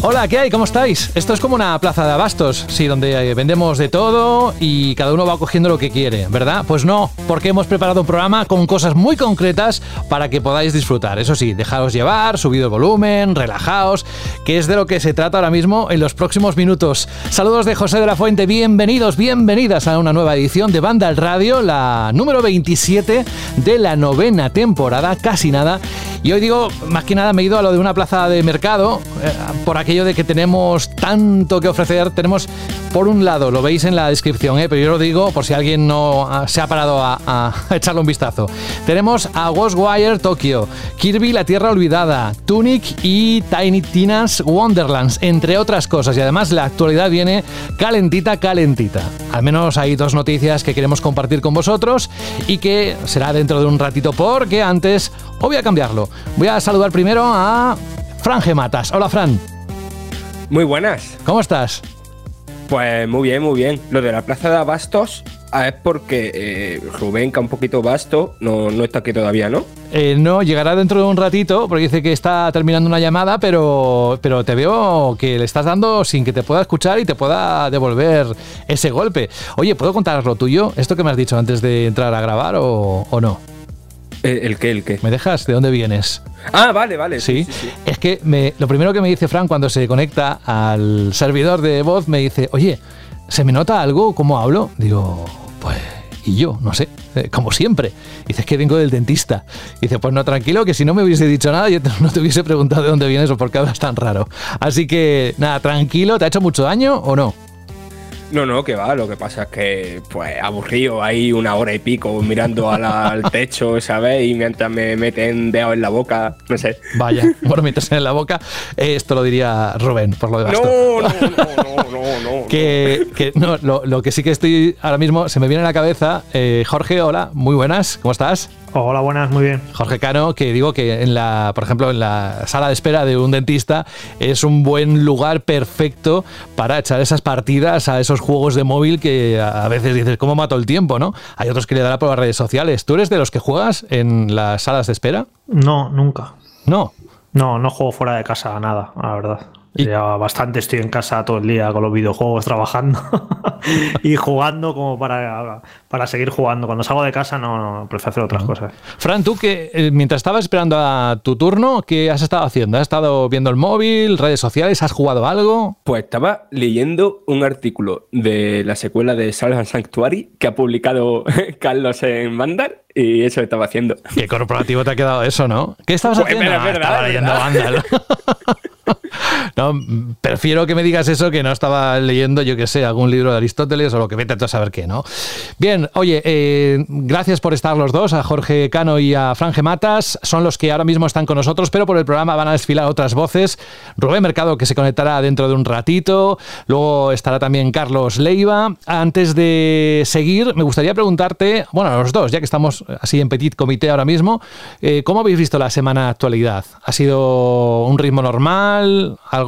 Hola, ¿qué hay? ¿Cómo estáis? Esto es como una plaza de abastos, sí, donde eh, vendemos de todo y cada uno va cogiendo lo que quiere, ¿verdad? Pues no, porque hemos preparado un programa con cosas muy concretas para que podáis disfrutar. Eso sí, dejaros llevar, subido el volumen, relajaos, que es de lo que se trata ahora mismo en los próximos minutos. Saludos de José de la Fuente, bienvenidos, bienvenidas a una nueva edición de Banda al Radio, la número 27 de la novena temporada, casi nada. Y hoy digo, más que nada me he ido a lo de una plaza de mercado, eh, por aquello de que tenemos tanto que ofrecer. Tenemos, por un lado, lo veis en la descripción, eh, pero yo lo digo por si alguien no se ha parado a, a echarle un vistazo. Tenemos a Ghostwire Tokyo, Kirby La Tierra Olvidada, Tunic y Tiny Tina's Wonderlands, entre otras cosas. Y además la actualidad viene calentita, calentita. Al menos hay dos noticias que queremos compartir con vosotros y que será dentro de un ratito porque antes os voy a cambiarlo. Voy a saludar primero a Fran Gematas. Hola, Fran. Muy buenas. ¿Cómo estás? Pues muy bien, muy bien. Lo de la plaza de Abastos ah, es porque eh, Rubén, que un poquito vasto, no, no está aquí todavía, ¿no? Eh, no, llegará dentro de un ratito porque dice que está terminando una llamada, pero, pero te veo que le estás dando sin que te pueda escuchar y te pueda devolver ese golpe. Oye, ¿puedo contar lo tuyo? ¿Esto que me has dicho antes de entrar a grabar o, o no? ¿El, el qué? ¿El qué? ¿Me dejas? ¿De dónde vienes? Ah, vale, vale. Sí, Sí, sí, sí. es que me- lo primero que me dice Fran cuando se conecta al servidor de voz me dice, oye, ¿se me nota algo? ¿Cómo hablo? Digo, pues, y yo, no sé, eh, como siempre. Dice, es que vengo del dentista. Dice, pues no, tranquilo, que si no me hubiese dicho nada, yo no te hubiese preguntado de dónde vienes o por qué hablas tan raro. Así que, nada, tranquilo, ¿te ha hecho mucho daño o no? No, no, que va. Lo que pasa es que, pues, aburrido ahí una hora y pico mirando a la- al techo, ¿sabes? Y mientras me meten dedos en la boca, no sé. Vaya, por meterse en la boca. Esto lo diría Rubén, por lo de No, no, no, no, no, no. Que, que no, lo, lo que sí que estoy ahora mismo, se me viene a la cabeza, eh, Jorge, hola, muy buenas, ¿cómo estás? Hola, buenas, muy bien. Jorge Cano, que digo que en la, por ejemplo, en la sala de espera de un dentista es un buen lugar perfecto para echar esas partidas a esos juegos de móvil que a veces dices, ¿cómo mato el tiempo? ¿no? Hay otros que le dará por las redes sociales. ¿Tú eres de los que juegas en las salas de espera? No, nunca. No. No, no juego fuera de casa nada, la verdad. ¿Y- Ya bastante estoy en casa todo el día con los videojuegos trabajando y jugando como para, para seguir jugando. Cuando salgo de casa no, no prefiero hacer otras cosas. Fran, tú que eh, mientras estabas esperando a tu turno, ¿qué has estado haciendo? ¿Has estado viendo el móvil, redes sociales? ¿Has jugado algo? Pues estaba leyendo un artículo de la secuela de Silent Sanctuary que ha publicado Carlos en Vandal y eso estaba haciendo. Qué corporativo te ha quedado eso, ¿no? ¿Qué estabas Pues, haciendo? pero es Ah, verdad, estaba es leyendo. Vandal. No, prefiero que me digas eso que no estaba leyendo, yo que sé, algún libro de Aristóteles o lo que vete a saber qué, ¿no? Bien, oye, eh, gracias por estar los dos, a Jorge Cano y a Franje Matas. Son los que ahora mismo están con nosotros, pero por el programa van a desfilar otras voces. Rubén Mercado, que se conectará dentro de un ratito. Luego estará también Carlos Leiva. Antes de seguir, me gustaría preguntarte, bueno, a los dos, ya que estamos así en petit comité ahora mismo, eh, ¿cómo habéis visto la semana actualidad? ¿Ha sido un ritmo normal? ¿Algo,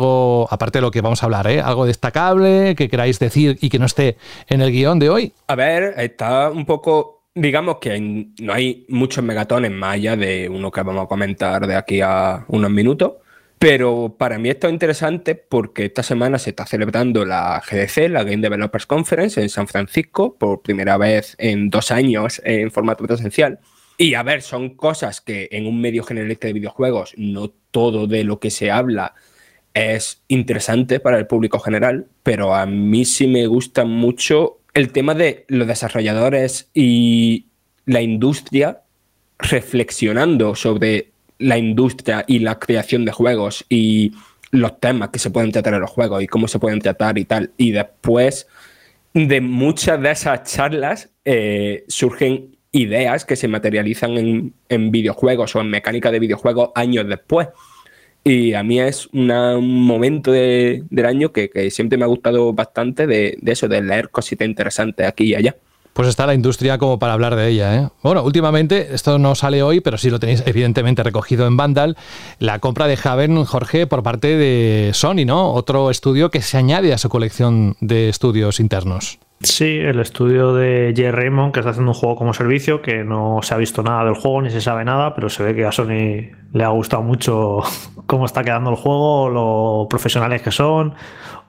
aparte de lo que vamos a hablar, ¿eh? ¿Algo destacable que queráis decir y que no esté en el guion de hoy? A ver, está un poco. Digamos que no hay muchos megatones más allá de uno que vamos a comentar de aquí a unos minutos. Pero para mí esto es interesante porque esta semana se está celebrando la GDC, la Game Developers Conference, en San Francisco, por primera vez en dos años en formato presencial. Y a ver, son cosas que en un medio generalista de videojuegos no todo de lo que se habla es interesante para el público general, pero a mí sí me gusta mucho el tema de los desarrolladores y la industria reflexionando sobre la industria y la creación de juegos y los temas que se pueden tratar en los juegos y cómo se pueden tratar y tal. Y después de muchas de esas charlas eh, surgen ideas que se materializan en, en videojuegos o en mecánica de videojuegos años después. Y a mí es una- un momento de- del año que, siempre me ha gustado bastante de, de eso, de leer cositas interesantes aquí y allá. Pues está la industria como para hablar de ella. ¿eh? Bueno, últimamente, esto no sale hoy, pero sí lo tenéis evidentemente recogido en Vandal, la compra de Haven, Jorge, por parte de Sony, ¿no? Otro estudio que se añade a su colección de estudios internos. Sí, el estudio de J. Raymond, que está haciendo un juego como servicio, que no se ha visto nada del juego ni se sabe nada, pero se ve que a Sony le ha gustado mucho cómo está quedando el juego, lo profesionales que son,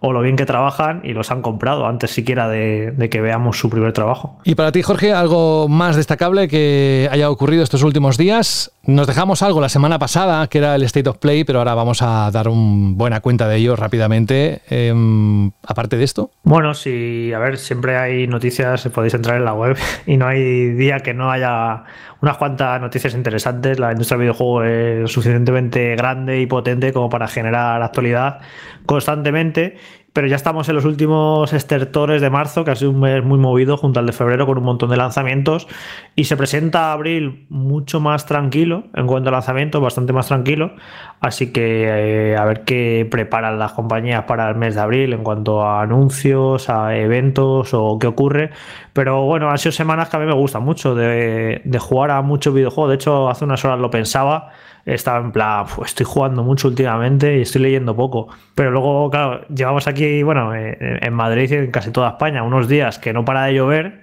o lo bien que trabajan y los han comprado antes siquiera de, que veamos su primer trabajo. Y para ti, Jorge, algo más destacable que haya ocurrido estos últimos días. Nos dejamos algo la semana pasada, que era el State of Play, pero ahora vamos a dar una buena cuenta de ello rápidamente. Em, aparte de esto. Bueno, sí, a ver, siempre hay noticias, podéis entrar en la web y no hay día que no haya unas cuantas noticias interesantes. La industria del videojuego es suficientemente grande y potente como para generar actualidad constantemente pero ya estamos en los últimos estertores de marzo, que ha sido un mes muy movido junto al de febrero con un montón de lanzamientos. Y se presenta abril mucho más tranquilo en cuanto a lanzamientos, bastante más tranquilo. Así que eh, a ver qué preparan las compañías para el mes de abril en cuanto a anuncios, a eventos o qué ocurre. Pero bueno, han sido semanas que a mí me gustan mucho de, de jugar a muchos videojuegos. De hecho, hace unas horas lo pensaba estaba en plan, estoy jugando mucho últimamente y estoy leyendo poco. Pero luego, claro, llevamos aquí, bueno, eh, en Madrid y en casi toda España, unos días que no para de llover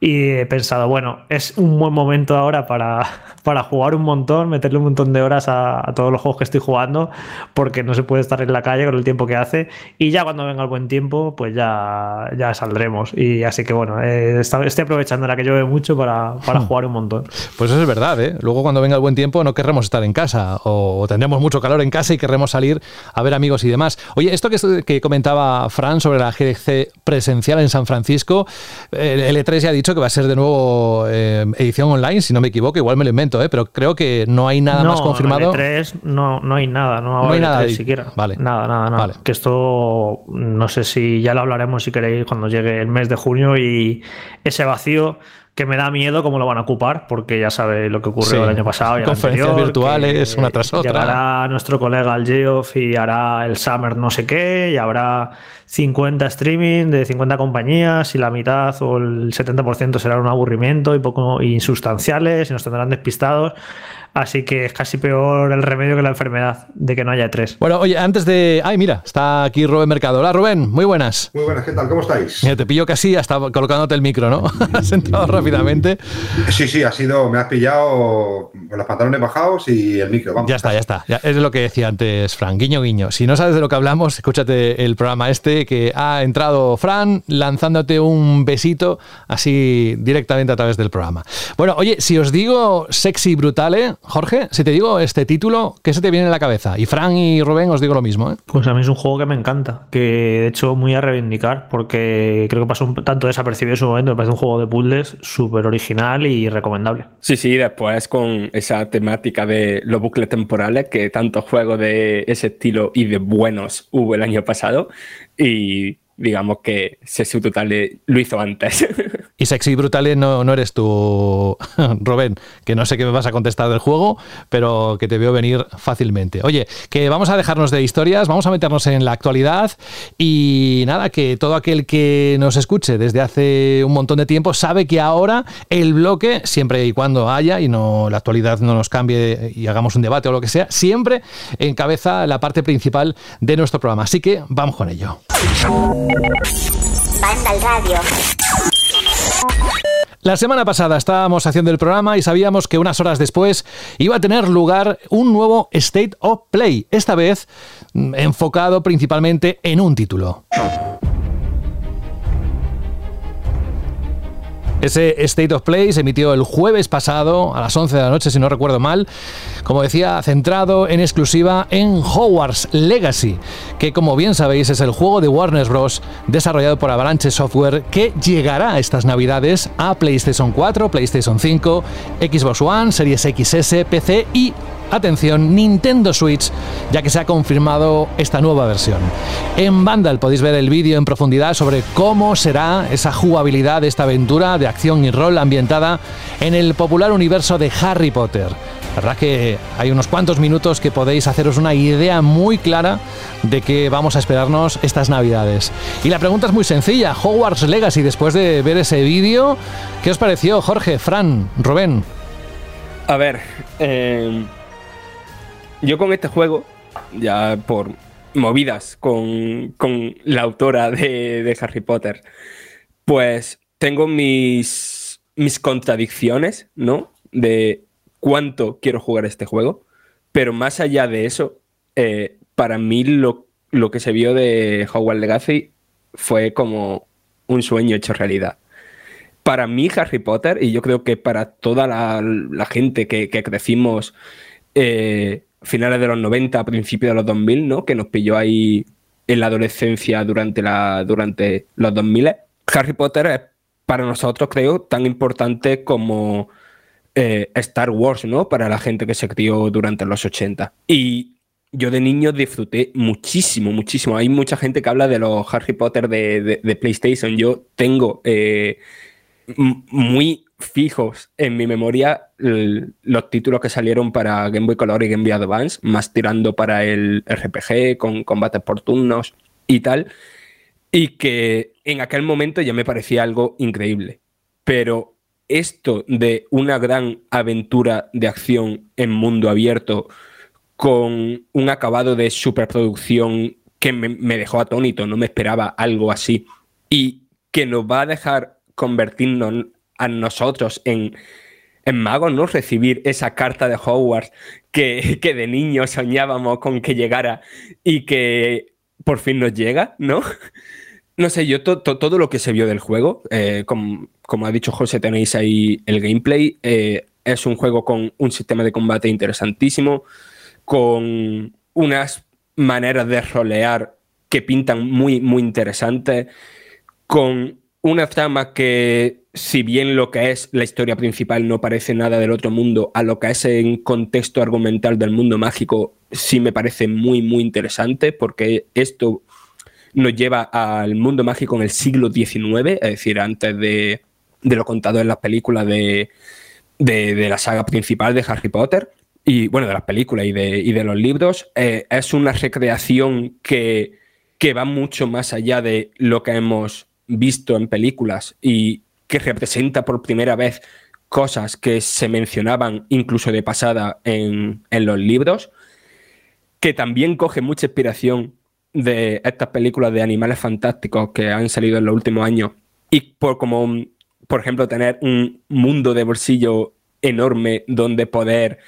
y he pensado, bueno, es un buen momento ahora para, para jugar un montón, meterle un montón de horas a, todos los juegos que estoy jugando, porque no se puede estar en la calle con el tiempo que hace. Y ya cuando venga el buen tiempo, pues ya, ya saldremos. Y así que bueno, eh, estoy aprovechando la que llueve mucho para, para jugar un montón. Pues eso es verdad, ¿eh? Luego cuando venga el buen tiempo no querremos estar en casa o tendremos mucho calor en casa y querremos salir a ver amigos y demás. Oye, esto que, que comentaba Fran sobre la GDC presencial en San Francisco, el E3 ya ha dicho que va a ser de nuevo eh, edición online, si no me equivoco, igual me lo invento, ¿eh? pero creo que no hay nada más confirmado. No, no hay nada, no, hay nada siquiera. Vale. Nada, nada, nada. Que esto no sé si ya lo hablaremos si queréis cuando llegue el mes de junio y ese vacío que me da miedo cómo lo van a ocupar, porque ya sabe lo que ocurrió el año pasado. Y Conferencias virtuales, una tras otra. Llegará nuestro colega el Geoff y hará el Summer no sé qué, y habrá 50 streaming de 50 compañías, y la mitad o el 70% será un aburrimiento y poco insustanciales, y nos tendrán despistados. Así que es casi peor el remedio que la enfermedad de que no haya tres. Bueno, oye, antes de. Ay, mira, está aquí Rubén Mercado. Hola, Rubén, muy buenas. Muy buenas, ¿qué tal? ¿Cómo estáis? te pillo casi hasta colocándote el micro, ¿no? has entrado rápidamente. Sí, sí, ha sido. Me has pillado con los pantalones bajados y el micro, vamos. Ya está, ya está. es lo que decía antes Fran. Guiño, guiño. Si no sabes de lo que hablamos, escúchate el programa este que ha entrado Fran lanzándote un besito así directamente a través del programa. Bueno, oye, si os digo sexy brutale, Jorge, si te digo este título, ¿qué se te viene en la cabeza? Y Fran y Rubén os digo lo mismo. ¿eh? Pues a mí es un juego que me encanta, que de hecho muy a reivindicar, porque creo que pasó un tanto desapercibido en su momento. Me parece un juego de puzzles súper original y recomendable. Sí, sí, después con esa temática de los bucles temporales, que tantos juegos de ese estilo y de buenos hubo el año pasado. Y digamos que Sexy Brutale lo hizo antes. Y Sexy Brutale no, no eres tú, Rubén, que no sé qué me vas a contestar del juego, pero que te veo venir fácilmente. Oye, que vamos a dejarnos de historias, vamos a meternos en la actualidad y nada, que todo aquel que nos escuche desde hace un montón de tiempo sabe que ahora el bloque, siempre y cuando haya y no la actualidad no nos cambie y hagamos un debate o lo que sea, siempre encabeza la parte principal de nuestro programa. Así que vamos con ello. Banda al radio. La semana pasada estábamos haciendo el programa y sabíamos que unas horas después iba a tener lugar un nuevo State of Play, esta vez mm, enfocado principalmente en un título. Ese State of Play se emitió el jueves pasado a las 11 de la noche, si no recuerdo mal. Como decía, centrado en exclusiva en Hogwarts Legacy, que como bien sabéis es el juego de Warner Bros. desarrollado por Avalanche Software que llegará estas navidades a PlayStation 4, PlayStation 5, Xbox One, Series XS, PC y atención, Nintendo Switch, ya que se ha confirmado esta nueva versión. En Vandal podéis ver el vídeo en profundidad sobre cómo será esa jugabilidad de esta aventura de acción y rol ambientada en el popular universo de Harry Potter. La verdad que hay unos cuantos minutos que podéis haceros una idea muy clara de que vamos a esperarnos estas navidades. Y la pregunta es muy sencilla, Hogwarts Legacy, después de ver ese vídeo, ¿qué os pareció, Jorge, Fran, Rubén? A ver, eh, yo con este juego, ya por movidas con, la autora de, Harry Potter, pues tengo mis, mis contradicciones, ¿no? De cuánto quiero jugar este juego, pero más allá de eso, eh, para mí lo, lo que se vio de Hogwarts Legacy fue como un sueño hecho realidad. Para mí, Harry Potter, y yo creo que para toda la, gente que, crecimos eh, finales de los 90, principios de los 2000, ¿no? que nos pilló ahí en la adolescencia durante, la, durante los 2000, Harry Potter es para nosotros, creo, tan importante como eh, Star Wars, ¿no? Para la gente que se crió durante los 80. Y yo de niño disfruté muchísimo, muchísimo. Hay mucha gente que habla de los Harry Potter de, PlayStation. Yo tengo eh, muy fijos en mi memoria los títulos que salieron para Game Boy Color y Game Boy Advance, más tirando para el RPG con combates por turnos y tal. Y que en aquel momento ya me parecía algo increíble. Pero esto de una gran aventura de acción en mundo abierto con un acabado de superproducción que me, dejó atónito, no me esperaba algo así, y que nos va a dejar convertirnos a nosotros en, en magos, ¿no? Recibir esa carta de Hogwarts que, que de niños soñábamos con que llegara y que por fin nos llega, ¿no? No sé, yo todo lo que se vio del juego, eh, como, ha dicho José, tenéis ahí el gameplay. Eh, es un juego con un sistema de combate interesantísimo, con unas maneras de rolear que pintan muy, muy interesantes, con una trama que, si bien lo que es la historia principal no parece nada del otro mundo, a lo que es en contexto argumental del mundo mágico, sí me parece muy, muy interesante, porque esto nos lleva al mundo mágico en el siglo XIX, es decir, antes de, lo contado en las películas de, la saga principal de Harry Potter, y bueno, de las películas y de, los libros. Eh, es una recreación que, que va mucho más allá de lo que hemos visto en películas y que representa por primera vez cosas que se mencionaban incluso de pasada en, en, los libros, que también coge mucha inspiración de estas películas de animales fantásticos que han salido en los últimos años y por como, por ejemplo, tener un mundo de bolsillo enorme donde poder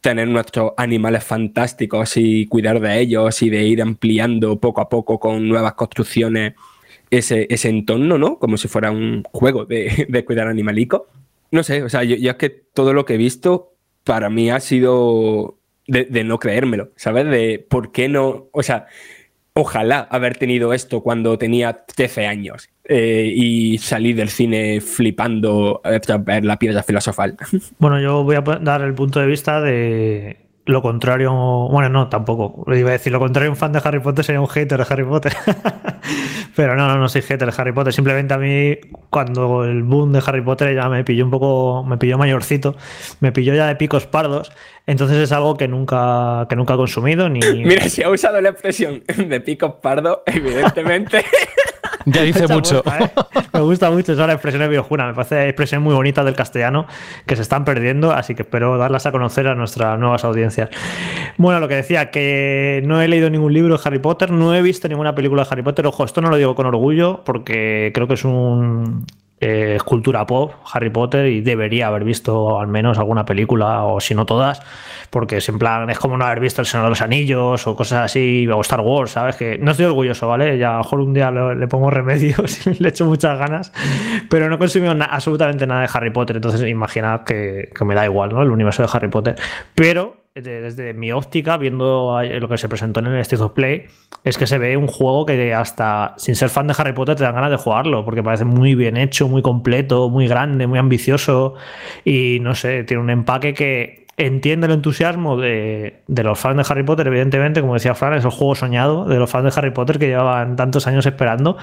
tener nuestros animales fantásticos y cuidar de ellos y de ir ampliando poco a poco con nuevas construcciones ese, ese entorno, ¿no? Como si fuera un juego de, de cuidar animalicos. No sé, o sea, yo, es que todo lo que he visto para mí ha sido de, no creérmelo, ¿sabes? De por qué no, o sea, ojalá haber tenido esto cuando tenía 13 años eh, y salí del cine flipando tras ver la piedra filosofal. Bueno, yo voy a dar el punto de vista de lo contrario. Bueno, no, tampoco. Iba a decir lo contrario, un fan de Harry Potter sería un hater de Harry Potter. Pero no, no, no soy hater de Harry Potter. Simplemente a mí, cuando el boom de Harry Potter ya me pilló un poco, me pilló mayorcito, me pilló ya de picos pardos. Entonces es algo que nunca, que nunca he consumido ni. Mira, si ha usado la expresión de picos pardos, evidentemente. Ya dice mucho. ¿eh? Me gusta mucho esa expresión de Biojuna. Me parece expresión muy bonita del castellano que se están perdiendo, así que espero darlas a conocer a nuestras nuevas audiencias. Bueno, lo que decía, que no he leído ningún libro de Harry Potter, no he visto ninguna película de Harry Potter. Ojo, esto no lo digo con orgullo porque creo que es un eh, cultura pop, Harry Potter, y debería haber visto al menos alguna película, o si no todas, porque es en plan, es como no haber visto El Señor de los Anillos o cosas así, o Star Wars, ¿sabes? Que no estoy orgulloso, ¿vale? Ya a lo mejor un día le, pongo remedios le echo muchas ganas, pero no he consumido absolutamente nada de Harry Potter, entonces imaginad que, que me da igual, ¿no? El universo de Harry Potter. Pero desde mi óptica, viendo lo que se presentó en el State of Play, es que se ve un juego que hasta sin ser fan de Harry Potter te dan ganas de jugarlo, porque parece muy bien hecho, muy completo, muy grande, muy ambicioso y no sé, tiene un empaque que entiendo el entusiasmo de, los fans de Harry Potter, evidentemente, como decía Fran, es el juego soñado de los fans de Harry Potter que llevaban tantos años esperando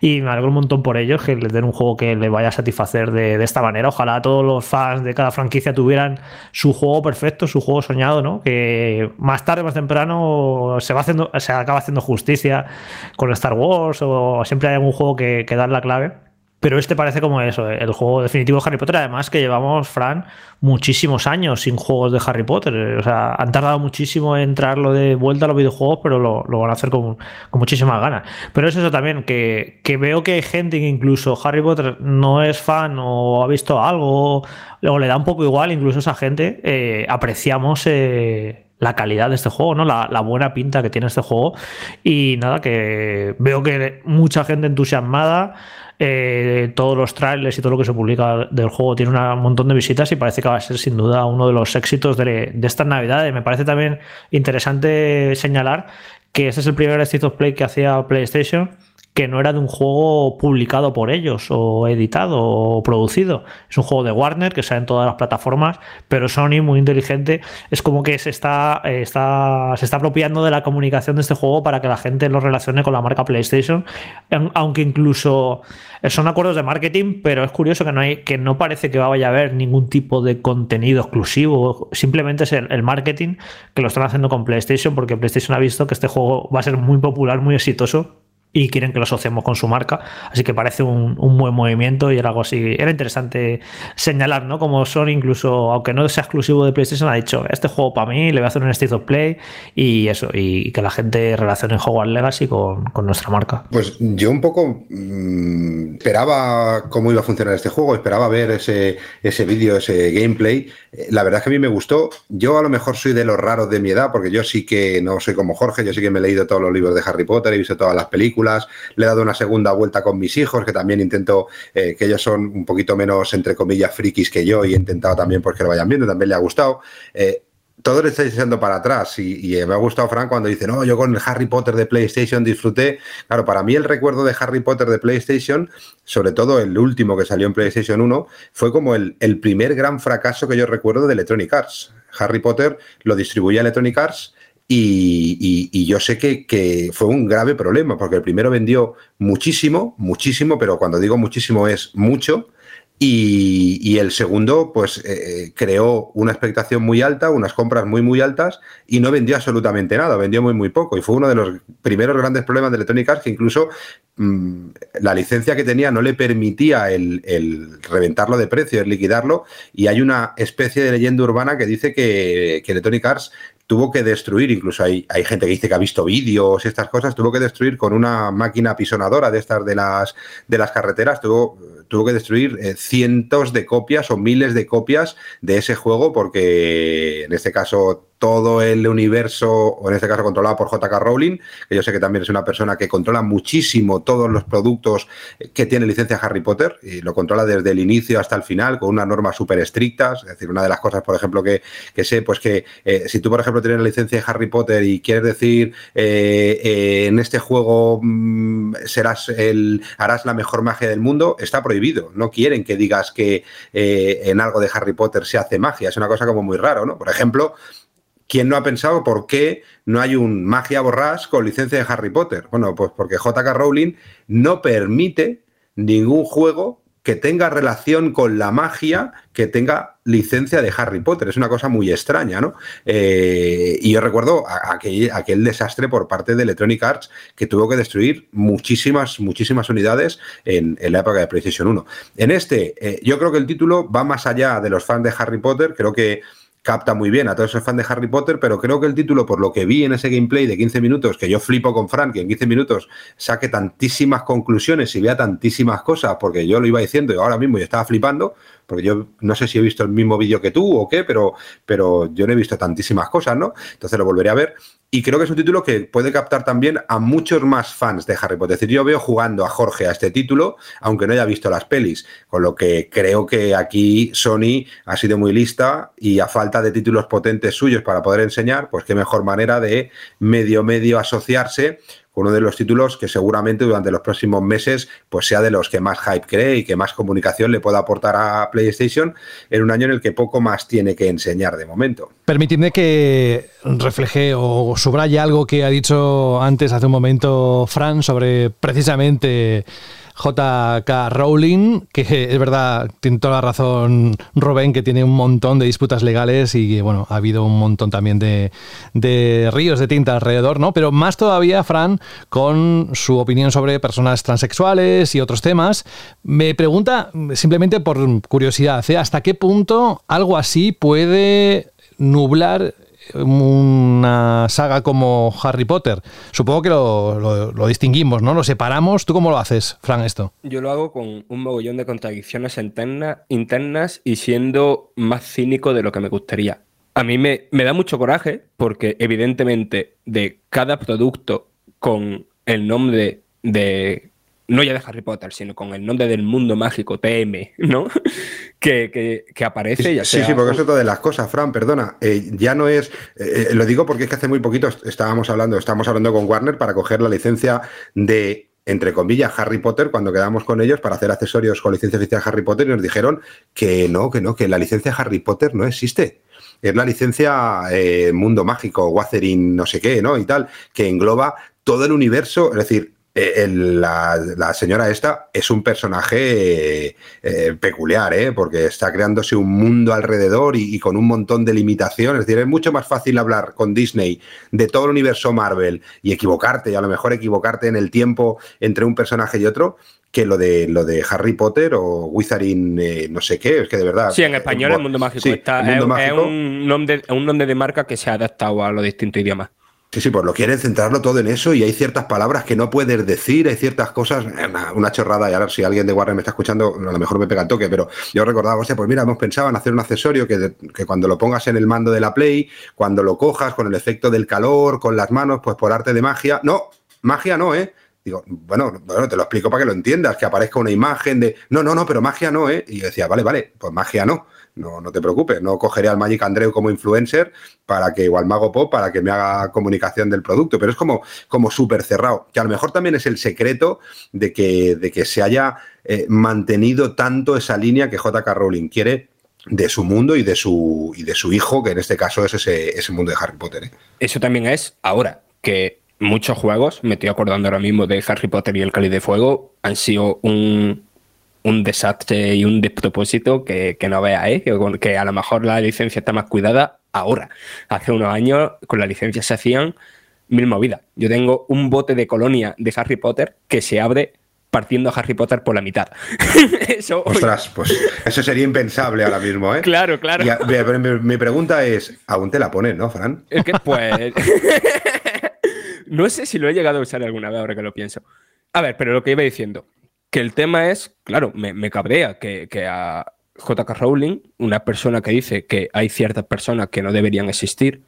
y me alegro un montón por ellos que les den un juego que les vaya a satisfacer de, esta manera. Ojalá todos los fans de cada franquicia tuvieran su juego perfecto, su juego soñado, ¿no? Que más tarde, más temprano se va haciendo, se acaba haciendo justicia con Star Wars o siempre hay algún juego que, que da la clave. Pero este parece como eso, el juego definitivo de Harry Potter. Además, que llevamos, Fran, muchísimos años sin juegos de Harry Potter. O sea, han tardado muchísimo en traerlo de vuelta a los videojuegos, pero lo, van a hacer con, con, muchísimas ganas. Pero es eso también, que, veo que hay gente que incluso Harry Potter no es fan o ha visto algo, o le da un poco igual, incluso esa gente, eh, apreciamos. Eh, la calidad de este juego, ¿no? La, buena pinta que tiene este juego. Y nada, que veo que mucha gente entusiasmada. Eh, todos los trailers y todo lo que se publica del juego tiene un montón de visitas y parece que va a ser sin duda uno de los éxitos de, de estas navidades. Me parece también interesante señalar que este es el primer State of Play que hacía PlayStation que no era de un juego publicado por ellos o editado o producido. Es un juego de Warner que sale en todas las plataformas, pero Sony, muy inteligente, es como que se está, está, se está apropiando de la comunicación de este juego para que la gente lo relacione con la marca PlayStation, aunque incluso son acuerdos de marketing, pero es curioso que no, hay, que no parece que vaya a haber ningún tipo de contenido exclusivo, simplemente es el, el marketing que lo están haciendo con PlayStation porque PlayStation ha visto que este juego va a ser muy popular, muy exitoso y quieren que lo asociemos con su marca. Así que parece un, buen movimiento y era algo así. Era interesante señalar, ¿no? Como Sony, incluso, aunque no sea exclusivo de PlayStation, ha dicho: Este juego para mí, le voy a hacer un State of Play y eso, y que la gente relacione Hogwarts Legacy con, nuestra marca. Pues yo un poco mm, esperaba cómo iba a funcionar este juego, esperaba ver ese, ese vídeo, ese gameplay. Eh, la verdad es que a mí me gustó. Yo a lo mejor soy de los raros de mi edad, porque yo sí que no soy como Jorge, yo sí que me he leído todos los libros de Harry Potter, he visto todas las películas le he dado una segunda vuelta con mis hijos, que también intento, eh, que ellos son un poquito menos, entre comillas, frikis que yo, y he intentado también pues, que lo vayan viendo, también le ha gustado. Eh, todo le estáis echando para atrás y, me ha gustado Frank cuando dice, no, yo con el Harry Potter de PlayStation disfruté. Claro, para mí el recuerdo de Harry Potter de PlayStation, sobre todo el último que salió en PlayStation 1, fue como el, el primer gran fracaso que yo recuerdo de Electronic Arts. Harry Potter lo distribuía Electronic Arts y, yo sé que, fue un grave problema, porque el primero vendió muchísimo, muchísimo, pero cuando digo muchísimo es mucho, y, el segundo, pues eh, eh, creó una expectación muy alta, unas compras muy, muy altas, y no vendió absolutamente nada, vendió muy, muy poco. Y fue uno de los primeros grandes problemas de Electronic Arts, que incluso mm, la licencia que tenía no le permitía el, reventarlo de precio, el liquidarlo, y hay una especie de leyenda urbana que dice que, que Electronic Arts tuvo que destruir, incluso hay, hay gente que dice que ha visto vídeos y estas cosas, tuvo que destruir con una máquina pisonadora de estas de las, de las carreteras, tuvo, tuvo que destruir eh, cientos de copias o miles de copias de ese juego porque en este caso todo el universo, o en este caso controlado por JK Rowling, que yo sé que también es una persona que controla muchísimo todos los productos que tiene licencia Harry Potter, y lo controla desde el inicio hasta el final, con unas normas súper estrictas. Es decir, una de las cosas, por ejemplo, que, sé, pues que eh, si tú, por ejemplo, tienes la licencia de Harry Potter y quieres decir eh, eh, en este juego mm, serás el, harás la mejor magia del mundo, está prohibido. No quieren que digas que en algo de Harry Potter se hace magia. Es una cosa como muy raro, ¿no? Por ejemplo, ¿Quién no ha pensado por qué no hay un magia borrás con licencia de Harry Potter? Bueno, pues porque JK Rowling no permite ningún juego que tenga relación con la magia que tenga licencia de Harry Potter. Es una cosa muy extraña, ¿no? Eh, y yo recuerdo aquel, aquel, desastre por parte de Electronic Arts que tuvo que destruir muchísimas, muchísimas unidades en, la época de PlayStation 1. En este, eh, yo creo que el título va más allá de los fans de Harry Potter. Creo que capta muy bien a todos esos fans de Harry Potter, pero creo que el título, por lo que vi en ese gameplay de 15 minutos, que yo flipo con Frank, que en 15 minutos saque tantísimas conclusiones y vea tantísimas cosas, porque yo lo iba diciendo y ahora mismo yo estaba flipando, porque yo no sé si he visto el mismo vídeo que tú o qué, pero, pero yo no he visto tantísimas cosas, ¿no? Entonces lo volveré a ver. Y creo que es un título que puede captar también a muchos más fans de Harry Potter. Es decir, yo veo jugando a Jorge a este título, aunque no haya visto las pelis, con lo que creo que aquí Sony ha sido muy lista y a falta de títulos potentes suyos para poder enseñar, pues qué mejor manera de medio medio asociarse uno de los títulos que seguramente durante los próximos meses pues sea de los que más hype cree y que más comunicación le pueda aportar a PlayStation en un año en el que poco más tiene que enseñar de momento. Permitidme que refleje o subraye algo que ha dicho antes hace un momento Fran sobre precisamente JK Rowling, que es verdad, tiene toda la razón Robén, que tiene un montón de disputas legales y bueno, ha habido un montón también de, de ríos de tinta alrededor, ¿no? Pero más todavía, Fran, con su opinión sobre personas transexuales y otros temas. Me pregunta, simplemente por curiosidad, ¿eh? ¿hasta qué punto algo así puede nublar una saga como Harry Potter. Supongo que lo, distinguimos, ¿no? Lo separamos. ¿Tú cómo lo haces, Fran, esto? Yo lo hago con un mogollón de contradicciones internas y siendo más cínico de lo que me gustaría. A mí me, me da mucho coraje porque evidentemente de cada producto con el nombre de no ya de Harry Potter, sino con el nombre del mundo mágico TM, ¿no? que, aparece. Ya sí, sí, porque es otra de las cosas, Fran, perdona. Eh, ya no es. Eh, lo digo porque es que hace muy poquito estábamos hablando, estábamos hablando con Warner para coger la licencia de entre comillas, Harry Potter, cuando quedamos con ellos para hacer accesorios con licencia oficial Harry Potter, y nos dijeron que no, que no, que la licencia Harry Potter no existe. Es la licencia eh, Mundo Mágico, Watherin, no sé qué, ¿no? Y tal, que engloba todo el universo, es decir, eh, la, señora esta es un personaje eh, peculiar, ¿eh? porque está creándose un mundo alrededor y, con un montón de limitaciones. Es decir, es mucho más fácil hablar con Disney de todo el universo Marvel y equivocarte, y a lo mejor equivocarte en el tiempo entre un personaje y otro, que lo de lo de Harry Potter o Wizarding no sé qué, es que de verdad. Sí, en español el mundo mágico. está, es, un, nombre, un nombre de marca que se ha adaptado a los distintos idiomas. Sí, sí, pues lo quieren centrarlo todo en eso y hay ciertas palabras que no puedes decir, hay ciertas cosas, una chorrada, y ahora si alguien de Warner me está escuchando, a lo mejor me pega el toque, pero yo recordaba, o sea, pues mira, hemos pensado en hacer un accesorio que, que, cuando lo pongas en el mando de la Play, cuando lo cojas con el efecto del calor, con las manos, pues por arte de magia, no, magia no, ¿eh? Digo, bueno, bueno, te lo explico para que lo entiendas, que aparezca una imagen de, no, no, no, pero magia no, ¿eh? Y yo decía, vale, vale, pues magia no no, no te preocupes, no cogeré al Magic Andreu como influencer para que, o al Mago Pop para que me haga comunicación del producto, pero es como, como súper cerrado, que a lo mejor también es el secreto de que, de que se haya eh, mantenido tanto esa línea que JK Rowling quiere de su mundo y de su, y de su hijo, que en este caso es ese, ese mundo de Harry Potter. ¿eh? Eso también es ahora, que muchos juegos, me estoy acordando ahora mismo de Harry Potter y el Cali de Fuego, han sido un, un desastre y un despropósito que, que no vea, ¿eh? que, a lo mejor la licencia está más cuidada ahora. Hace unos años con la licencia se hacían mil movidas. Yo tengo un bote de colonia de Harry Potter que se abre partiendo a Harry Potter por la mitad. eso, Ostras, pues eso sería impensable ahora mismo, ¿eh? Claro, claro. mi, pregunta es, aún te la pones, ¿no, Fran? Es que, pues... no sé si lo he llegado a usar alguna vez ahora que lo pienso. A ver, pero lo que iba diciendo, que el tema es, claro, me, cabrea que, a JK Rowling, una persona que dice que hay ciertas personas que no deberían existir,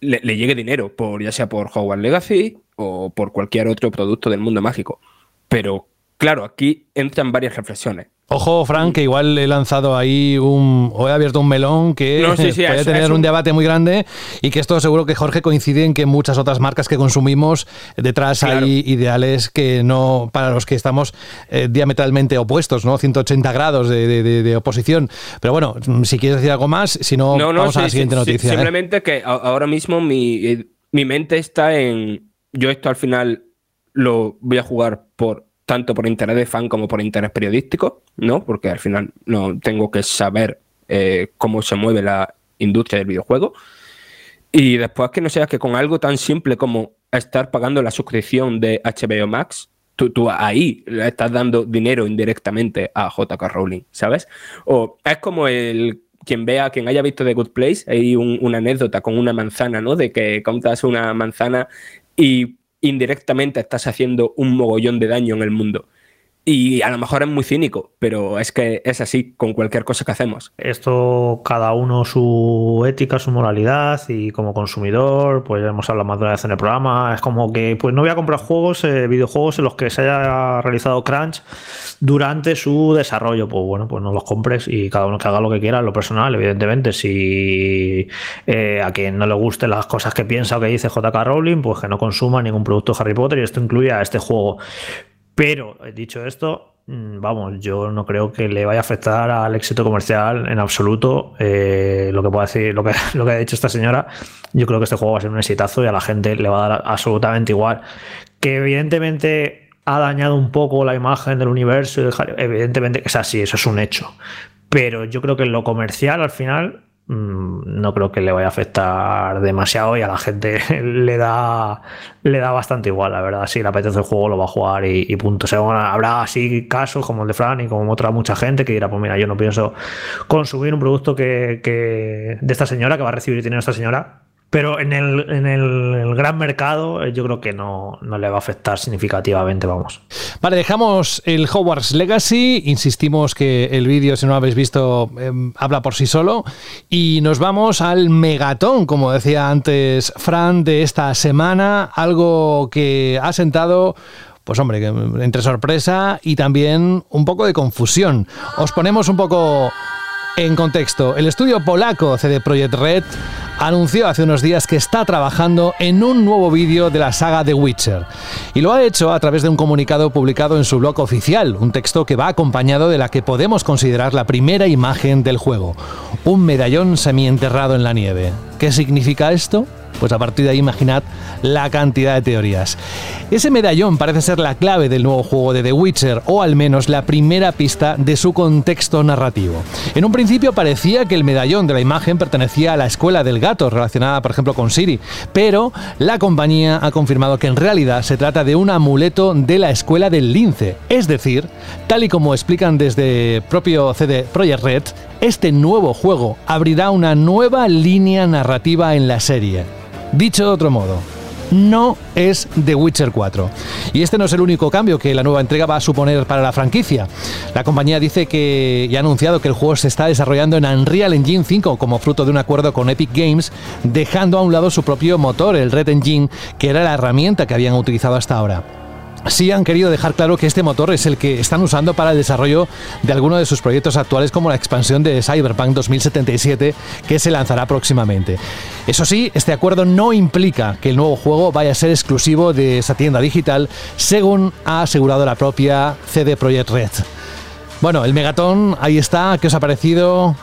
le, le, llegue dinero, por, ya sea por Hogwarts Legacy o por cualquier otro producto del mundo mágico. Pero claro, aquí entran varias reflexiones. Ojo, Frank, que igual he lanzado ahí un. o he abierto un melón que puede tener un... debate muy grande y que esto seguro que Jorge coincide en que muchas otras marcas que consumimos detrás hay ideales que no. para los que estamos eh, diametralmente opuestos, ¿no? 180 grados de, oposición. Pero bueno, si quieres decir algo más, si no, vamos a la siguiente noticia. ¿eh? Simplemente que ahora mismo mi, eh, mi mente está en. Yo esto al final lo voy a jugar por tanto por interés de fan como por interés periodístico, ¿no? Porque al final no tengo que saber eh, cómo se mueve la industria del videojuego. Y después que no sea que con algo tan simple como estar pagando la suscripción de HBO Max, tú, ahí le estás dando dinero indirectamente a JK Rowling, ¿sabes? O es como el quien vea, quien haya visto The Good Place, hay una anécdota con una manzana, ¿no? De que compras una manzana y indirectamente estás haciendo un mogollón de daño en el mundo. Y a lo mejor es muy cínico, pero es que es así con cualquier cosa que hacemos. Esto, cada uno su ética, su moralidad y como consumidor, pues ya hemos hablado más de una vez en el programa, es como que pues no voy a comprar juegos, eh, videojuegos en los que se haya realizado crunch durante su desarrollo. Pues bueno, pues no los compres y cada uno que haga lo que quiera, lo personal, evidentemente. Si eh, a quien no le gusten las cosas que piensa o que dice JK Rowling, pues que no consuma ningún producto de Harry Potter y esto incluye a este juego. Pero, dicho esto, mm, vamos, yo no creo que le vaya a afectar al éxito comercial en absoluto. Eh, lo que puede decir, lo que, ha dicho esta señora, yo creo que este juego va a ser un exitazo y a la gente le va a dar absolutamente igual. Que evidentemente ha dañado un poco la imagen del universo. Evidentemente, es así, eso es un hecho. Pero yo creo que lo comercial, al final, no creo que le vaya a afectar demasiado y a la gente le da, le da bastante igual, la verdad. Si le apetece el juego, lo va a jugar y, punto. habrá así casos como el de Fran y como otra mucha gente que dirá, pues mira, yo no pienso consumir un producto que, que de esta señora, que va a recibir dinero esta señora, pero en el, en el, gran mercado eh, yo creo que no, le va a afectar significativamente, vamos. Vale, dejamos el Hogwarts Legacy, insistimos que el vídeo, si no lo habéis visto, em, habla por sí solo, y nos vamos al megatón, como decía antes Fran, de esta semana, algo que ha sentado pues hombre, entre sorpresa y también un poco de confusión. Os ponemos un poco en contexto. El estudio polaco CD Projekt Red anunció hace unos días que está trabajando en un nuevo vídeo de la saga The Witcher. Y lo ha hecho a través de un comunicado publicado en su blog oficial, un texto que va acompañado de la que podemos considerar la primera imagen del juego, un medallón semienterrado en la nieve. ¿Qué significa esto? Pues a partir de ahí imaginad la cantidad de teorías. Ese medallón parece ser la clave del nuevo juego de The Witcher, o al menos la primera pista de su contexto narrativo. En un principio parecía que el medallón de la imagen pertenecía a la escuela del gato, relacionada por ejemplo con Siri, pero la compañía ha confirmado que en realidad se trata de un amuleto de la escuela del lince. Es decir, tal y como explican desde propio CD Projekt Red, este nuevo juego abrirá una nueva línea narrativa en la serie. Dicho de otro modo, no es The Witcher 4. Y este no es el único cambio que la nueva entrega va a suponer para la franquicia. La compañía dice que y ha anunciado que el juego se está desarrollando en Unreal Engine 5 como fruto de un acuerdo con Epic Games, dejando a un lado su propio motor, el Red Engine, que era la herramienta que habían utilizado hasta ahora sí han querido dejar claro que este motor es el que están usando para el desarrollo de algunos de sus proyectos actuales como la expansión de Cyberpunk 2077 que se lanzará próximamente. Eso sí, este acuerdo no implica que el nuevo juego vaya a ser exclusivo de esa tienda digital, según ha asegurado la propia CD Projekt Red. Bueno, el Megatón, ahí está, ¿qué os ha parecido?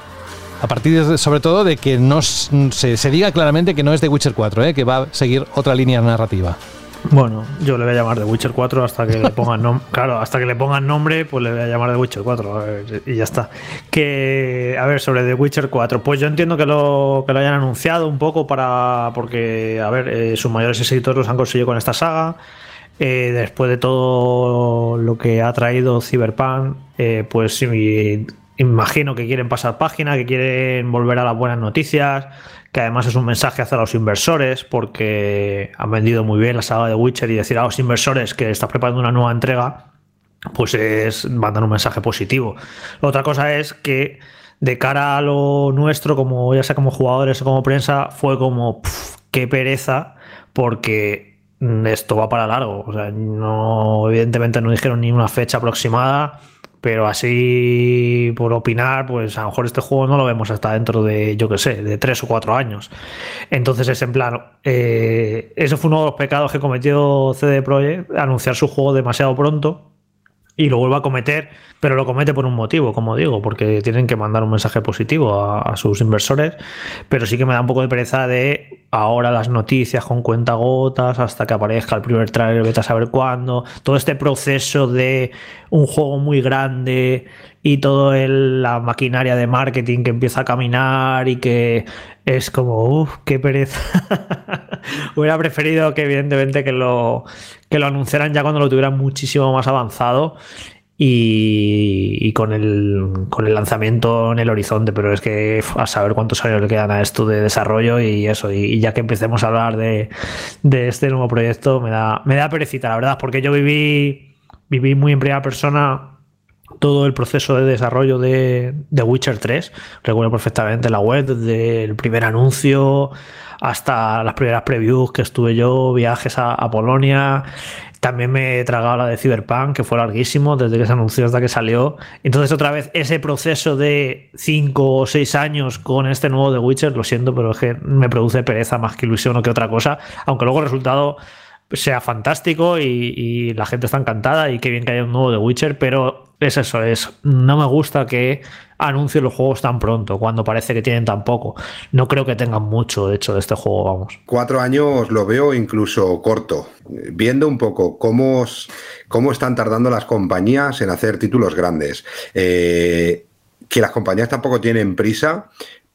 A partir sobre todo de que no se, diga claramente que no es de Witcher 4, ¿eh? que va a seguir otra línea narrativa. Bueno, yo le voy a llamar The Witcher 4 hasta que le pongan nombre. Claro, hasta que le pongan nombre, pues le voy a llamar The Witcher 4. y ya está. Que, a ver, sobre The Witcher 4. Pues yo entiendo que lo, que lo hayan anunciado un poco para. Porque, a ver, eh, sus mayores éxitos los han conseguido con esta saga. Eh, después de todo lo que ha traído Cyberpunk, eh, pues imagino que quieren pasar página, que quieren volver a las buenas noticias que además es un mensaje hacia los inversores, porque han vendido muy bien la saga de Witcher y decir a los inversores que estás preparando una nueva entrega, pues es mandar un mensaje positivo. otra cosa es que de cara a lo nuestro, como ya sea como jugadores o como prensa, fue como qué pereza, porque esto va para largo. O sea, no, evidentemente no dijeron ni una fecha aproximada pero así, por opinar, pues a lo mejor este juego no lo vemos hasta dentro de, yo qué sé, de tres o cuatro años. Entonces es en plan, eh, eso fue uno de los pecados que cometió CD Projekt, anunciar su juego demasiado pronto y lo vuelve a cometer pero lo comete por un motivo, como digo, porque tienen que mandar un mensaje positivo a, sus inversores, pero sí que me da un poco de pereza de ahora las noticias con cuentagotas hasta que aparezca el primer trailer, vete a saber cuándo, todo este proceso de un juego muy grande y toda la maquinaria de marketing que empieza a caminar y que es como, uff, qué pereza. Hubiera preferido que evidentemente que lo, que lo anunciaran ya cuando lo tuvieran muchísimo más avanzado y, con, el, con el lanzamiento en el horizonte, pero es que a saber cuántos años le quedan a esto de desarrollo y eso, y, ya que empecemos a hablar de, este nuevo proyecto, me da, me da perecita, la verdad, porque yo viví, viví muy en primera persona todo el proceso de desarrollo de, de Witcher 3. Recuerdo perfectamente la web, desde el primer anuncio hasta las primeras previews que estuve yo, viajes a, a Polonia, también me he tragado la de Cyberpunk, que fue larguísimo, desde que se anunció hasta que salió. Entonces, otra vez, ese proceso de 5 o 6 años con este nuevo The Witcher, lo siento, pero es que me produce pereza más que ilusión o que otra cosa, aunque luego el resultado sea fantástico y, la gente está encantada y qué bien que haya un nuevo The Witcher, pero Es eso, es. No me gusta que anuncien los juegos tan pronto, cuando parece que tienen tan poco. No creo que tengan mucho, de hecho, de este juego, vamos. Cuatro años lo veo incluso corto. Viendo un poco cómo, cómo están tardando las compañías en hacer títulos grandes. Eh, que las compañías tampoco tienen prisa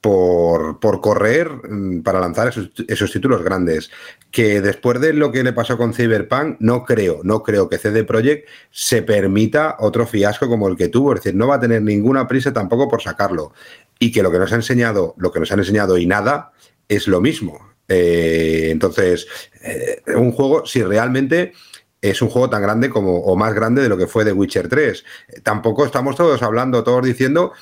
por, por correr mm, para lanzar esos, títulos grandes. Que después de lo que le pasó con Cyberpunk, no creo, no creo que CD Projekt se permita otro fiasco como el que tuvo. Es decir, no va a tener ninguna prisa tampoco por sacarlo. Y que lo que nos ha enseñado, lo que nos han enseñado y nada, es lo mismo. Eh, entonces, eh, un juego, si realmente es un juego tan grande como, o más grande de lo que fue The Witcher 3. tampoco estamos todos hablando, todos diciendo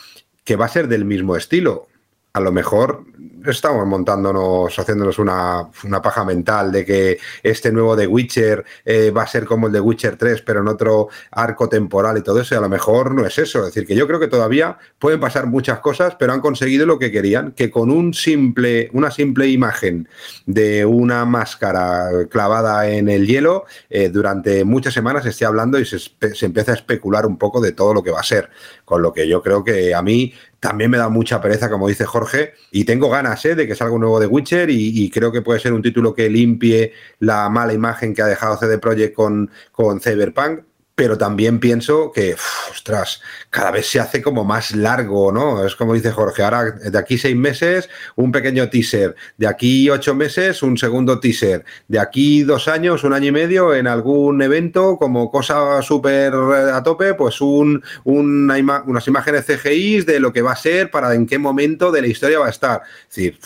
que va a ser del mismo estilo a lo mejor estamos montándonos, haciéndonos una, paja mental de que este nuevo The Witcher eh, va a ser como el de Witcher 3, pero en otro arco temporal y todo eso, y a lo mejor no es eso. Es decir, que yo creo que todavía pueden pasar muchas cosas, pero han conseguido lo que querían, que con un simple, una simple imagen de una máscara clavada en el hielo, eh, durante muchas semanas se esté hablando y se empieza a especular un poco de todo lo que va a ser. Con lo que yo creo que a mí también me da mucha pereza, como dice Jorge, y tengo ganas ¿eh? de que salga un nuevo de Witcher y, creo que puede ser un título que limpie la mala imagen que ha dejado CD Projekt con, con Cyberpunk pero también pienso que, ostras, cada vez se hace como más largo, ¿no? Es como dice Jorge, ahora de aquí seis meses, un pequeño teaser, de aquí ocho meses, un segundo teaser, de aquí dos años, un año y medio, en algún evento, como cosa súper a tope, pues un, unas imágenes CGI de lo que va a ser, para en qué momento de la historia va a estar. Es decir,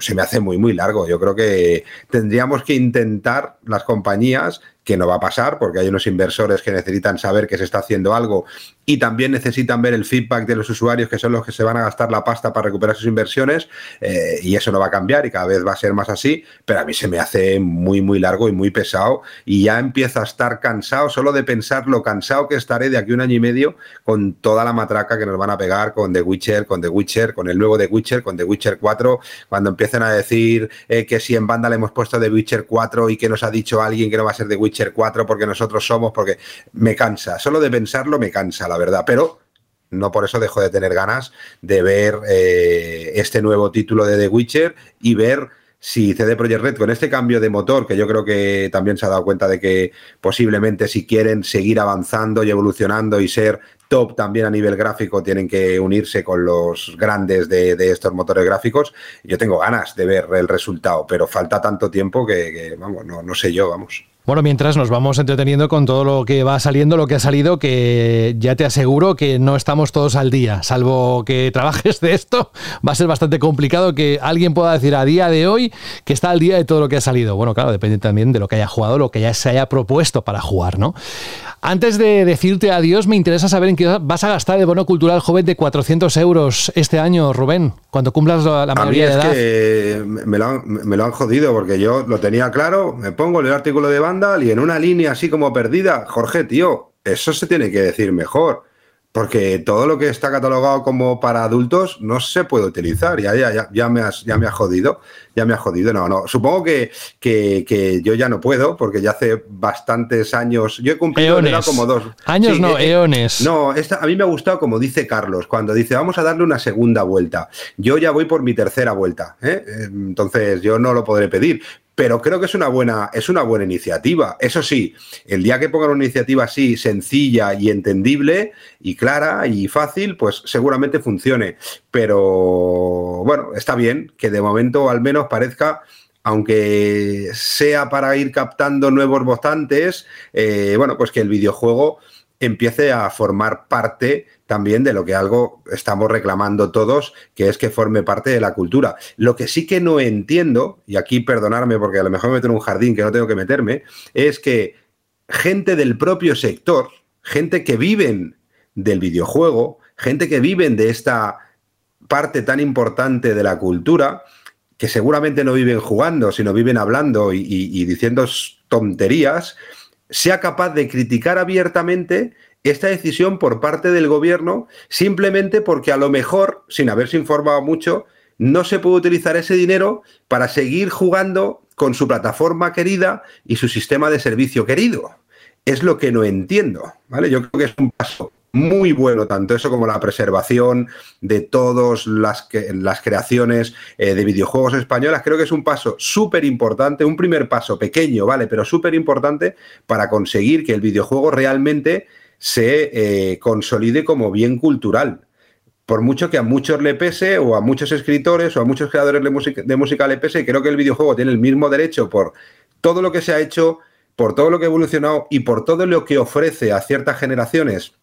se me hace muy, muy largo. Yo creo que tendríamos que intentar las compañías que no va a pasar porque hay unos inversores que necesitan saber que se está haciendo algo y también necesitan ver el feedback de los usuarios que son los que se van a gastar la pasta para recuperar sus inversiones eh, y eso no va a cambiar y cada vez va a ser más así, pero a mí se me hace muy, muy largo y muy pesado y ya empiezo a estar cansado solo de pensar lo cansado que estaré de aquí un año y medio con toda la matraca que nos van a pegar con The Witcher, con The Witcher, con el nuevo The Witcher, con The Witcher 4, cuando empiecen a decir eh, que si en banda le hemos puesto The Witcher 4 y que nos ha dicho alguien que no va a ser The Witcher 4 porque nosotros somos, porque me cansa, solo de pensarlo me cansa, la verdad, pero no por eso dejo de tener ganas de ver eh, este nuevo título de The Witcher y ver si CD Projekt Red con este cambio de motor, que yo creo que también se ha dado cuenta de que posiblemente si quieren seguir avanzando y evolucionando y ser top también a nivel gráfico, tienen que unirse con los grandes de, estos motores gráficos. Yo tengo ganas de ver el resultado, pero falta tanto tiempo que, vamos, no, no sé yo, vamos. Bueno, mientras nos vamos entreteniendo con todo lo que va saliendo, lo que ha salido, que ya te aseguro que no estamos todos al día, salvo que trabajes de esto, va a ser bastante complicado que alguien pueda decir a día de hoy que está al día de todo lo que ha salido. Bueno, claro, depende también de lo que haya jugado, lo que ya se haya propuesto para jugar, ¿no? Antes de decirte adiós, me interesa saber en qué vas a gastar el bono cultural joven de 400 euros este año, Rubén, cuando cumplas la, mayoría de edad. Que me, lo han, me lo han jodido porque yo lo tenía claro, me pongo el artículo de Vandal y en una línea así como perdida, Jorge, tío, eso se tiene que decir mejor. Porque todo lo que está catalogado como para adultos no se puede utilizar. Ya, ya, ya, ya, me, has, ya me ha jodido. Ya me ha jodido. No, no. Supongo que, que, yo ya no puedo, porque ya hace bastantes años. Yo he cumplido como dos. Años no, eh, eones. No, esta, a mí me ha gustado, como dice Carlos, cuando dice vamos a darle una segunda vuelta. Yo ya voy por mi tercera vuelta. ¿eh? Entonces yo no lo podré pedir pero creo que es una buena, es una buena iniciativa. Eso sí, el día que pongan una iniciativa así sencilla y entendible y clara y fácil, pues seguramente funcione. Pero bueno, está bien que de momento al menos parezca aunque sea para ir captando nuevos votantes, eh, bueno, pues que el videojuego empiece a formar parte también de lo que algo estamos reclamando todos, que es que forme parte de la cultura. Lo que sí que no entiendo, y aquí perdonarme porque a lo mejor me meto en un jardín que no tengo que meterme, es que gente del propio sector, gente que viven del videojuego, gente que viven de esta parte tan importante de la cultura, que seguramente no viven jugando, sino viven hablando y, y diciendo tonterías, sea capaz de criticar abiertamente esta decisión por parte del gobierno simplemente porque a lo mejor, sin haberse informado mucho, no se puede utilizar ese dinero para seguir jugando con su plataforma querida y su sistema de servicio querido. Es lo que no entiendo, ¿vale? Yo creo que es un paso muy bueno, tanto eso como la preservación de todas las, las creaciones eh, de videojuegos españolas. Creo que es un paso súper importante, un primer paso pequeño, ¿vale? Pero súper importante para conseguir que el videojuego realmente se eh, consolide como bien cultural. Por mucho que a muchos le pese, o a muchos escritores, o a muchos creadores de música, de música le pese, creo que el videojuego tiene el mismo derecho por todo lo que se ha hecho, por todo lo que ha evolucionado y por todo lo que ofrece a ciertas generaciones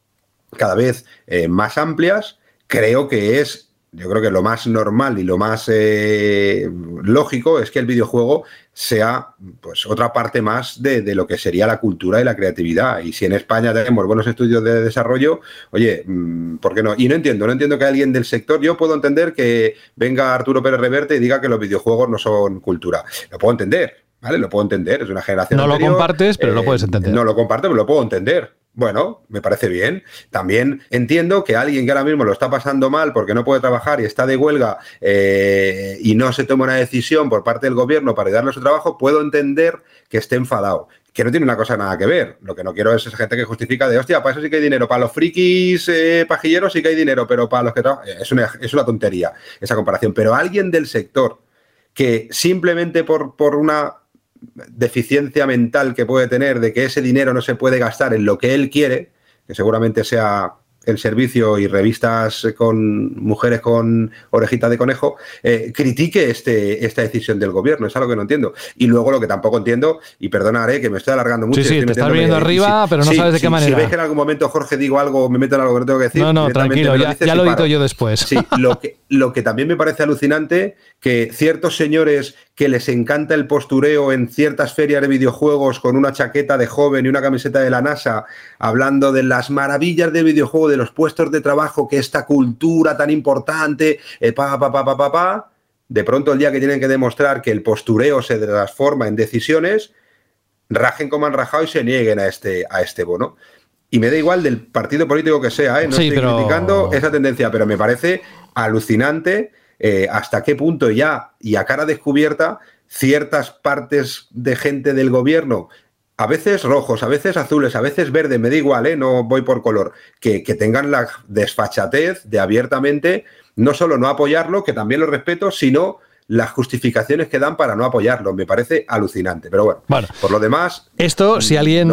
cada vez eh, más amplias, creo que es, yo creo que lo más normal y lo más eh, lógico es que el videojuego sea pues otra parte más de, lo que sería la cultura y la creatividad. Y si en España tenemos buenos estudios de desarrollo, oye, mm, ¿por qué no? Y no entiendo, no entiendo que alguien del sector, yo puedo entender que venga Arturo Pérez Reverte y diga que los videojuegos no son cultura. Lo puedo entender, ¿vale? Lo puedo entender, es una generación. No lo compartes, pero lo puedes eh, entender. No lo comparto, pero lo puedo entender. Bueno, me parece bien. También entiendo que alguien que ahora mismo lo está pasando mal porque no puede trabajar y está de huelga eh, y no se toma una decisión por parte del gobierno para darle su trabajo, puedo entender que esté enfadado. Que no tiene una cosa nada que ver. Lo que no quiero es esa gente que justifica de, hostia, para eso sí que hay dinero. Para los frikis eh, pajilleros sí que hay dinero, pero para los que trabajan. Es una, es una tontería esa comparación. Pero alguien del sector que simplemente por, por una deficiencia mental que puede tener de que ese dinero no se puede gastar en lo que él quiere, que seguramente sea el servicio y revistas con mujeres con orejita de conejo, eh, critique este, esta decisión del gobierno. Es algo que no entiendo. Y luego lo que tampoco entiendo, y perdonaré que me estoy alargando mucho. Sí, sí, te estás viendo arriba, pero no sabes de qué manera. Si ves que en algún momento Jorge digo algo, me meto en algo que no tengo que decir. No, no, tranquilo, ya, lo dicho yo después. Sí, lo que, lo que también me parece alucinante, que ciertos señores que les encanta el postureo en ciertas ferias de videojuegos con una chaqueta de joven y una camiseta de la NASA, hablando de las maravillas del videojuego, de los puestos de trabajo, que esta cultura tan importante, eh, pa, pa, pa, pa, pa, pa, de pronto el día que tienen que demostrar que el postureo se transforma en decisiones, rajen como han rajado y se nieguen a este, a este bono. Y me da igual del partido político que sea, ¿eh? no estoy criticando esa tendencia, pero me parece alucinante eh, hasta qué punto ya y a cara descubierta ciertas partes de gente del gobierno, a veces rojos, a veces azules, a veces verdes, me da igual, ¿eh? no voy por color, que, que tengan la desfachatez de abiertamente no solo no apoyarlo, que también lo respeto, sino las justificaciones que dan para no apoyarlo. Me parece alucinante. Pero bueno, por lo demás, esto, si alguien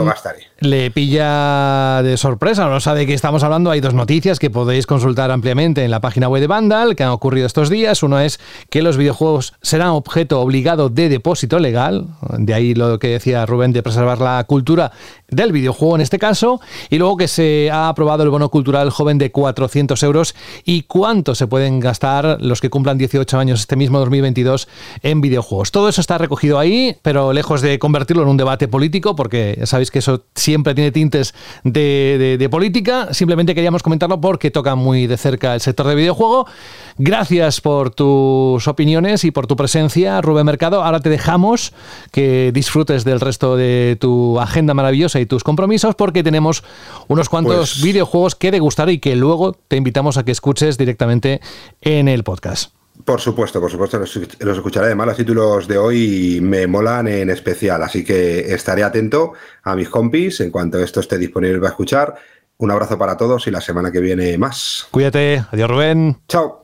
le pilla de sorpresa no sabe de qué estamos hablando, hay dos noticias que podéis consultar ampliamente en la página web de Vandal que han ocurrido estos días. Uno es que los videojuegos serán objeto obligado de depósito legal, de ahí lo que decía Rubén de preservar la cultura del videojuego en este caso, y luego que se ha aprobado el bono cultural joven de 400 euros y cuánto se pueden gastar los que cumplan 18 años este mismo 2022 en videojuegos. Todo eso está recogido ahí, pero lejos de convertirlo en un debate político, porque sabéis que eso siempre tiene tintes de, política, simplemente queríamos comentarlo porque toca muy de cerca el sector de videojuego. Gracias por tus opiniones y por tu presencia, Rubén Mercado. Ahora te dejamos que disfrutes del resto de tu agenda maravillosa y tus compromisos porque tenemos unos cuantos pues videojuegos que degustar y que luego te invitamos a que escuches directamente en el podcast. Por supuesto, por supuesto, los, escucharé. Además, los títulos de hoy me molan en especial, así que estaré atento a mis compis en cuanto esto esté disponible para escuchar. Un abrazo para todos y la semana que viene más. Cuídate. Adiós, Rubén. Chao.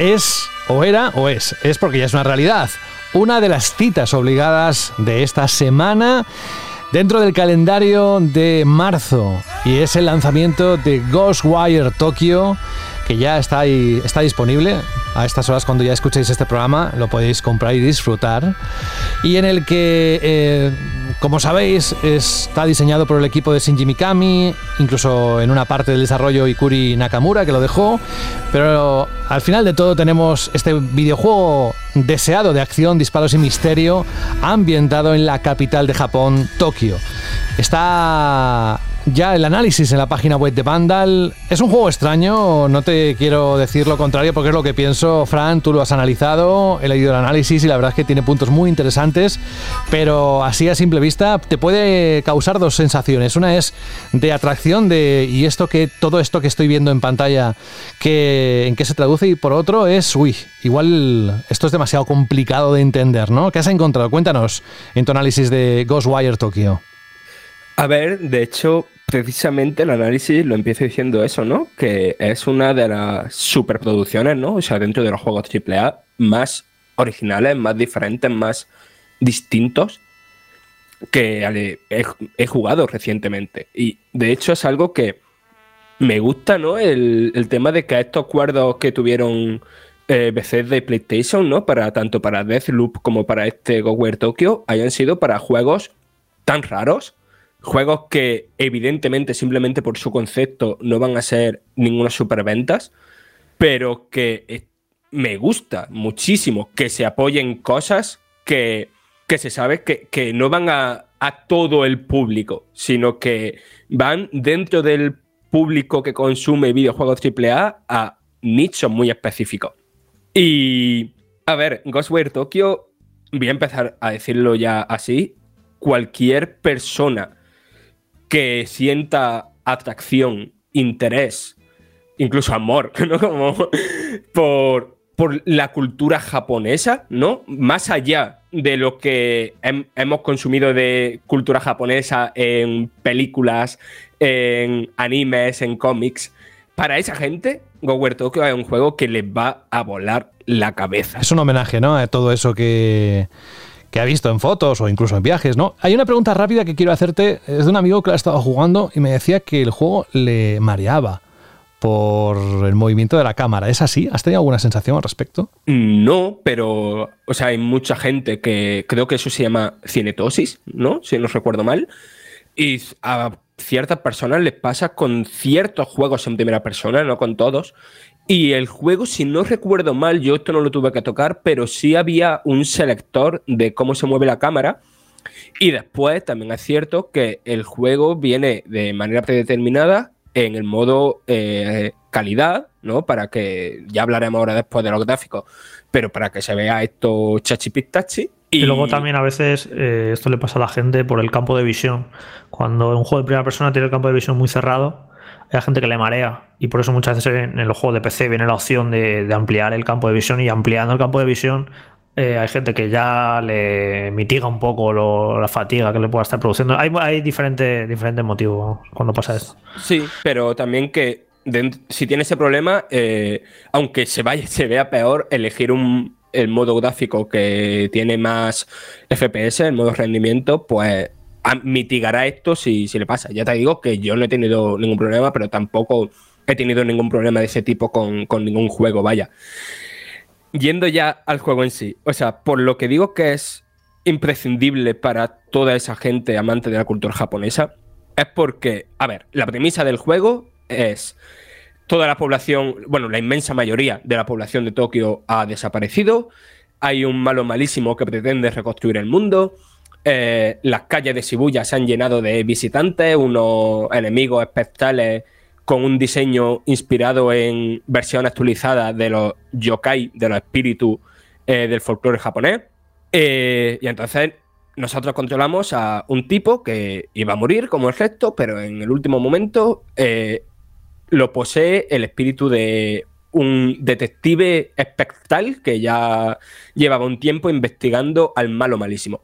Es, o era, o es, es porque ya es una realidad. Una de las citas obligadas de esta semana dentro del calendario de marzo y es el lanzamiento de Ghostwire Tokyo que ya está, está disponible. A estas horas cuando ya escuchéis este programa lo podéis comprar y disfrutar. Y en el que eh, como sabéis está diseñado por el equipo de Shinji Mikami incluso en una parte del desarrollo Ikuri Nakamura que lo dejó. Pero al final de todo tenemos este videojuego deseado de acción, disparos y misterio ambientado en la capital de Japón, Tokio. Está ya el análisis en la página web de Vandal. Es un juego extraño, no te quiero decir lo contrario porque es lo que pienso. Fran, tú lo has analizado, he leído el análisis y la verdad es que tiene puntos muy interesantes, pero así a simple vista te puede causar dos sensaciones. Una es de atracción de y esto que todo esto que estoy viendo en pantalla que en qué se traduce y por otro es uy, igual esto es demasiado complicado de entender, ¿no? ¿Qué has encontrado? Cuéntanos en tu análisis de Ghostwire Tokyo. A ver, de hecho, precisamente el análisis lo empiezo diciendo eso, ¿no? Que es una de las superproducciones, ¿no? O sea, dentro de los juegos AAA más originales, más diferentes, más distintos que he, jugado recientemente. Y de hecho es algo que me gusta, ¿no? El, tema de que estos acuerdos que tuvieron eh, de PlayStation, ¿no? Para tanto para Deathloop como para este GoWare Tokyo, hayan sido para juegos tan raros juegos que evidentemente simplemente por su concepto no van a ser ninguna superventas, pero que me gusta muchísimo que se apoyen cosas que, se sabe que, no van a, a, todo el público, sino que van dentro del público que consume videojuegos AAA a nichos muy específicos. Y, a ver, Ghostware Tokyo, voy a empezar a decirlo ya así, cualquier persona que sienta atracción, interés, incluso amor, ¿no? Como por, por la cultura japonesa, ¿no? Más allá de lo que hemos consumido de cultura japonesa en películas, en animes, en cómics, para esa gente, Gower Tokyo es un juego que les va a volar la cabeza. Es un homenaje, ¿no? A todo eso que que ha visto en fotos o incluso en viajes, ¿no? Hay una pregunta rápida que quiero hacerte, es de un amigo que ha estado jugando y me decía que el juego le mareaba por el movimiento de la cámara. ¿Es así? ¿Has tenido alguna sensación al respecto? No, pero, o sea, hay mucha gente que creo que eso se llama cinetosis, ¿no? Si no recuerdo mal. Y a ciertas personas les pasa con ciertos juegos en primera persona, no con todos, y el juego, si no recuerdo mal, yo esto no lo tuve que tocar, pero sí había un selector de cómo se mueve la cámara. Y después también es cierto que el juego viene de manera predeterminada en el modo eh, calidad, ¿no? Para que, ya hablaremos ahora después de los gráficos, pero para que se vea esto chachipistachi. Y... y luego también a veces eh, esto le pasa a la gente por el campo de visión. Cuando un juego de primera persona tiene el campo de visión muy cerrado, hay gente que le marea y por eso muchas veces en los juegos de PC viene la opción de, ampliar el campo de visión y ampliando el campo de visión eh, hay gente que ya le mitiga un poco la fatiga que le pueda estar produciendo. Hay, diferentes motivos cuando pasa esto. Sí, pero también que si tiene ese problema, eh, aunque se vaya, se vea peor, elegir un, el modo gráfico que tiene más FPS, el modo rendimiento, pues mitigará esto si, si le pasa. Ya te digo que yo no he tenido ningún problema, pero tampoco he tenido ningún problema de ese tipo con, ningún juego, vaya. Yendo ya al juego en sí, o sea, por lo que digo que es imprescindible para toda esa gente amante de la cultura japonesa, es porque, a ver, la premisa del juego es toda la población, bueno, la inmensa mayoría de la población de Tokio ha desaparecido, hay un malo malísimo que pretende reconstruir el mundo, eh, las calles de Shibuya se han llenado de visitantes, unos enemigos espectrales con un diseño inspirado en versiones actualizadas de los yokai, de los espíritus eh, del folclore japonés. Eh, y entonces nosotros controlamos a un tipo que iba a morir como el resto, pero en el último momento lo posee el espíritu de un detective espectral que ya llevaba un tiempo investigando al malo malísimo.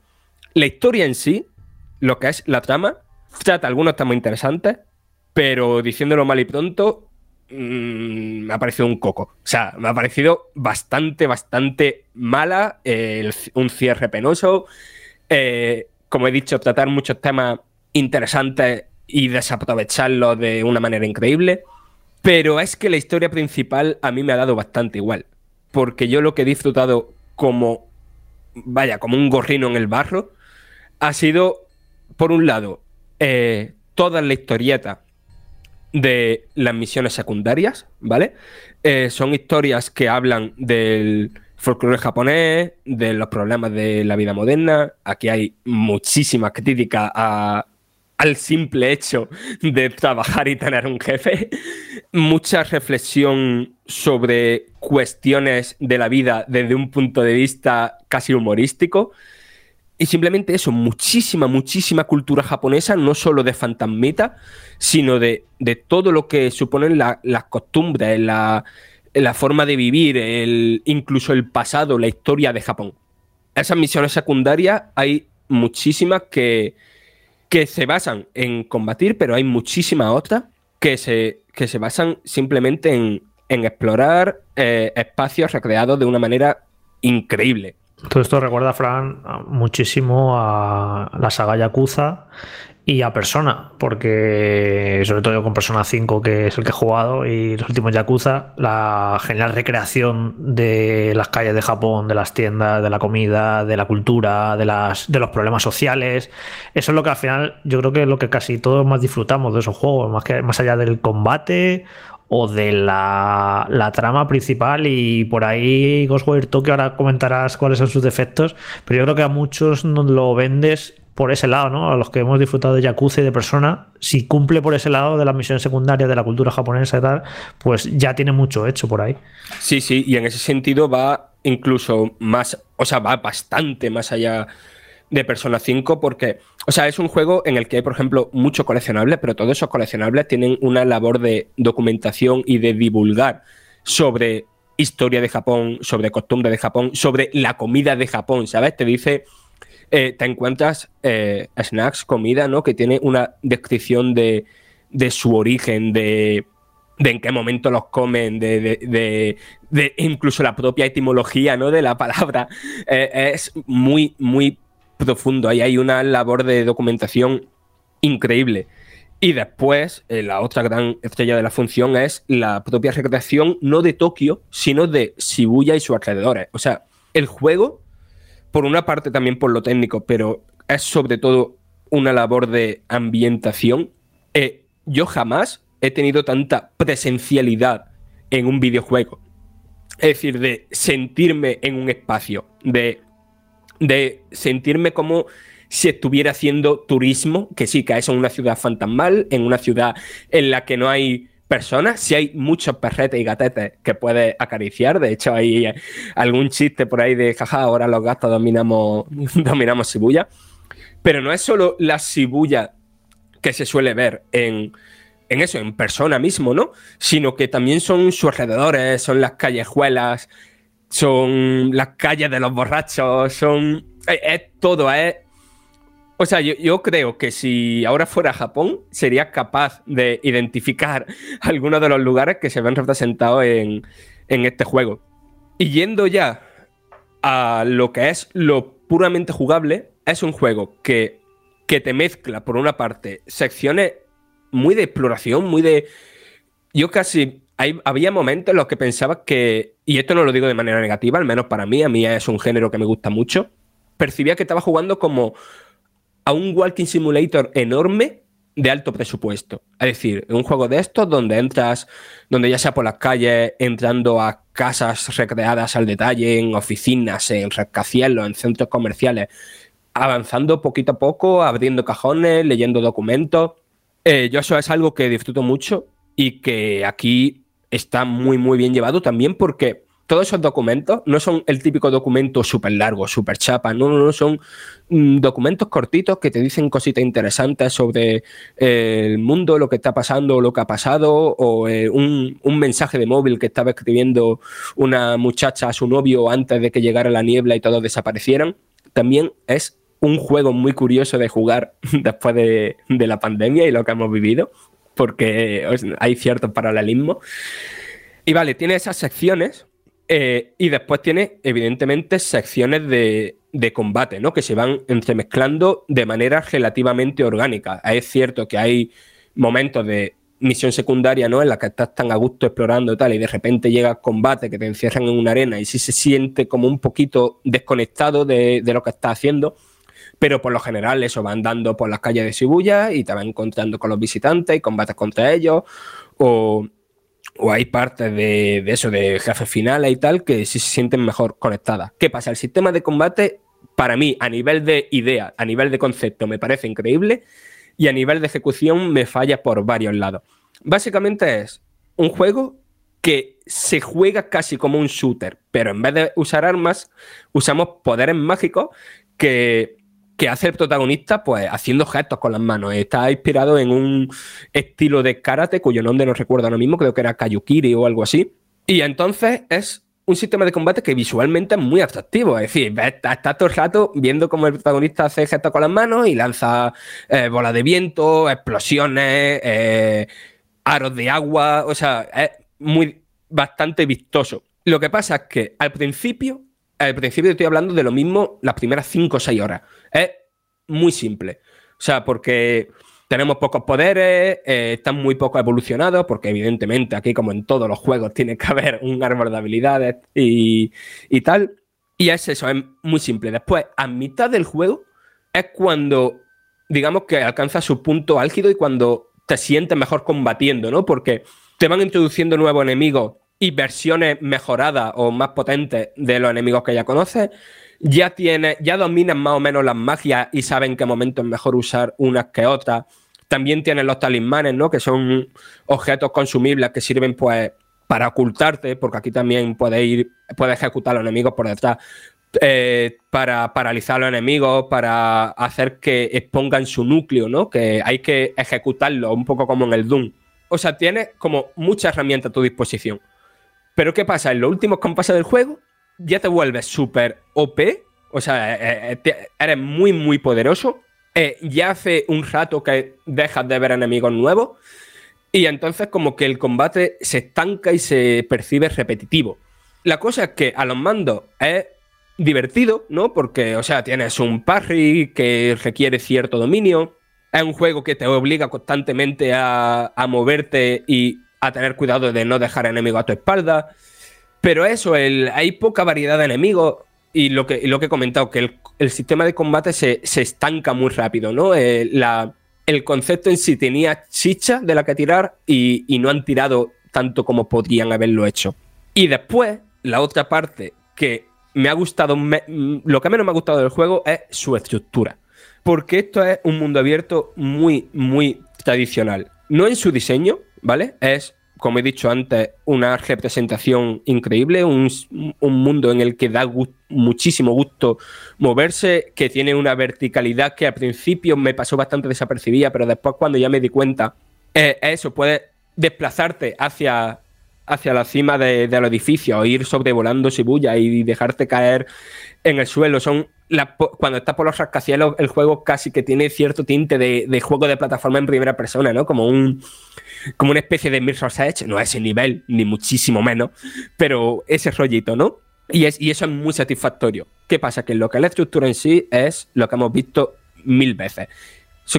La historia en sí, lo que es la trama, trata algunos temas interesantes, pero diciéndolo mal y pronto, mm, me ha parecido un coco. O sea, me ha parecido bastante, bastante mala, un cierre penoso. Eh, como he dicho, tratar muchos temas interesantes y desaprovecharlos de una manera increíble. Pero es que la historia principal a mí me ha dado bastante igual. Porque yo lo que he disfrutado como, vaya, como un gorrino en el barro, ha sido, por un lado, eh, toda la historieta de las misiones secundarias, ¿vale? Eh, son historias que hablan del folclore japonés, de los problemas de la vida moderna. Aquí hay muchísima crítica a al simple hecho de trabajar y tener un jefe, mucha reflexión sobre cuestiones de la vida desde un punto de vista casi humorístico. Y simplemente eso, muchísima, muchísima cultura japonesa, no solo de fantasmita, sino de, todo lo que suponen las costumbres, la, la, forma de vivir, el, incluso el pasado, la historia de Japón. Esas misiones secundarias hay muchísimas que, que se basan en combatir, pero hay muchísimas otras que se, que se basan simplemente en, explorar eh, espacios recreados de una manera increíble. Todo esto recuerda, Fran, muchísimo a la saga Yakuza y a Persona, porque sobre todo con Persona 5, que es el que he jugado, y los últimos Yakuza, la genial recreación de las calles de Japón, de las tiendas, de la comida, de la cultura, de, las, de los problemas sociales, eso es lo que al final yo creo que es lo que casi todos más disfrutamos de esos juegos, más, que, más allá del combate o de la, la, trama principal y por ahí Ghostwire Tokyo ahora comentarás cuáles son sus defectos, pero yo creo que a muchos nos lo vendes por ese lado, ¿no? A los que hemos disfrutado de Yakuza y de Persona, si cumple por ese lado de las misiones secundarias de la cultura japonesa y tal, pues ya tiene mucho hecho por ahí. Sí, sí, y en ese sentido va incluso más, o sea, va bastante más allá de Persona 5 porque, o sea, es un juego en el que hay, por ejemplo, muchos coleccionables, pero todos esos coleccionables tienen una labor de documentación y de divulgar sobre historia de Japón, sobre costumbre de Japón, sobre la comida de Japón, ¿sabes? Te dice eh, te encuentras eh, snacks, comida, ¿no? Que tiene una descripción de, su origen, de, en qué momento los comen, de, incluso la propia etimología, ¿no? De la palabra. Eh, es muy, muy profundo. Ahí hay una labor de documentación increíble. Y después, la otra gran estrella de la función es la propia recreación, no de Tokio, sino de Shibuya y sus alrededores. O sea, el juego por una parte también por lo técnico, pero es sobre todo una labor de ambientación. Eh, yo jamás he tenido tanta presencialidad en un videojuego. Es decir, de sentirme en un espacio, de, de sentirme como si estuviera haciendo turismo, que sí, que es en una ciudad fantasmal, en una ciudad en la que no hay personas, si hay muchos perretes y gatetes que puedes acariciar. De hecho, hay algún chiste por ahí de jaja, ahora los gatos dominamos, dominamos Shibuya. Pero no es solo la Shibuya que se suele ver en, en eso, en persona mismo, ¿no? Sino que también son sus alrededores, son las callejuelas, son las calles de los borrachos, son. es todo, es o sea, yo, creo que si ahora fuera Japón, sería capaz de identificar algunos de los lugares que se ven representados en, este juego. Y yendo ya a lo que es lo puramente jugable, es un juego que, que te mezcla, por una parte, secciones muy de exploración, muy de... Yo casi... había momentos en los que pensaba que, y esto no lo digo de manera negativa, al menos para mí, a mí es un género que me gusta mucho, percibía que estaba jugando como a un walking simulator enorme de alto presupuesto. Es decir, un juego de estos donde entras, donde ya sea por las calles, entrando a casas recreadas al detalle, en oficinas, en rascacielos, en centros comerciales, avanzando poquito a poco, abriendo cajones, leyendo documentos. Eh, yo eso es algo que disfruto mucho y que aquí está muy, muy bien llevado también porque todos esos documentos no son el típico documento súper largo, súper chapa, no, no, no, son mm, documentos cortitos que te dicen cositas interesantes sobre eh, el mundo, lo que está pasando, lo que ha pasado, o eh, un, mensaje de móvil que estaba escribiendo una muchacha a su novio antes de que llegara la niebla y todos desaparecieran. También es un juego muy curioso de jugar después de, de la pandemia y lo que hemos vivido, porque hay ciertos paralelismos. Y vale, tiene esas secciones eh, y después tiene, evidentemente, secciones de, combate, ¿no? Que se van entremezclando de manera relativamente orgánica. Es cierto que hay momentos de misión secundaria, ¿no? En la que estás tan a gusto explorando y tal, y de repente llega combate que te encierran en una arena y sí se siente como un poquito desconectado de, de lo que estás haciendo. Pero por lo general, eso va andando por las calles de Shibuya y te va encontrando con los visitantes y combates contra ellos. O o hay partes de, eso, de jefe finales y tal, que sí se sienten mejor conectadas. ¿Qué pasa? El sistema de combate, para mí, a nivel de idea, a nivel de concepto, me parece increíble. y a nivel de ejecución me falla por varios lados. Básicamente es un juego que se juega casi como un shooter, pero en vez de usar armas, usamos poderes mágicos que, hace el protagonista pues haciendo gestos con las manos. Está inspirado en un estilo de karate cuyo nombre no recuerdo ahora mismo, creo que era Kayukiri o algo así. Y entonces es un sistema de combate que visualmente es muy atractivo. Es decir, estás todo el rato viendo cómo el protagonista hace gestos con las manos y lanza eh, bolas de viento, explosiones, eh, aros de agua. O sea, es muy bastante vistoso. Lo que pasa es que al principio, al principio estoy hablando de lo mismo las primeras 5 o 6 horas. Es muy simple. O sea, porque tenemos pocos poderes, eh, están muy poco evolucionados, porque evidentemente aquí, como en todos los juegos, tiene que haber un árbol de habilidades y, y tal. Y es eso, es muy simple. Después, a mitad del juego, es cuando, digamos que alcanza su punto álgido y cuando te sientes mejor combatiendo, ¿no? Porque te van introduciendo nuevos enemigos y versiones mejoradas o más potentes de los enemigos que ya conoces. Ya tienes, ya dominas más o menos las magias y saben en qué momento es mejor usar unas que otras. También tienes los talismanes, ¿no? Que son objetos consumibles que sirven, pues, para ocultarte, porque aquí también puedes ir, puedes ejecutar a los enemigos por detrás. Eh, para paralizar a los enemigos, para hacer que expongan su núcleo, ¿no? Que hay que ejecutarlo, un poco como en el Doom o sea, tienes como muchas herramientas a tu disposición. Pero ¿qué pasa? En los últimos compases del juego ya te vuelves súper OP, o sea, eh, eh, eres muy, muy poderoso. Eh, ya hace un rato que dejas de ver enemigos nuevos. Y entonces como que el combate se estanca y se percibe repetitivo. La cosa es que a los mandos es divertido, ¿no? Porque, o sea, tienes un parry que requiere cierto dominio. Es un juego que te obliga constantemente a, moverte y a tener cuidado de no dejar enemigos a tu espalda. Pero eso, hay poca variedad de enemigos y lo que, lo que he comentado, que el, sistema de combate se, estanca muy rápido, ¿no? Eh, el concepto en sí tenía chicha de la que tirar y, no han tirado tanto como podrían haberlo hecho. Y después, la otra parte que me ha gustado, lo que menos me ha gustado del juego es su estructura porque esto es un mundo abierto muy, muy tradicional. No en su diseño, ¿vale? Es, como he dicho antes, una representación increíble, un, mundo en el que da muchísimo gusto moverse, que tiene una verticalidad que al principio me pasó bastante desapercibida, pero después cuando ya me di cuenta, eh, eso, puede desplazarte hacia hacia la cima de, del edificio o ir sobrevolando Shibuya y dejarte caer en el suelo. Son cuando estás por los rascacielos, el juego casi que tiene cierto tinte de, juego de plataforma en primera persona, ¿no? Como un una especie de Mirror's Edge, no a ese nivel, ni muchísimo menos, pero ese rollito, ¿no? Y eso es muy satisfactorio. ¿Qué pasa? Que lo que es la estructura en sí es lo que hemos visto mil veces.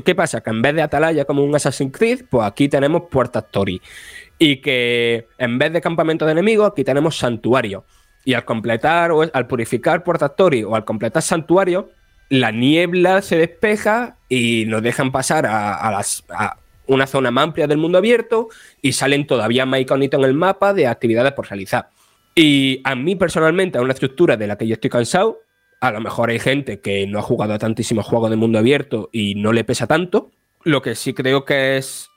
¿Qué pasa? Que en vez de Atalaya como un Assassin's Creed, pues aquí tenemos Puerta Story. Y que en vez de campamento de enemigos, aquí tenemos santuario. Y al completar o al purificar Puerta Story o al completar santuario, la niebla se despeja y nos dejan pasar a, las, una zona más amplia del mundo abierto y salen todavía más iconitos en el mapa de actividades por realizar. Y a mí personalmente, a una estructura de la que yo estoy cansado, a lo mejor hay gente que no ha jugado a tantísimos juegos de mundo abierto y no le pesa tanto. Lo que sí creo que es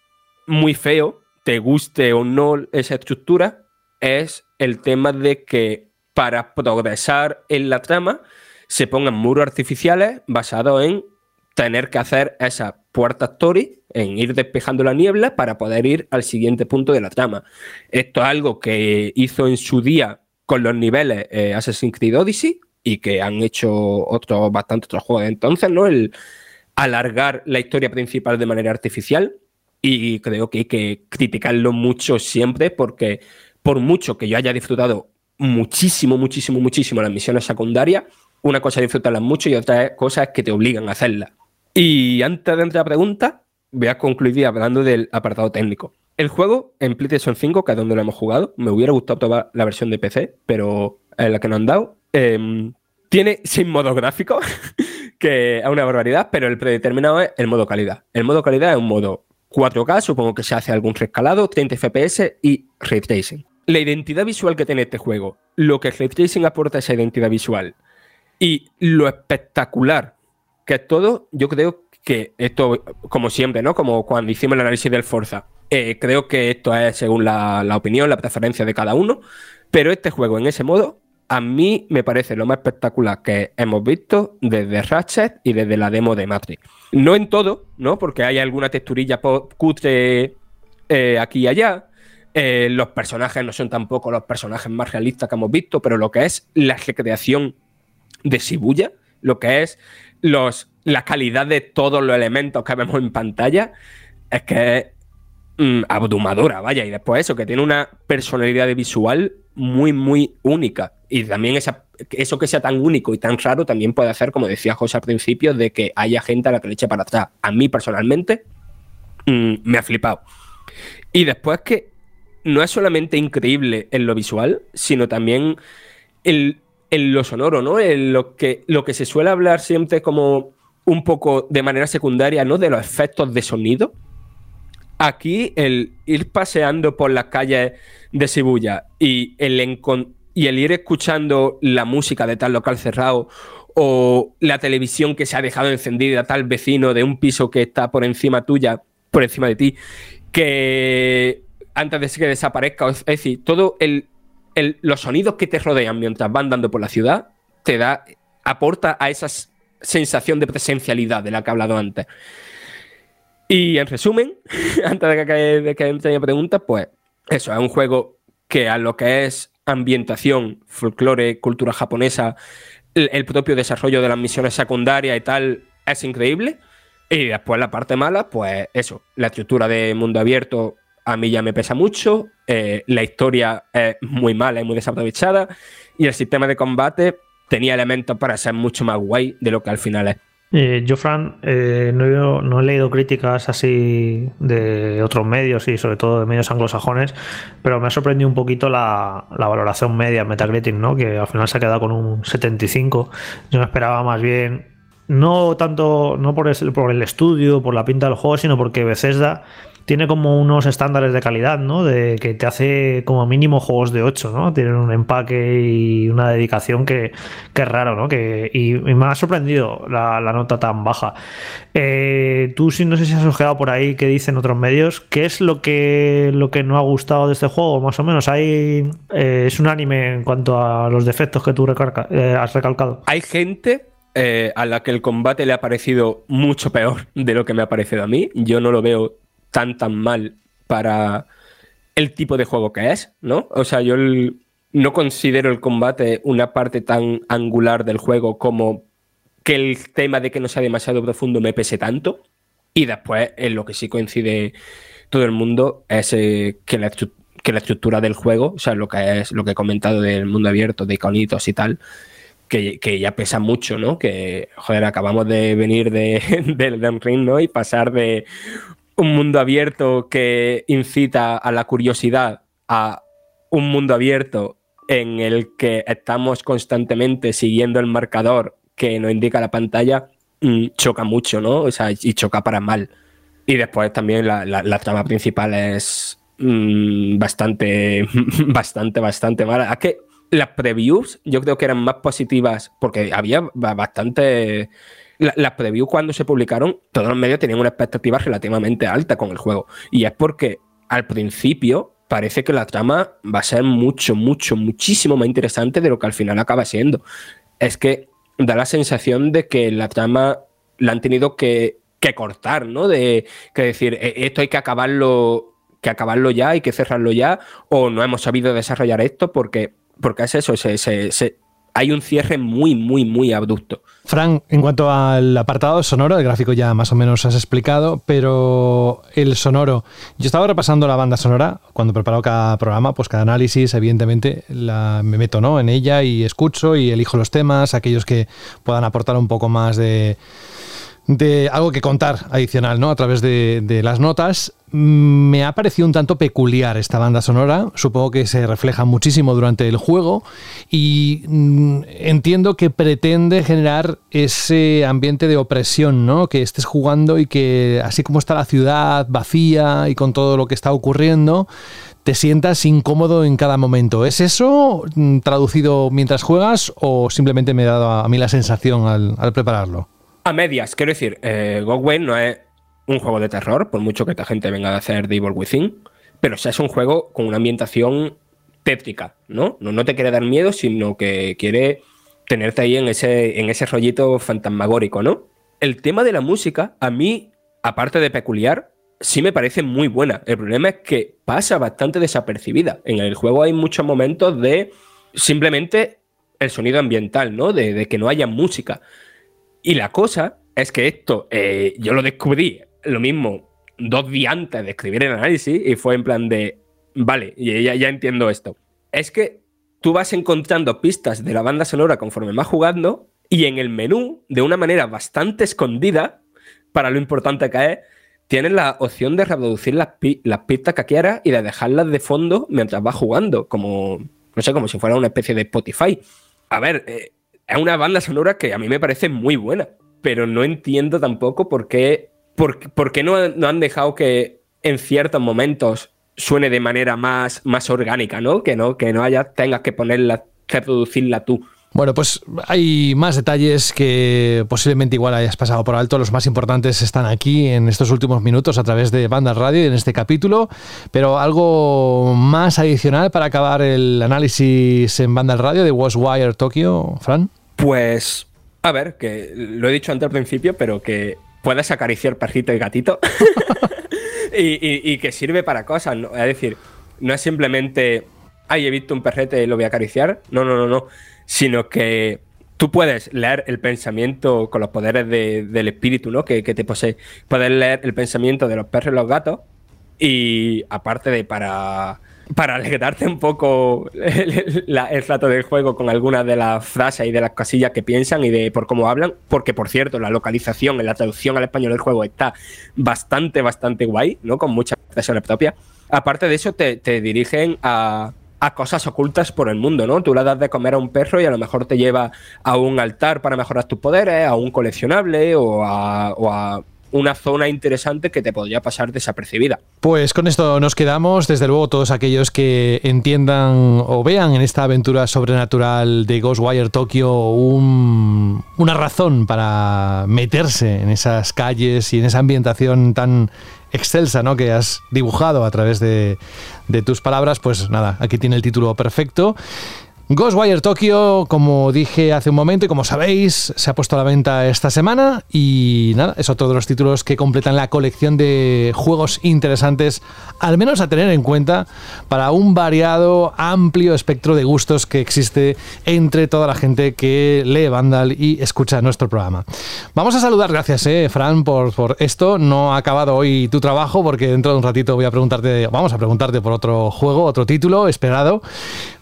muy feo te guste o no esa estructura, es el tema de que para progresar en la trama se pongan muros artificiales basados en tener que hacer esa puerta story, en ir despejando la niebla para poder ir al siguiente punto de la trama. Esto es algo que hizo en su día con los niveles eh, Assassin's Creed Odyssey y que han hecho otros, bastante otros juegos entonces, ¿no? El alargar la historia principal de manera artificial y creo que hay que criticarlo mucho siempre porque por mucho que yo haya disfrutado muchísimo, muchísimo, muchísimo las misiones secundarias, una cosa es disfrutarlas mucho y otra cosa es que te obligan a hacerlas. Y antes de entrar a la pregunta, voy a concluir hablando del apartado técnico. El juego en PlayStation 5, que es donde lo hemos jugado, me hubiera gustado probar la versión de PC, pero es la que nos han dado. Em, tiene sin modo gráfico, que es una barbaridad, pero el predeterminado es el modo calidad. El modo calidad es un modo 4K, supongo que se hace algún rescalado, 30 FPS y ray tracing. La identidad visual que tiene este juego, lo que el ray tracing aporta a esa identidad visual y lo espectacular que es todo, yo creo que esto, como siempre, ¿no? Como cuando hicimos el análisis del Forza, eh, creo que esto es según la, opinión, la preferencia de cada uno, pero este juego en ese modo a mí me parece lo más espectacular que hemos visto desde Ratchet y desde la demo de Matrix. No en todo, ¿no? Porque hay alguna texturilla cutre eh, aquí y allá. Eh, los personajes no son tampoco los personajes más realistas que hemos visto, pero lo que es la recreación de Shibuya, lo que es los, la calidad de todos los elementos que vemos en pantalla, es que es mm, abrumadora, vaya. Y después eso, que tiene una personalidad visual muy, muy única. Y también eso que sea tan único y tan raro también puede hacer, como decía José al principio, de que haya gente a la que le eche para atrás. A mí personalmente mm, me ha flipado. Y después que no es solamente increíble en lo visual, sino también en, lo sonoro, ¿no? En lo que, lo que se suele hablar siempre como un poco de manera secundaria, ¿no? De los efectos de sonido. Aquí el ir paseando por las calles de Shibuya y el, y el ir escuchando la música de tal local cerrado o la televisión que se ha dejado encendida tal vecino de un piso que está por encima tuya, por encima de ti, que antes de que desaparezca, es decir, todo el, los sonidos que te rodean mientras van dando por la ciudad te da, aporta a esa sensación de presencialidad de la que he hablado antes. Y en resumen, antes de que, de que entre preguntas, pues eso, es un juego que a lo que es ambientación, folclore, cultura japonesa, el, propio desarrollo de las misiones secundarias y tal, es increíble. Y después la parte mala, pues eso, la estructura de mundo abierto a mí ya me pesa mucho, eh, la historia es muy mala y muy desaprovechada, y el sistema de combate tenía elementos para ser mucho más guay de lo que al final es. Eh, yo, Fran, eh, no, he, leído críticas así de otros medios y sobre todo de medios anglosajones, pero me ha sorprendido un poquito la, valoración media Metacritic, ¿no? que al final se ha quedado con un 75. Yo me esperaba más bien, no tanto no por el, por el estudio, por la pinta del juego, sino porque Bethesda tiene como unos estándares de calidad, ¿no? De que te hace como mínimo juegos de 8, ¿no? Tienen un empaque y una dedicación que, es raro, ¿no? Que, y, me ha sorprendido la, nota tan baja. Eh, tú, si no sé si has ojeado por ahí qué dicen otros medios, ¿qué es lo que, lo que no ha gustado de este juego? Más o menos, hay, eh, es un anime en cuanto a los defectos que tú eh, has recalcado. Hay gente a la que el combate le ha parecido mucho peor de lo que me ha parecido a mí. Yo no lo veo tan tan mal para el tipo de juego que es, ¿no? O sea, yo no considero el combate una parte tan angular del juego como que el tema de que no sea demasiado profundo me pese tanto. Y después, en lo que sí coincide todo el mundo, es eh, que, la estructura del juego, o sea, lo que es lo que he comentado del mundo abierto, de iconitos y tal, que, ya pesa mucho, ¿no? Que, joder, acabamos de venir de, del Ring, ¿no? Y pasar de un mundo abierto que incita a la curiosidad, a un mundo abierto en el que estamos constantemente siguiendo el marcador que nos indica la pantalla, mm, choca mucho, ¿no? O sea, y choca para mal. Y después también la, trama principal es mm, bastante, bastante, bastante mala. Es que las previews yo creo que eran más positivas porque había bastante las previews cuando se publicaron, todos los medios tenían una expectativa relativamente alta con el juego. Y es porque al principio parece que la trama va a ser mucho, mucho, muchísimo más interesante de lo que al final acaba siendo. Es que da la sensación de que la trama la han tenido que, cortar, ¿no? De que decir, e, esto hay que acabarlo, que acabarlo ya, hay que cerrarlo ya, o no hemos sabido desarrollar esto porque, porque es eso, se, se hay un cierre muy, muy, muy abrupto. Frank, en cuanto al apartado sonoro, el gráfico ya más o menos has explicado, pero el sonoro, yo estaba repasando la banda sonora cuando preparo cada programa, pues cada análisis, evidentemente, la, me meto ¿no? en ella y escucho y elijo los temas, aquellos que puedan aportar un poco más de de algo que contar adicional, ¿no? A través de, las notas. Me ha parecido un tanto peculiar esta banda sonora. Supongo que se refleja muchísimo durante el juego. Y mm, entiendo que pretende generar ese ambiente de opresión, ¿no? Que estés jugando y que, así como está la ciudad vacía y con todo lo que está ocurriendo, te sientas incómodo en cada momento. ¿Es eso mm, traducido mientras juegas o simplemente me ha dado a mí la sensación al prepararlo? A medias, quiero decir, eh, no es un juego de terror, por mucho que esta gente venga a hacer The Evil Within, pero es un juego con una ambientación tétrica, ¿no? ¿no? No te quiere dar miedo, sino que quiere tenerte ahí en ese, en ese rollito fantasmagórico, ¿no? El tema de la música, a mí, aparte de peculiar, sí me parece muy buena. El problema es que pasa bastante desapercibida. En el juego hay muchos momentos de simplemente el sonido ambiental, ¿no? De, que no haya música. Y la cosa es que esto, eh, yo lo descubrí lo mismo dos días antes de escribir el análisis y fue en plan de, vale, ya, ya entiendo esto. Es que tú vas encontrando pistas de la banda sonora conforme vas jugando y en el menú, de una manera bastante escondida, para lo importante que es, tienes la opción de reproducir las, pistas que quieras y de dejarlas de fondo mientras vas jugando, como, no sé, como si fuera una especie de Spotify. A ver, eh, es una banda sonora que a mí me parece muy buena, pero no entiendo tampoco por qué, por, qué no, no han dejado que en ciertos momentos suene de manera más, más orgánica, ¿no? Que no, que no haya, tengas que ponerla, que producirla tú. Bueno, pues hay más detalles que posiblemente igual hayas pasado por alto. Los más importantes están aquí en estos últimos minutos a través de Banda Radio en este capítulo. Pero algo más adicional para acabar el análisis en Banda Radio de Wire Tokyo, Fran. Pues, a ver, que lo he dicho antes al principio, pero que puedes acariciar perrito y gatito. y, que sirve para cosas. ¿no? Es decir, no es simplemente, ay, he visto un perrete y lo voy a acariciar. No, no, no, no. Sino que tú puedes leer el pensamiento con los poderes del espíritu, ¿no? Que, que, te posee. Puedes leer el pensamiento de los perros y los gatos. Y aparte de para para alegrarte un poco el, rato del juego con algunas de las frases y de las casillas que piensan y de por cómo hablan, porque por cierto, la localización en la traducción al español del juego está bastante, bastante guay, ¿no? Con muchas expresiones propias. Aparte de eso, te, dirigen a, cosas ocultas por el mundo, ¿no? Tú le das de comer a un perro y a lo mejor te lleva a un altar para mejorar tus poderes, a un coleccionable o a una zona interesante que te podría pasar desapercibida. Pues con esto nos quedamos. Desde luego, todos aquellos que entiendan o vean en esta aventura sobrenatural de Ghostwire Tokyo una razón para meterse en esas calles y en esa ambientación tan excelsa ¿no? que has dibujado a través de tus palabras, pues nada, aquí tiene el título perfecto. Ghostwire Tokyo, como dije hace un momento y como sabéis, se ha puesto a la venta esta semana y nada, es otro de los títulos que completan la colección de juegos interesantes, al menos a tener en cuenta para un variado, amplio espectro de gustos que existe entre toda la gente que lee Vandal y escucha nuestro programa. Vamos a saludar, gracias, eh, Fran, por, por esto. No ha acabado hoy tu trabajo porque dentro de un ratito voy a preguntarte, vamos a preguntarte por otro juego, otro título esperado.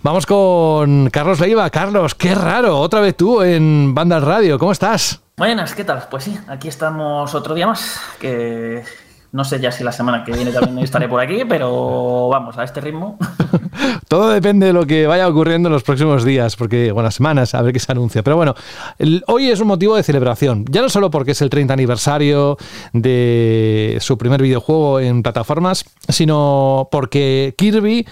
Vamos con Carlos Leiva. Carlos, qué raro, otra vez tú en Banda Radio. ¿Cómo estás? Buenas, ¿qué tal? Pues sí, aquí estamos otro día más. Que no sé ya si la semana que viene también estaré por aquí, pero vamos, a este ritmo. Todo depende de lo que vaya ocurriendo en los próximos días, porque, bueno, semanas, a ver qué se anuncia. Pero bueno, hoy es un motivo de celebración, ya no solo porque es el 30 aniversario de su primer videojuego en plataformas, sino porque Kirby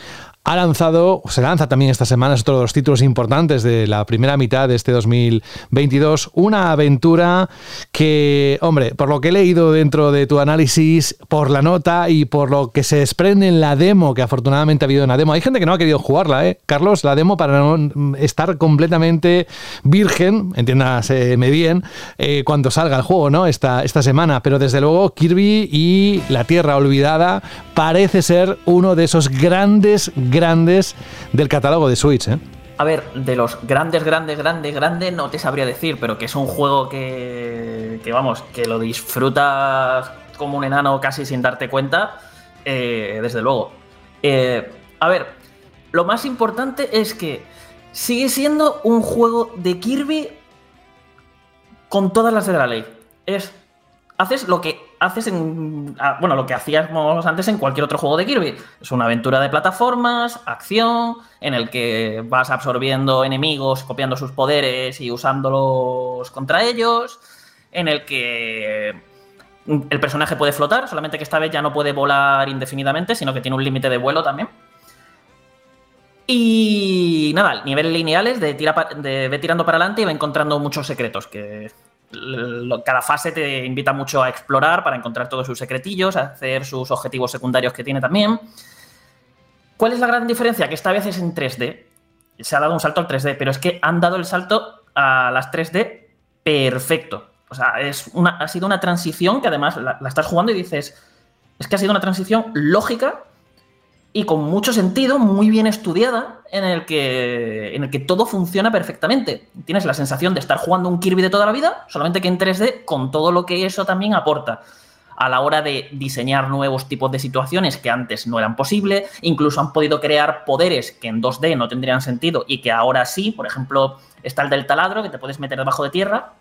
ha lanzado, se lanza también esta semana, es otro de los títulos importantes de la primera mitad de este 2022, una aventura que, hombre, por lo que he leído dentro de tu análisis, por la nota y por lo que se desprende en la demo, que afortunadamente ha habido en la demo, hay gente que no ha querido jugarla, ¿eh? Carlos, la demo para no estar completamente virgen, entiéndase bien, eh, cuando salga el juego, ¿no? Esta, esta semana, pero desde luego Kirby y la Tierra Olvidada parece ser uno de esos grandes grandes del catálogo de Switch, ¿eh? A ver, de los grandes, grandes, grandes, grandes, no te sabría decir, pero que es un juego que, que vamos, que lo disfrutas como un enano casi sin darte cuenta, eh, desde luego. Eh, a ver, lo más importante es que sigue siendo un juego de Kirby con todas las de la ley. Es, haces lo que haces en. Ah, bueno, lo que hacíamos antes en cualquier otro juego de Kirby. Es una aventura de plataformas, acción, en el que vas absorbiendo enemigos, copiando sus poderes y usándolos contra ellos. En el que el personaje puede flotar, solamente que esta vez ya no puede volar indefinidamente, sino que tiene un límite de vuelo también. Y nada, niveles lineales de, tira de ve tirando para adelante y va encontrando muchos secretos que cada fase te invita mucho a explorar para encontrar todos sus secretillos, a hacer sus objetivos secundarios que tiene también. ¿Cuál es la gran diferencia? Que esta vez es en 3D. Se ha dado un salto al 3D, pero es que han dado el salto a las 3D perfecto. O sea, es una, ha sido una transición que además la, la estás jugando y dices, es que ha sido una transición lógica y con mucho sentido, muy bien estudiada, en el, que, en el que todo funciona perfectamente. Tienes la sensación de estar jugando un Kirby de toda la vida, solamente que en 3D, con todo lo que eso también aporta a la hora de diseñar nuevos tipos de situaciones que antes no eran posibles, incluso han podido crear poderes que en 2D no tendrían sentido y que ahora sí, por ejemplo, está el del taladro, que te puedes meter debajo de tierra,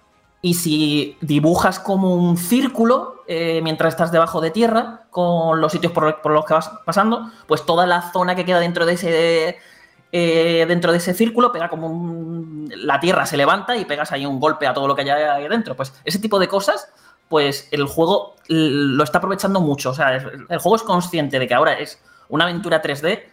y si dibujas como un círculo eh, mientras estás debajo de tierra, con los sitios por, los que vas pasando, pues toda la zona que queda dentro de ese, eh, dentro de ese círculo pega como la tierra se levanta y pegas ahí un golpe a todo lo que hay ahí dentro. Pues ese tipo de cosas, pues el juego lo está aprovechando mucho. O sea, el juego es consciente de que ahora es una aventura 3D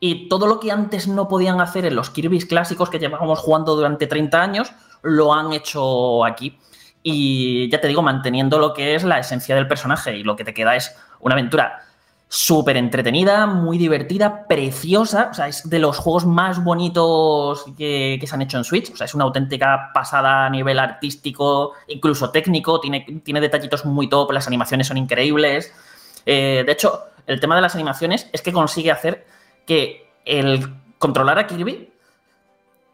y todo lo que antes no podían hacer en los Kirby's clásicos que llevábamos jugando durante 30 años, lo han hecho aquí. Y ya te digo, manteniendo lo que es la esencia del personaje y lo que te queda es una aventura súper entretenida, muy divertida, preciosa. O sea, es de los juegos más bonitos que, se han hecho en Switch. O sea, es una auténtica pasada a nivel artístico, incluso técnico. Tiene, tiene detallitos muy top, las animaciones son increíbles. Eh, de hecho, el tema de las animaciones es que consigue hacer que el controlar a Kirby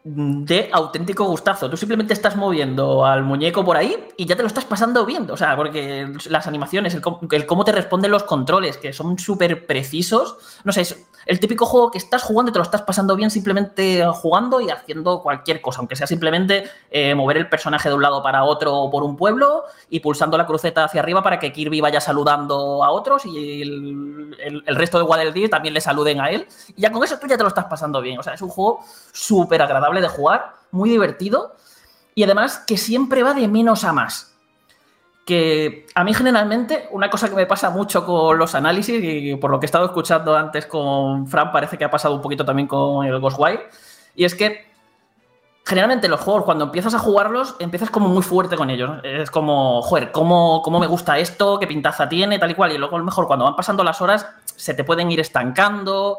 de auténtico gustazo. Tú simplemente estás moviendo al muñeco por ahí y ya te lo estás pasando bien. O sea, porque las animaciones, el, cómo te responden los controles, que son súper precisos. No sé, es el típico juego que estás jugando y te lo estás pasando bien simplemente jugando y haciendo cualquier cosa, aunque sea simplemente eh, mover el personaje de un lado para otro por un pueblo y pulsando la cruceta hacia arriba para que Kirby vaya saludando a otros y el, resto de Waddle también le saluden a él. Y ya con eso tú ya te lo estás pasando bien. O sea, es un juego súper agradable de jugar, muy divertido y además que siempre va de menos a más. Que a mí generalmente una cosa que me pasa mucho con los análisis y por lo que he estado escuchando antes con Fran parece que ha pasado un poquito también con el Ghostwire y es que generalmente los juegos, cuando empiezas a jugarlos, empiezas como muy fuerte con ellos. Es como, joder, ¿cómo, ¿cómo, me gusta esto? ¿Qué pintaza tiene? Tal y cual. Y luego, a lo mejor, cuando van pasando las horas, se te pueden ir estancando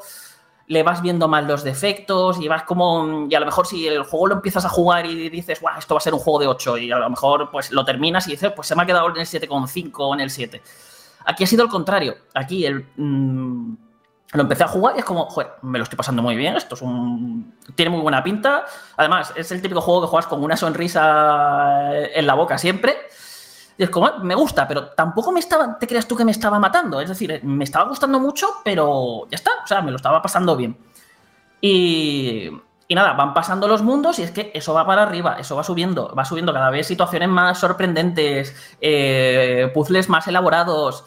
le vas viendo mal los defectos y vas como. Y a lo mejor si el juego lo empiezas a jugar y dices, Guau, esto va a ser un juego de 8, y a lo mejor pues lo terminas y dices, pues se me ha quedado en el 7,5 o en el 7. Aquí ha sido el contrario. Aquí el. Mm, lo empecé a jugar y es como, joder, me lo estoy pasando muy bien. Esto es un. Tiene muy buena pinta. Además, es el típico juego que juegas con una sonrisa en la boca siempre. Y es como, me gusta, pero tampoco me estaba, te creas tú que me estaba matando. Es decir, me estaba gustando mucho, pero ya está. O sea, me lo estaba pasando bien. Y, y nada, van pasando los mundos y es que eso va para arriba, eso va subiendo, va subiendo cada vez situaciones más sorprendentes, eh, puzzles más elaborados.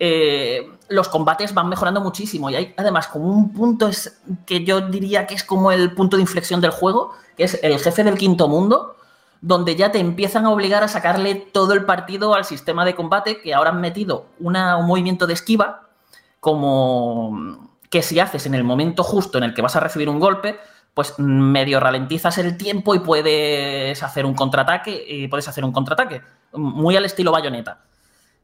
Eh, los combates van mejorando muchísimo y hay además como un punto es, que yo diría que es como el punto de inflexión del juego, que es el jefe del quinto mundo, donde ya te empiezan a obligar a sacarle todo el partido al sistema de combate, que ahora han metido un movimiento de esquiva, como que si haces en el momento justo en el que vas a recibir un golpe, pues medio ralentizas el tiempo y puedes hacer un contraataque, y puedes hacer un contraataque, muy al estilo bayoneta.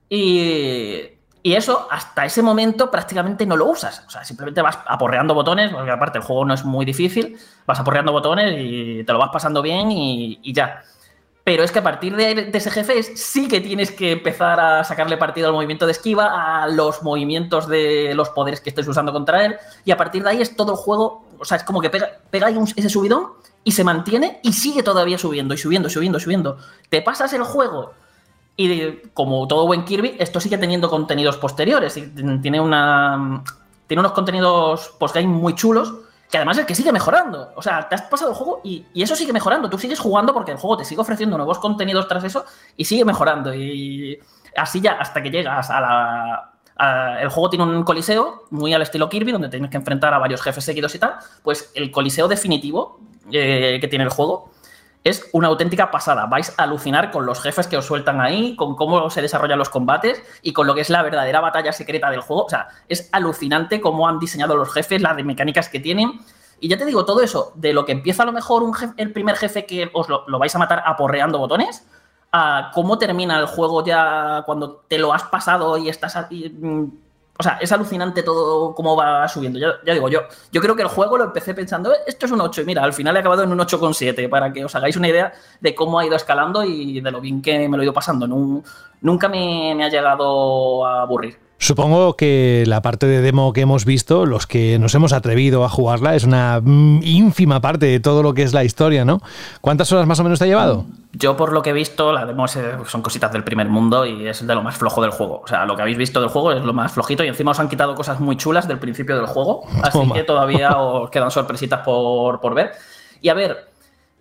Y y eso, hasta ese momento, prácticamente no lo usas. O sea, simplemente vas aporreando botones, porque aparte el juego no es muy difícil, vas aporreando botones y te lo vas pasando bien y, ya. Pero es que a partir de, ese jefe sí que tienes que empezar a sacarle partido al movimiento de esquiva, a los movimientos de los poderes que estés usando contra él, y a partir de ahí es todo el juego, o sea, es como que pega, pega ahí ese subidón y se mantiene y sigue todavía subiendo y subiendo, subiendo, subiendo. Te pasas el juego y como todo buen Kirby, esto sigue teniendo contenidos posteriores. Tiene, una, tiene unos contenidos postgame muy chulos, que además es que sigue mejorando. O sea, te has pasado el juego y, eso sigue mejorando. Tú sigues jugando porque el juego te sigue ofreciendo nuevos contenidos tras eso y sigue mejorando. Y así ya hasta que llegas a la... el juego tiene un coliseo muy al estilo Kirby, donde tienes que enfrentar a varios jefes seguidos y tal. Pues el coliseo definitivo eh, que tiene el juego es una auténtica pasada. Vais a alucinar con los jefes que os sueltan ahí, con cómo se desarrollan los combates y con lo que es la verdadera batalla secreta del juego. O sea, es alucinante cómo han diseñado los jefes, las mecánicas que tienen. Y ya te digo, todo eso, de lo que empieza a lo mejor el primer jefe que os lo, vais a matar aporreando botones, a cómo termina el juego ya cuando te lo has pasado y estás... Mm, o sea, es alucinante todo cómo va subiendo. Ya, ya, digo, yo, yo creo que el juego lo empecé pensando, eh, esto es un 8 y mira, al final he acabado en un 8,7 para que os hagáis una idea de cómo ha ido escalando y de lo bien que me lo he ido pasando. nunca me, me ha llegado a aburrir. Supongo que la parte de demo que hemos visto, los que nos hemos atrevido a jugarla, es una mm, ínfima parte de todo lo que es la historia, ¿no? ¿Cuántas horas más o menos te ha llevado? Yo, por lo que he visto, la demo son cositas del primer mundo y es de lo más flojo del juego. O sea, lo que habéis visto del juego es lo más flojito y encima os han quitado cosas muy chulas del principio del juego. Así que todavía os quedan sorpresitas por, por ver. Y a ver,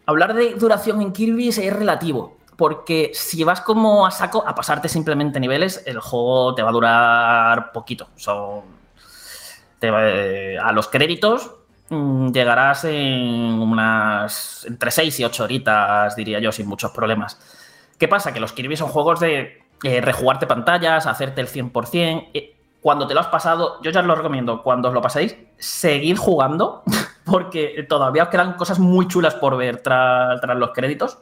hablar de duración en Kirby es relativo porque si vas como a saco a pasarte simplemente niveles, el juego te va a durar poquito. Son, a los créditos mm, llegarás en unas entre 6 y 8 horitas, diría yo, sin muchos problemas. ¿Qué pasa? Que los Kirby son juegos de eh, rejugarte pantallas, hacerte el 100%. Eh, cuando te lo has pasado, yo ya os lo recomiendo, cuando os lo paséis, seguid jugando, porque todavía os quedan cosas muy chulas por ver tras los créditos.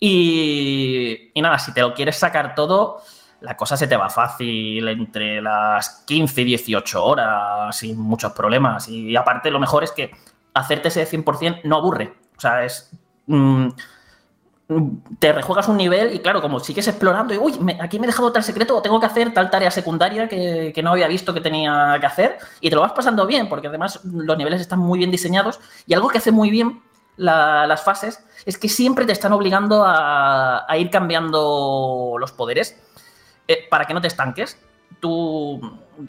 Y, nada, si te lo quieres sacar todo, la cosa se te va fácil entre las 15 y 18 horas sin muchos problemas. Y aparte, lo mejor es que hacerte ese 100% no aburre. O sea, es. Mm, te rejuegas un nivel y, claro, como sigues explorando y, uy, aquí me he dejado tal secreto o tengo que hacer tal tarea secundaria que, no había visto que tenía que hacer y te lo vas pasando bien, porque además los niveles están muy bien diseñados y algo que hace muy bien las fases es que siempre te están obligando a, ir cambiando los poderes eh, para que no te estanques. Tú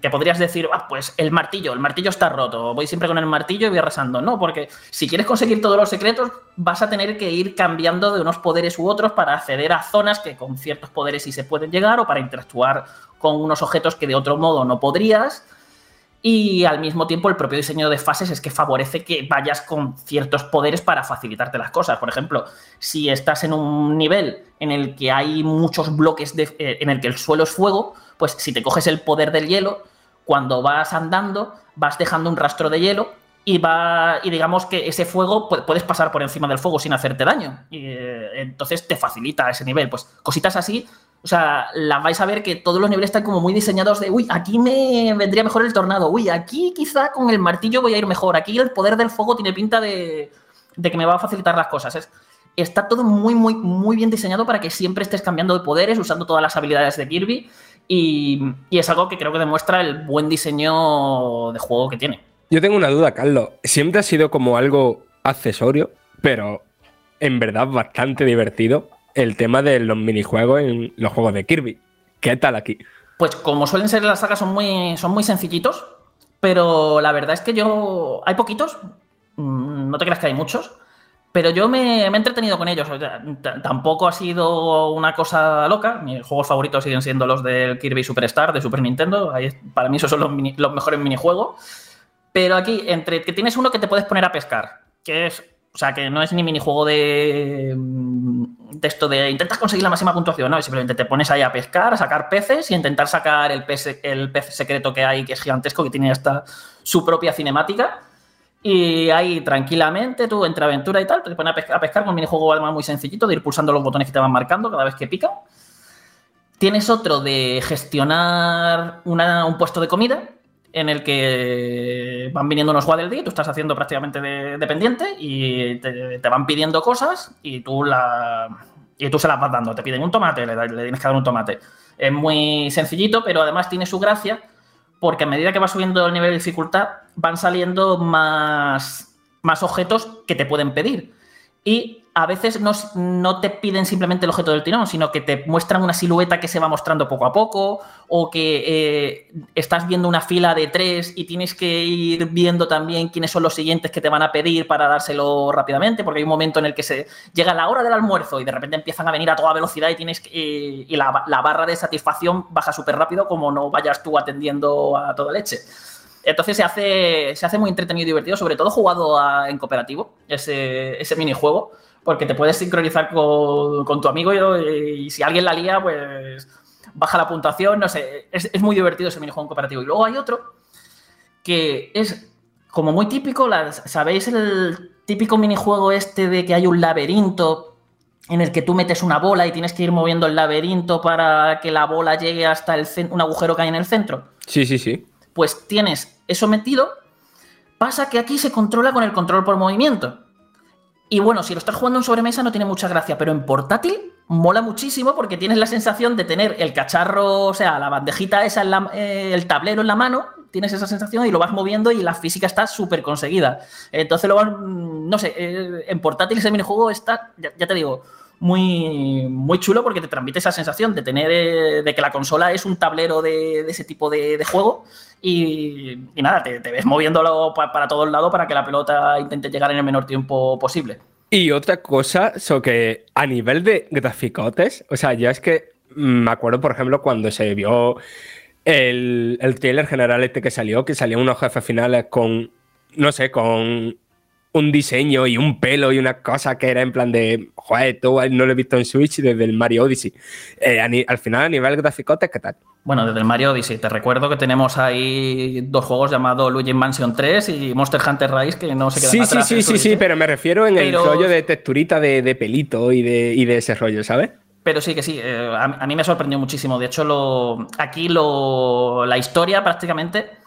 te podrías decir, ah, pues el martillo, el martillo está roto, voy siempre con el martillo y voy arrasando. No, porque si quieres conseguir todos los secretos, vas a tener que ir cambiando de unos poderes u otros para acceder a zonas que con ciertos poderes sí se pueden llegar o para interactuar con unos objetos que de otro modo no podrías. Y al mismo tiempo el propio diseño de fases es que favorece que vayas con ciertos poderes para facilitarte las cosas. Por ejemplo, si estás en un nivel en el que hay muchos bloques de, eh, en el que el suelo es fuego, pues si te coges el poder del hielo, cuando vas andando vas dejando un rastro de hielo y va y digamos que ese fuego puedes pasar por encima del fuego sin hacerte daño. Y, eh, entonces te facilita ese nivel. Pues cositas así o sea, la vais a ver que todos los niveles están como muy diseñados de, uy, aquí me vendría mejor el tornado, uy, aquí quizá con el martillo voy a ir mejor, aquí el poder del fuego tiene pinta de, que me va a facilitar las cosas. Es, está todo muy, muy, muy bien diseñado para que siempre estés cambiando de poderes, usando todas las habilidades de Kirby, y, y es algo que creo que demuestra el buen diseño de juego que tiene. Yo tengo una duda, Carlos. Siempre ha sido como algo accesorio, pero en verdad bastante divertido el tema de los minijuegos en los juegos de Kirby. ¿Qué tal aquí? Pues como suelen ser las sagas, son muy, son muy sencillitos, pero la verdad es que yo... Hay poquitos, mm, no te creas que hay muchos, pero yo me, he entretenido con ellos. tampoco ha sido una cosa loca. Mis juegos favoritos siguen siendo los del Kirby Superstar de Super Nintendo. para mí esos son los, los mejores minijuegos. Pero aquí, entre que tienes uno que te puedes poner a pescar, que es o sea, que no es ni minijuego de, de esto de intentas conseguir la máxima puntuación, no, simplemente te pones ahí a pescar, a sacar peces y intentar sacar el pez, el pez secreto que hay, que es gigantesco, que tiene hasta su propia cinemática. Y ahí tranquilamente tú entre aventura y tal, te pones a pescar, a pescar con un minijuego además muy sencillito de ir pulsando los botones que te van marcando cada vez que pican. Tienes otro de gestionar un puesto de comida, en el que van viniendo unos día, tú estás haciendo prácticamente de, dependiente y te, van pidiendo cosas y tú, la, y tú se las vas dando. Te piden un tomate, le, le, tienes que dar un tomate. Es muy sencillito, pero además tiene su gracia porque a medida que va subiendo el nivel de dificultad van saliendo más, más objetos que te pueden pedir. Y a veces no, te piden simplemente el objeto del tirón, sino que te muestran una silueta que se va mostrando poco a poco, o que eh, estás viendo una fila de tres y tienes que ir viendo también quiénes son los siguientes que te van a pedir para dárselo rápidamente, porque hay un momento en el que se llega la hora del almuerzo y de repente empiezan a venir a toda velocidad y tienes y la, barra de satisfacción baja súper rápido como no vayas tú atendiendo a toda leche. Entonces se hace, se hace muy entretenido y divertido, sobre todo jugado en cooperativo, ese, ese minijuego porque te puedes sincronizar con, tu amigo y, si alguien la lía, pues baja la puntuación, no sé, es, muy divertido ese minijuego cooperativo. Y luego hay otro que es como muy típico, ¿sabéis el típico minijuego este de que hay un laberinto en el que tú metes una bola y tienes que ir moviendo el laberinto para que la bola llegue hasta el un agujero que hay en el centro. Sí, sí, sí. Pues tienes eso metido. Pasa que aquí se controla con el control por movimiento. Y bueno, si lo estás jugando en sobremesa no tiene mucha gracia, pero en portátil mola muchísimo porque tienes la sensación de tener el cacharro, o sea, la bandejita esa, eh, el tablero en la mano, tienes esa sensación y lo vas moviendo y la física está súper conseguida. Entonces, lo vas, mm, no sé, eh, en portátil ese minijuego está, ya, te digo, muy, muy chulo porque te transmite esa sensación de tener, eh, de que la consola es un tablero de, ese tipo de, juego y, nada, te, ves moviéndolo para, todos lados para que la pelota intente llegar en el menor tiempo posible. Y otra cosa, so que a nivel de graficotes, o sea, ya es que me acuerdo, por ejemplo, cuando se vio el, el trailer general este que salió, que salían unos jefes finales con, no sé, con un diseño y un pelo y una cosa que era en plan de, joder, tú no lo he visto en Switch desde el Mario Odyssey. Eh, al final, a nivel graficote, ¿qué tal? Bueno, desde el Mario Odyssey. Te recuerdo que tenemos ahí dos juegos llamados Luigi Mansion 3 y Monster Hunter Rise que no se quedan sí, atrás. Sí, sí, sí, sí, pero me refiero en el rollo de texturita de, pelito y de, y de ese rollo, ¿sabes? Pero sí que sí, eh, a, mí me sorprendió muchísimo. De hecho, lo, aquí lo, la historia prácticamente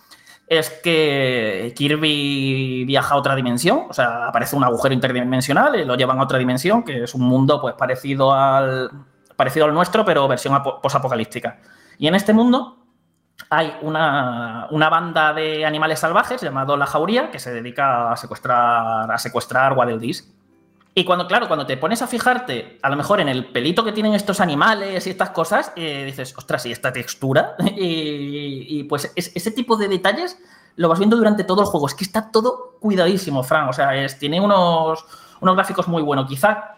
es que Kirby viaja a otra dimensión, o sea, aparece un agujero interdimensional y lo llevan a otra dimensión, que es un mundo pues parecido al, parecido al nuestro, pero versión posapocalíptica. Y en este mundo hay una, una, banda de animales salvajes llamado La Jauría que se dedica a secuestrar, a secuestrar Waddle y cuando, claro, cuando te pones a fijarte, a lo mejor en el pelito que tienen estos animales y estas cosas, eh, dices, ostras, y esta textura, y, pues ese tipo de detalles lo vas viendo durante todo el juego. Es que está todo cuidadísimo, Fran. O sea, es, tiene unos, unos gráficos muy buenos. Quizá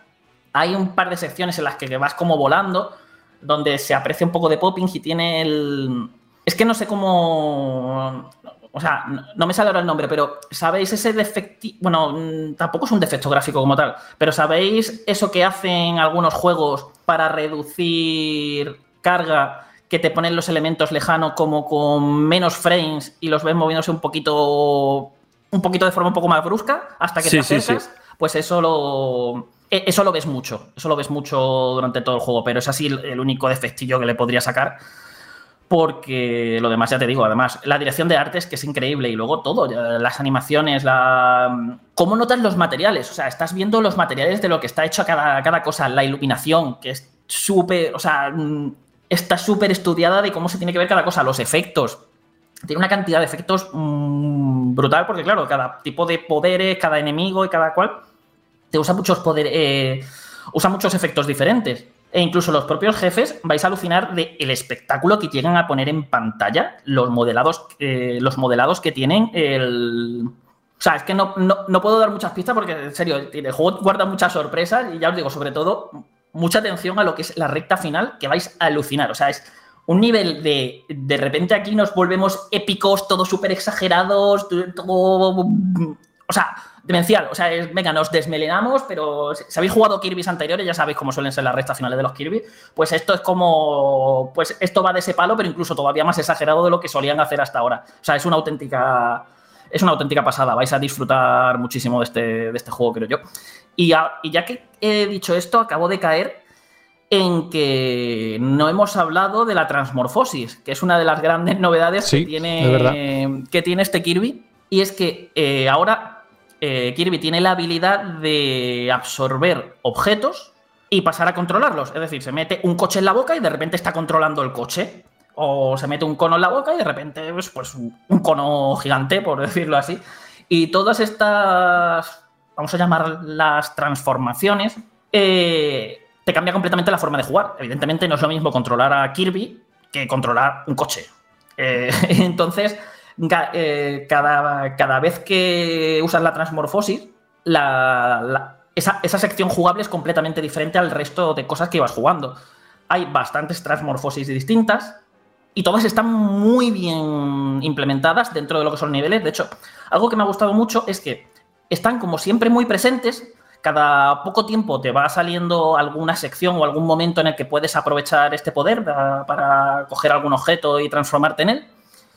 hay un par de secciones en las que vas como volando, donde se aprecia un poco de popping y tiene el... Es que no sé cómo o sea, no, me sale ahora el nombre, pero ¿sabéis ese defecto? Bueno, mm, tampoco es un defecto gráfico como tal, pero ¿sabéis eso que hacen algunos juegos para reducir carga? Que te ponen los elementos lejanos como con menos frames y los ves moviéndose un poquito. un poquito de forma un poco más brusca hasta que te acercas. Pues eso lo. E, eso lo ves mucho. Eso lo ves mucho durante todo el juego. Pero es así el único defectillo que le podría sacar porque lo demás ya te digo, además, la dirección de arte que es increíble y luego todo, las animaciones, la... ¿Cómo notas los materiales? O sea, estás viendo los materiales de lo que está hecho cada, cada cosa, la iluminación, que es súper, o sea, mm, está súper estudiada de cómo se tiene que ver cada cosa, los efectos. Tiene una cantidad de efectos mm, brutal porque, claro, cada tipo de poderes, cada enemigo y cada cual te usa muchos poderes, eh, usa muchos efectos diferentes. E incluso los propios jefes vais a alucinar del el espectáculo que llegan a poner en pantalla los modelados, eh, los modelados que tienen el. O sea, es que no, no, puedo dar muchas pistas porque, en serio, el juego guarda muchas sorpresas y ya os digo, sobre todo, mucha atención a lo que es la recta final, que vais a alucinar. O sea, es un nivel de. De repente aquí nos volvemos épicos, todos súper exagerados, todo. O sea, demencial. O sea, es, venga, nos desmelenamos, pero si habéis jugado Kirby's anteriores, ya sabéis cómo suelen ser las rectas finales de los Kirby. Pues esto es como. Pues esto va de ese palo, pero incluso todavía más exagerado de lo que solían hacer hasta ahora. O sea, es una auténtica. Es una auténtica pasada. Vais a disfrutar muchísimo de este, de este juego, creo yo. Y ya, y ya que he dicho esto, acabo de caer en que no hemos hablado de la transmorfosis, que es una de las grandes novedades que, tiene, que tiene este Kirby. Y es que eh, ahora eh, Kirby tiene la habilidad de absorber objetos y pasar a controlarlos. Es decir, se mete un coche en la boca y de repente está controlando el coche. O se mete un cono en la boca y de repente, pues, un cono gigante, por decirlo así. Y todas estas, vamos a llamar las transformaciones, eh, te cambia completamente la forma de jugar. Evidentemente no es lo mismo controlar a Kirby que controlar un coche. Eh, entonces, eh, cada, cada, vez que usas la transmorfosis, esa, sección jugable es completamente diferente al resto de cosas que ibas jugando. Hay bastantes transmorfosis distintas y todas están muy bien implementadas dentro de lo que son niveles. De hecho, algo que me ha gustado mucho es que están como siempre muy presentes. Cada poco tiempo te va saliendo alguna sección o algún momento en el que puedes aprovechar este poder para coger algún objeto y transformarte en él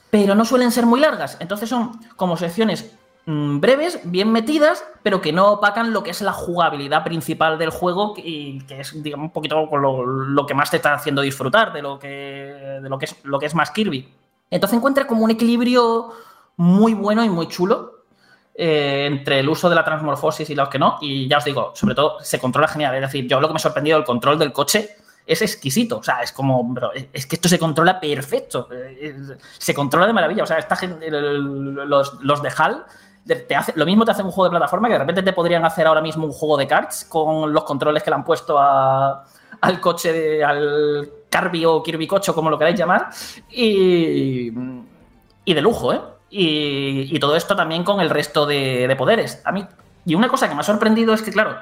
pero no suelen ser muy largas. Entonces son como secciones mm, breves, bien metidas, pero que no opacan lo que es la jugabilidad principal del juego y que es, digamos, un poquito lo, lo que más te está haciendo disfrutar de lo que, de lo que, es, lo que es más Kirby. Entonces encuentra como un equilibrio muy bueno y muy chulo eh, entre el uso de la transmorfosis y los que no. Y ya os digo, sobre todo se controla genial. Es decir, yo lo que me ha sorprendido el control del coche es exquisito. O sea, es como, es que esto se controla perfecto. Eh, se controla de maravilla. O sea, esta los, los de HAL. Te hace, lo mismo te hace un juego de plataforma que de repente te podrían hacer ahora mismo un juego de cards con los controles que le han puesto al coche, de, al Carby o Kirby Cocho, como lo queráis llamar. Y, y de lujo, ¿eh? Y, todo esto también con el resto de, poderes. A mí, y una cosa que me ha sorprendido es que, claro,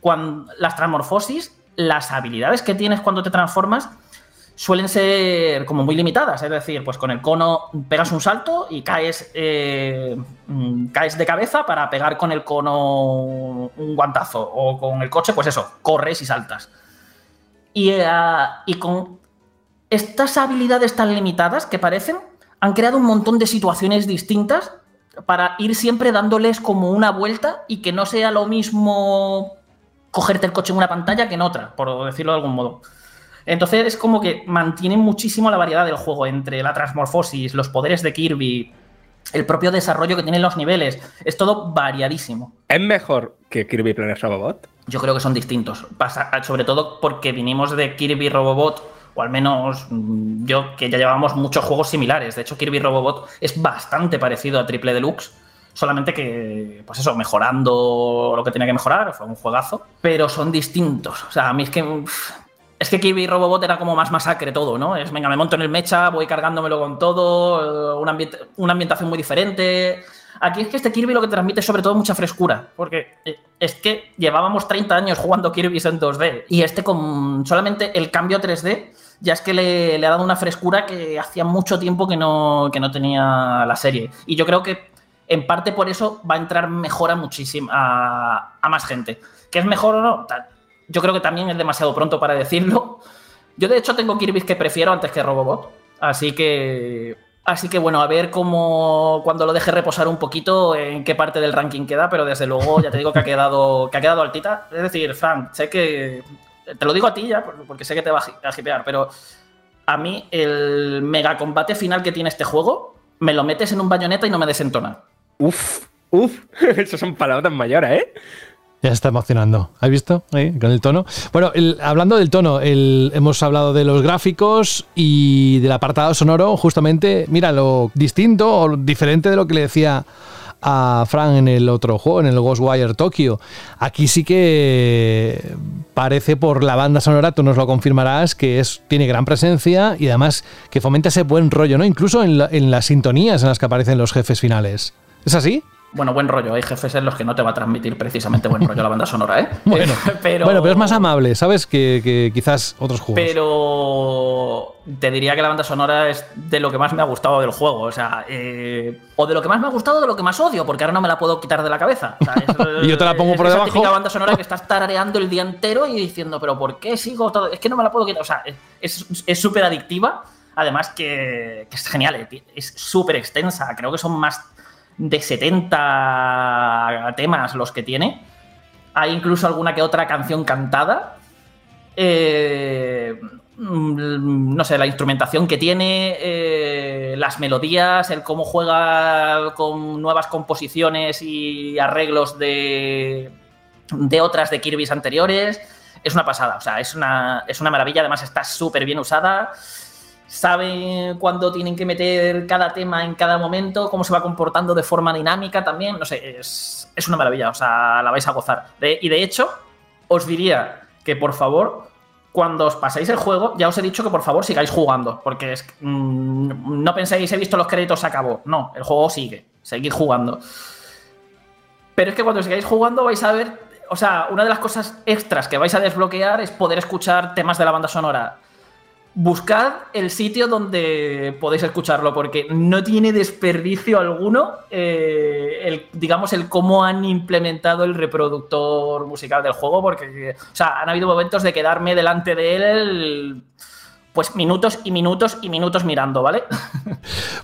cuando las transmorfosis, las habilidades que tienes cuando te transformas suelen ser como muy limitadas. Es decir, pues con el cono pegas un salto y caes, eh, mm, caes de cabeza para pegar con el cono un guantazo. O con el coche, pues eso, corres y saltas. Y, eh, y con estas habilidades tan limitadas que parecen, han creado un montón de situaciones distintas para ir siempre dándoles como una vuelta y que no sea lo mismo cogerte el coche en una pantalla que en otra, por decirlo de algún modo. Entonces es como que mantienen muchísimo la variedad del juego entre la transmorfosis, los poderes de Kirby, el propio desarrollo que tienen los niveles. Es todo variadísimo. ¿Es mejor que Kirby Planet Robobot? Yo creo que son distintos. sobre todo porque vinimos de Kirby Robobot o al menos mm, yo que ya llevamos muchos juegos similares. De hecho, Kirby Robobot es bastante parecido a Triple Deluxe. Solamente que, pues eso, mejorando lo que tenía que mejorar, fue un juegazo, pero son distintos. O sea, a mí es que. Es que Kirby Robobot era como más masacre todo, ¿no? Es, venga, me monto en el mecha, voy cargándomelo con todo, una, una ambientación muy diferente. Aquí es que este Kirby lo que transmite es sobre todo mucha frescura, porque eh, es que llevábamos 30 años jugando Kirby en 2D y este con solamente el cambio 3D ya es que le, ha dado una frescura que hacía mucho tiempo que no, no tenía la serie. Y yo creo que en parte por eso va a entrar mejor a muchísima a, más gente. ¿Que es mejor o no? Yo creo que también es demasiado pronto para decirlo. Yo de hecho tengo Kirby que prefiero antes que Robobot. Así que Así que bueno, a ver cómo cuando lo deje reposar un poquito en qué parte del ranking queda, pero desde luego ya te digo que ha quedado, que ha quedado altita. Es decir, Frank, sé que te lo digo a ti ya, porque sé que te va a hipear, pero a mí el mega combate final que tiene este juego, me lo metes en un bañoneta y no me desentona. Uf, uf, esas son palabras mayores, ¿eh? Ya está emocionando. ¿Has visto? Con el tono. Bueno, hablando del tono, hemos hablado de los gráficos y del apartado sonoro. Justamente, mira, lo distinto o diferente de lo que le decía a Frank en el otro juego, en el Ghostwire Tokyo. Aquí sí que parece por la banda sonora, tú nos lo confirmarás, que es, tiene gran presencia y además que fomenta ese buen rollo, ¿no? Incluso en, en las sintonías en las que aparecen los jefes finales. ¿Es así? Bueno, buen rollo. Hay jefes en los que no te va a transmitir precisamente buen rollo la banda sonora, ¿eh? bueno, pero, bueno, pero es más amable, ¿sabes? Que, quizás otros juegos. Pero te diría que la banda sonora es de lo que más me ha gustado del juego. O sea, eh, o de lo que más me ha gustado de lo que más odio, porque ahora no me la puedo quitar de la cabeza. y yo te la pongo por debajo. Es la banda sonora que estás tarareando el día entero y diciendo, pero ¿por qué sigo todo? Es que no me la puedo quitar. O sea, es súper adictiva. Además que, que es genial, es súper extensa. Creo que son más de 70 temas los que tiene. Hay incluso alguna que otra canción cantada. Eh, mm, no sé, la instrumentación que tiene, eh, las melodías, el cómo juega con nuevas composiciones y arreglos de, de otras de Kirby's anteriores. Es una pasada, o sea, es una, es una maravilla, además está súper bien usada saben cuándo tienen que meter cada tema en cada momento, cómo se va comportando de forma dinámica también. No sé, es, una maravilla, o sea, la vais a gozar. y de hecho, os diría que por favor, cuando os paséis el juego, ya os he dicho que por favor sigáis jugando, porque es, mm, no penséis, he visto los créditos, se acabó. No, el juego sigue, seguid jugando. Pero es que cuando sigáis jugando vais a ver, o sea, una de las cosas extras que vais a desbloquear es poder escuchar temas de la banda sonora buscad el sitio donde podéis escucharlo, porque no tiene desperdicio alguno, eh, el, digamos, el cómo han implementado el reproductor musical del juego, porque, o sea, han habido momentos de quedarme delante de él pues minutos y minutos y minutos mirando, ¿vale?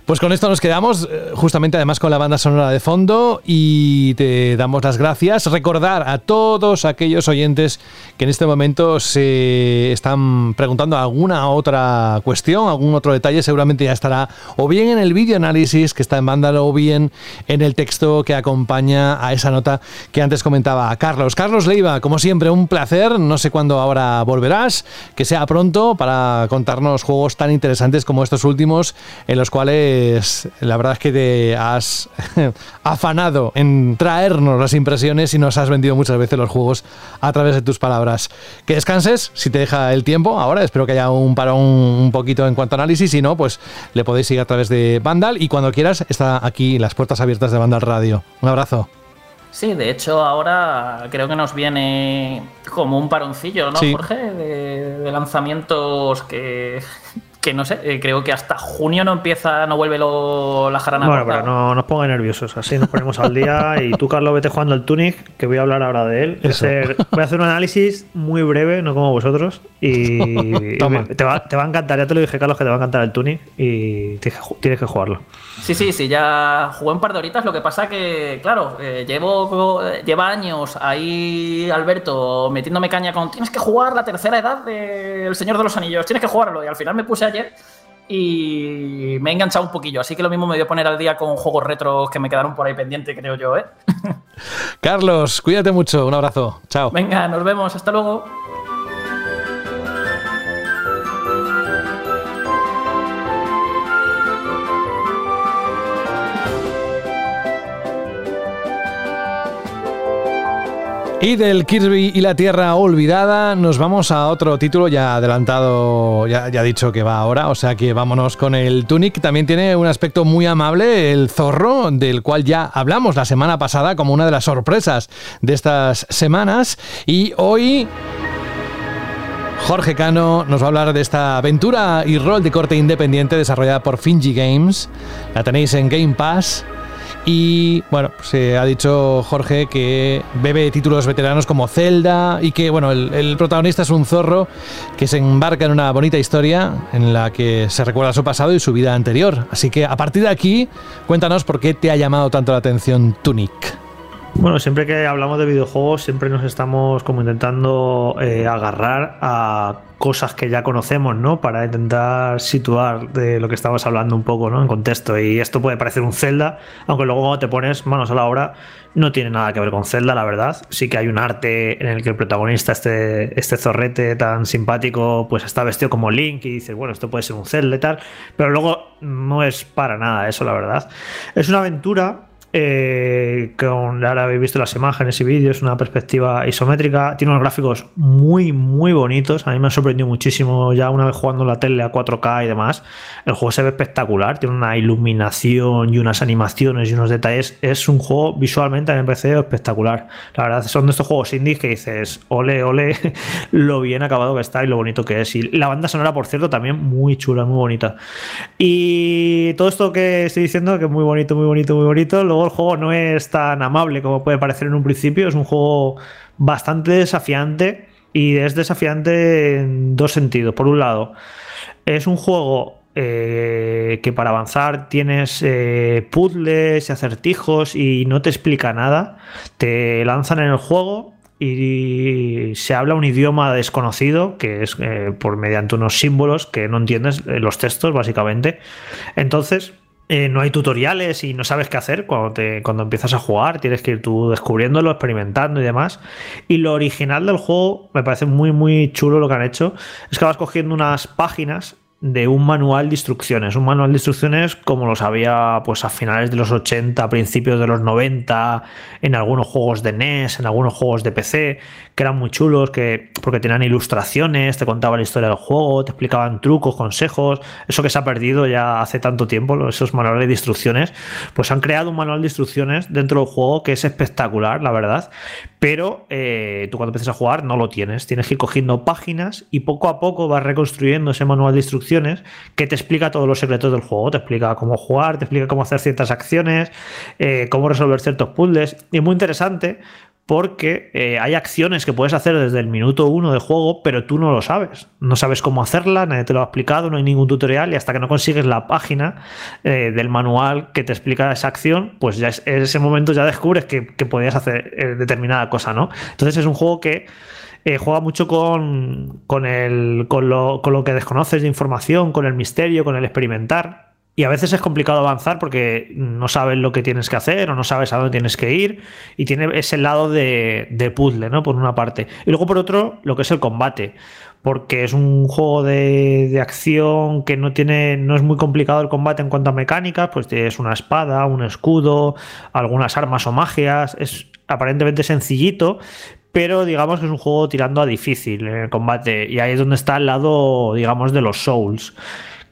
Pues con esto nos quedamos, eh, justamente además con la banda sonora de fondo, y te damos las gracias. Recordar a todos aquellos oyentes que en este momento se están preguntando alguna otra cuestión, algún otro detalle, seguramente ya estará o bien en el vídeo análisis que está en Vándalo o bien en el texto que acompaña a esa nota que antes comentaba Carlos. Carlos Leiva, como siempre, un placer. No sé cuándo ahora volverás, que sea pronto para contarnos juegos tan interesantes como estos últimos, en los cuales la verdad es que te has afanado en traernos las impresiones y nos has vendido muchas veces los juegos a través de tus palabras. Que descanses, si te deja el tiempo. Ahora espero que haya un parón un poquito en cuanto a análisis. Si no, pues le podéis seguir a través de Vandal y cuando quieras está aquí las puertas abiertas de Vandal Radio. Un abrazo. Sí, de hecho ahora creo que nos viene como un paroncillo, ¿no, Jorge? de, lanzamientos que que no sé, eh, creo que hasta junio no empieza, no vuelve lo, la jarana. Bueno, pero no nos ponga nerviosos, así nos ponemos al día. Y tú, Carlos, vete jugando al Tunic, que voy a hablar ahora de él. voy a hacer un análisis muy breve, no como vosotros. Y, Te, va, te, va, a encantar, ya te lo dije, Carlos, que te va a encantar el Tunic y tienes que jugarlo. Sí, sí, sí, ya jugué un par de horitas. Lo que pasa que, claro, eh, llevo lleva años ahí Alberto metiéndome caña con tienes que jugar la tercera edad del Señor de los Anillos, tienes que jugarlo. Y al final me puse ayer y me he enganchado un poquillo. Así que lo mismo me voy a poner al día con juegos retros que me quedaron por ahí pendientes, creo yo, ¿eh? Carlos, cuídate mucho. Un abrazo. Chao. Venga, nos vemos. Hasta luego. Y del Kirby y la Tierra Olvidada nos vamos a otro título ya adelantado, ya, ya dicho que va ahora, o sea que vámonos con el Tunic. También tiene un aspecto muy amable, el zorro, del cual ya hablamos la semana pasada como una de las sorpresas de estas semanas. Y hoy... Jorge Cano nos va a hablar de esta aventura y rol de corte independiente desarrollada por Finji Games. La tenéis en Game Pass y bueno, se ha dicho Jorge que bebe títulos veteranos como Zelda y que bueno, el, protagonista es un zorro que se embarca en una bonita historia en la que se recuerda su pasado y su vida anterior. Así que a partir de aquí, cuéntanos por qué te ha llamado tanto la atención Tunic. Bueno, siempre que hablamos de videojuegos, siempre nos estamos como intentando eh, agarrar a cosas que ya conocemos, ¿no? Para intentar situar de lo que estamos hablando un poco, ¿no? En contexto. Y esto puede parecer un Zelda, aunque luego te pones manos a la obra, no tiene nada que ver con Zelda, la verdad. Sí que hay un arte en el que el protagonista, este, este zorrete tan simpático, pues está vestido como Link y dices, bueno, esto puede ser un Zelda y tal. Pero luego no es para nada eso, la verdad. Es una aventura eh, con, ahora habéis visto las imágenes y vídeos, una perspectiva isométrica. Tiene unos gráficos muy, muy bonitos. A mí me ha sorprendido muchísimo ya una vez jugando la tele a 4K y demás. El juego se ve espectacular, tiene una iluminación y unas animaciones y unos detalles. Es un juego visualmente, a mí me parece espectacular. La verdad, son de estos juegos indies que dices, ole, ole, lo bien acabado que está y lo bonito que es. Y la banda sonora, por cierto, también muy chula, muy bonita. Y todo esto que estoy diciendo, que es muy bonito, muy bonito, muy bonito, luego el juego no es tan amable como puede parecer en un principio. Es un juego bastante desafiante y es desafiante en dos sentidos. Por un lado, es un juego eh, que para avanzar tienes eh, puzzles y acertijos y no te explica nada. Te lanzan en el juego y se habla un idioma desconocido que es eh, por mediante unos símbolos que no entiendes los textos básicamente. Entonces eh, no hay tutoriales y no sabes qué hacer cuando, te, cuando empiezas a jugar. Tienes que ir tú descubriéndolo, experimentando y demás. Y lo original del juego me parece muy, muy chulo lo que han hecho. Es que vas cogiendo unas páginas de un manual de instrucciones. Un manual de instrucciones como los había pues a finales de los 80, principios de los 90, en algunos juegos de NES, en algunos juegos de PC, que eran muy chulos, que, porque tenían ilustraciones, te contaban la historia del juego, te explicaban trucos, consejos. Eso que se ha perdido ya hace tanto tiempo, esos manuales de instrucciones, pues han creado un manual de instrucciones dentro del juego que es espectacular, la verdad. Pero eh, tú cuando empiezas a jugar no lo tienes. Tienes que ir cogiendo páginas y poco a poco vas reconstruyendo ese manual de instrucciones que te explica todos los secretos del juego, te explica cómo jugar, te explica cómo hacer ciertas acciones, eh, cómo resolver ciertos puzzles. Y es muy interesante porque eh, hay acciones que puedes hacer desde el minuto uno de juego, pero tú no lo sabes. No sabes cómo hacerla, nadie te lo ha explicado, no hay ningún tutorial y hasta que no consigues la página eh, del manual que te explica esa acción, pues ya en ese momento ya descubres que, podías hacer eh, determinada cosa, ¿no? Entonces es un juego que juega mucho con, con, lo, con lo que desconoces de información, con el misterio, con el experimentar. Y a veces es complicado avanzar porque no sabes lo que tienes que hacer o no sabes a dónde tienes que ir. Y tiene ese lado de, de puzzle, ¿no? Por una parte. Y luego por otro, lo que es el combate. Porque es un juego de, de, acción que no tiene. no es muy complicado el combate en cuanto a mecánicas. Pues tienes una espada, un escudo, algunas armas o magias. Es aparentemente sencillito. Pero digamos que es un juego tirando a difícil en el combate. Y ahí es donde está el lado, digamos, de los Souls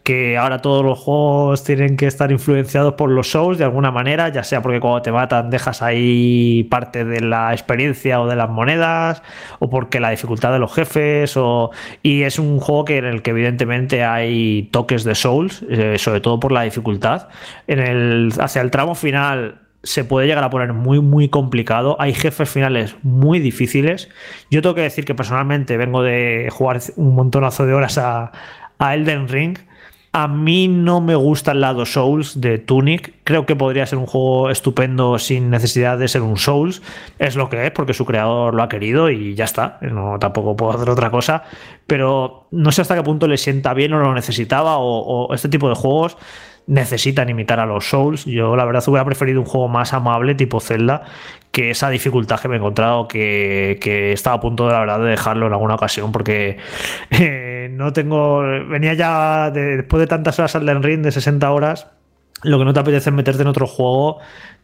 que ahora todos los juegos tienen que estar influenciados por los shows de alguna manera, ya sea porque cuando te matan dejas ahí parte de la experiencia o de las monedas, o porque la dificultad de los jefes, o... y es un juego que en el que evidentemente hay toques de souls, eh, sobre todo por la dificultad. En el, hacia el tramo final se puede llegar a poner muy, muy complicado. Hay jefes finales muy difíciles. Yo tengo que decir que personalmente vengo de jugar un montonazo de horas a, a Elden Ring a mí no me gusta el lado Souls de Tunic. Creo que podría ser un juego estupendo sin necesidad de ser un Souls. Es lo que es, porque su creador lo ha querido y ya está. No, tampoco puedo hacer otra cosa. Pero no sé hasta qué punto le sienta bien o lo necesitaba. O, este tipo de juegos necesitan imitar a los Souls. Yo la verdad hubiera preferido un juego más amable tipo Zelda que esa dificultad que me he encontrado que, que estaba a punto de la verdad de dejarlo en alguna ocasión porque eh, no tengo venía ya después de tantas horas al del ring de 60 horas lo que no te apetece es meterte en otro juego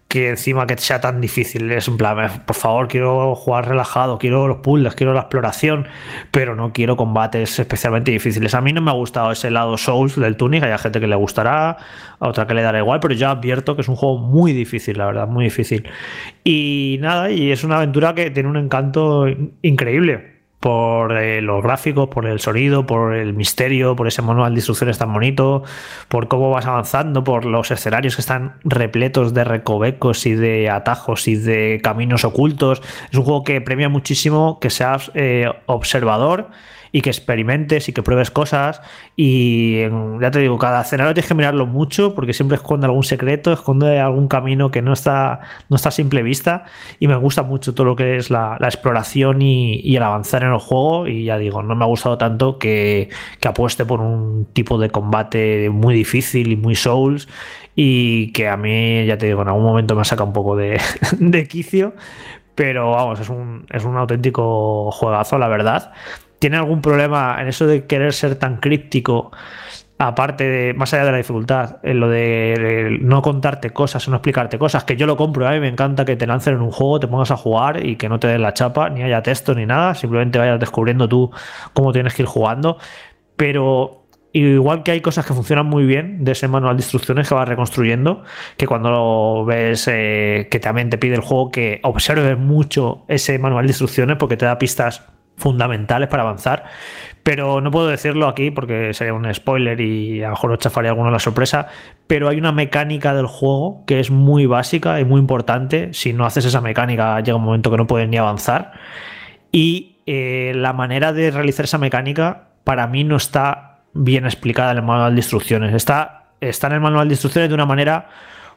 que encima que sea tan difícil. Es un plan, por favor, quiero jugar relajado, quiero los puzzles, quiero la exploración, pero no quiero combates especialmente difíciles. A mí no me ha gustado ese lado Souls del Tunic, hay gente que le gustará, a otra que le dará igual, pero yo advierto que es un juego muy difícil, la verdad, muy difícil. Y nada, y es una aventura que tiene un encanto increíble por eh, los gráficos, por el sonido, por el misterio, por ese manual de instrucciones tan bonito, por cómo vas avanzando, por los escenarios que están repletos de recovecos y de atajos y de caminos ocultos. Es un juego que premia muchísimo que seas eh, observador y que experimentes y que pruebes cosas. Y ya te digo, cada escenario tienes que mirarlo mucho porque siempre esconde algún secreto, esconde algún camino que no está, no está a simple vista. Y me gusta mucho todo lo que es la, exploración y, el avanzar en el juego. Y ya digo, no me ha gustado tanto que, que apueste por un tipo de combate muy difícil y muy Souls y que a mí, ya te digo, en algún momento me saca un poco de, de quicio, pero vamos, es un, es un auténtico juegazo, la verdad tiene algún problema en eso de querer ser tan críptico, aparte de, más allá de la dificultad, en lo de, no contarte cosas o no explicarte cosas, que yo lo compro, a mí me encanta que te lancen en un juego, te pongas a jugar y que no te den la chapa, ni haya texto ni nada, simplemente vayas descubriendo tú cómo tienes que ir jugando, pero igual que hay cosas que funcionan muy bien de ese manual de instrucciones que vas reconstruyendo, que cuando lo ves eh, que también te pide el juego que observes mucho ese manual de instrucciones porque te da pistas fundamentales para avanzar. Pero no puedo decirlo aquí porque sería un spoiler y a lo mejor os chafaría alguno la sorpresa. Pero hay una mecánica del juego que es muy básica y muy importante. Si no haces esa mecánica, llega un momento que no puedes ni avanzar. Y eh, la manera de realizar esa mecánica, para mí, no está bien explicada en el manual de instrucciones. Está, está en el manual de instrucciones de una manera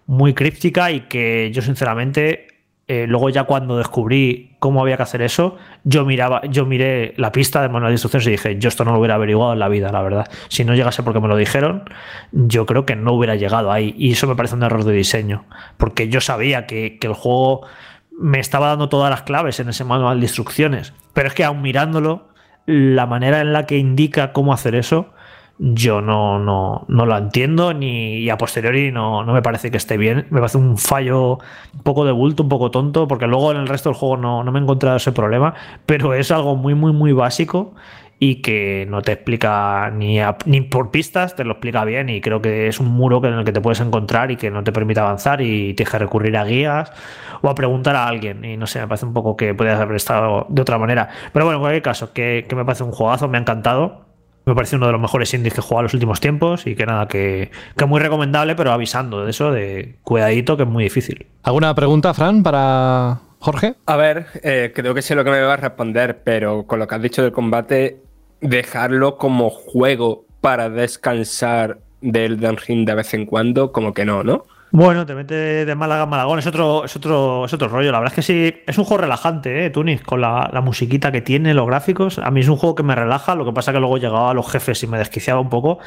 muy críptica y que yo, sinceramente, eh, luego ya cuando descubrí cómo había que hacer eso, yo miraba, yo miré la pista de manual de instrucciones y dije, yo esto no lo hubiera averiguado en la vida, la verdad. Si no llegase porque me lo dijeron, yo creo que no hubiera llegado ahí. Y eso me parece un error de diseño. Porque yo sabía que, que el juego me estaba dando todas las claves en ese manual de instrucciones. Pero es que aún mirándolo, la manera en la que indica cómo hacer eso, yo no, no, no lo entiendo ni a posteriori no, no, me parece que esté bien. Me parece un fallo un poco de bulto, un poco tonto, porque luego en el resto del juego no, no me he encontrado ese problema, pero es algo muy, muy, muy básico y que no te explica ni, ni por pistas, te lo explica bien y creo que es un muro en el que te puedes encontrar y que no te permite avanzar y tienes que recurrir a guías o a preguntar a alguien y no sé, me parece un poco que podrías haber estado de otra manera. Pero bueno, en cualquier caso, que, que me parece un juegazo, me ha encantado me parece uno de los mejores indies que he jugado en los últimos tiempos y que nada, que, que muy recomendable, pero avisando de eso, de cuidadito, que es muy difícil. ¿Alguna pregunta, Fran, para Jorge. A ver, eh, creo que sé lo que me va a responder, pero con lo que has dicho del combate, dejarlo como juego para descansar del Dungeon de vez en cuando, como que no, ¿no? Bueno, te mete de Málaga a Malagón, es otro, es otro, es otro rollo. La verdad es que sí, es un juego relajante, ¿eh, Tunis? Con la, musiquita que tiene, los gráficos. A mí es un juego que me relaja, lo que pasa que luego llegaba a los jefes y me desquiciaba un poco.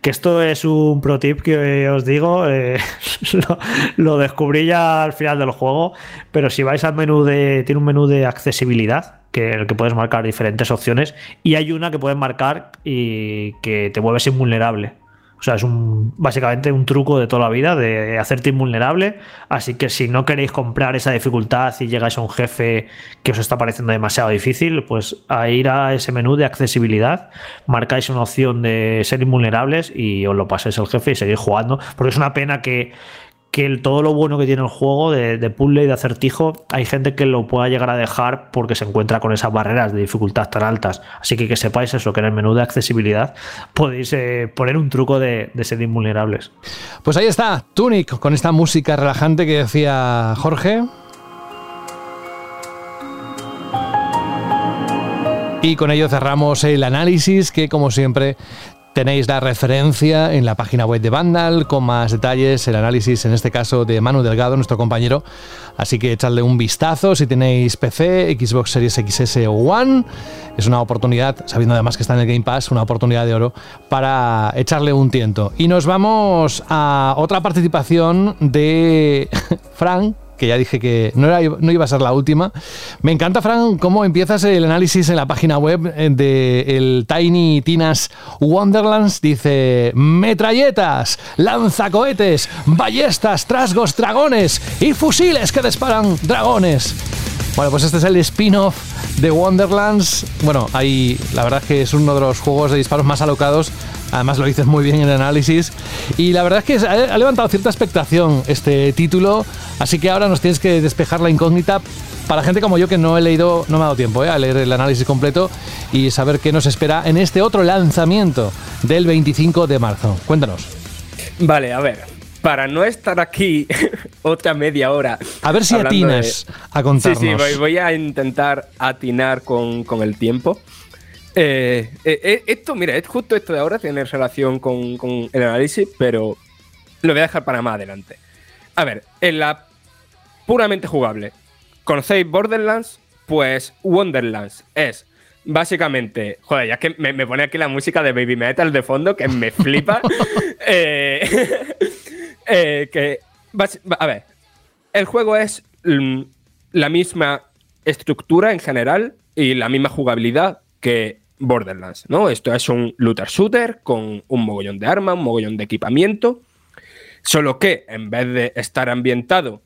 Que esto es un pro tip que os digo, eh, lo, lo, descubrí ya al final del juego, pero si vais al menú de, tiene un menú de accesibilidad, que el que puedes marcar diferentes opciones, y hay una que puedes marcar y que te vuelves invulnerable. O sea, es un, básicamente un truco de toda la vida de hacerte invulnerable. Así que si no queréis comprar esa dificultad y llegáis a un jefe que os está pareciendo demasiado difícil, pues a ir a ese menú de accesibilidad, marcáis una opción de ser invulnerables y os lo pasáis el jefe y seguís jugando. Porque es una pena que, que todo lo bueno que tiene el juego de, de, puzzle y de acertijo, hay gente que lo pueda llegar a dejar porque se encuentra con esas barreras de dificultad tan altas. Así que que sepáis eso, que en el menú de accesibilidad podéis eh, poner un truco de, de, ser invulnerables. Pues ahí está, Tunic, con esta música relajante que decía Jorge. Y con ello cerramos el análisis que, como siempre, Tenéis la referencia en la página web de Vandal con más detalles, el análisis en este caso de Manu Delgado, nuestro compañero. Así que echadle un vistazo si tenéis PC, Xbox Series XS o One. Es una oportunidad, sabiendo además que está en el Game Pass, una oportunidad de oro para echarle un tiento. Y nos vamos a otra participación de Frank que ya dije que no, era, no iba a ser la última. Me encanta, Fran, cómo empiezas el análisis en la página web de el Tiny Tinas Wonderlands. Dice, metralletas, lanzacohetes, ballestas, trasgos, dragones y fusiles que disparan dragones. Bueno, pues este es el spin-off de Wonderlands. Bueno, ahí la verdad es que es uno de los juegos de disparos más alocados. Además lo dices muy bien en el análisis. Y la verdad es que ha levantado cierta expectación este título. Así que ahora nos tienes que despejar la incógnita. Para gente como yo que no he leído, no me ha dado tiempo ¿eh? a leer el análisis completo y saber qué nos espera en este otro lanzamiento del 25 de marzo. Cuéntanos. Vale, a ver para no estar aquí otra media hora. A ver si atinas de... a contarnos. Sí, sí, voy, voy a intentar atinar con, con el tiempo. Eh, eh, esto, mira, es justo esto de ahora tiene relación con, con, el análisis, pero lo voy a dejar para más adelante. A ver, en la puramente jugable, ¿conocéis Borderlands? Pues Wonderlands es básicamente, joder, ya que me, me, pone aquí la música de Baby Metal de fondo, que me flipa. eh, eh, que, a ver, el juego es la misma estructura en general y la misma jugabilidad que Borderlands, ¿no? Esto es un looter shooter con un mogollón de armas, un mogollón de equipamiento, solo que en vez de estar ambientado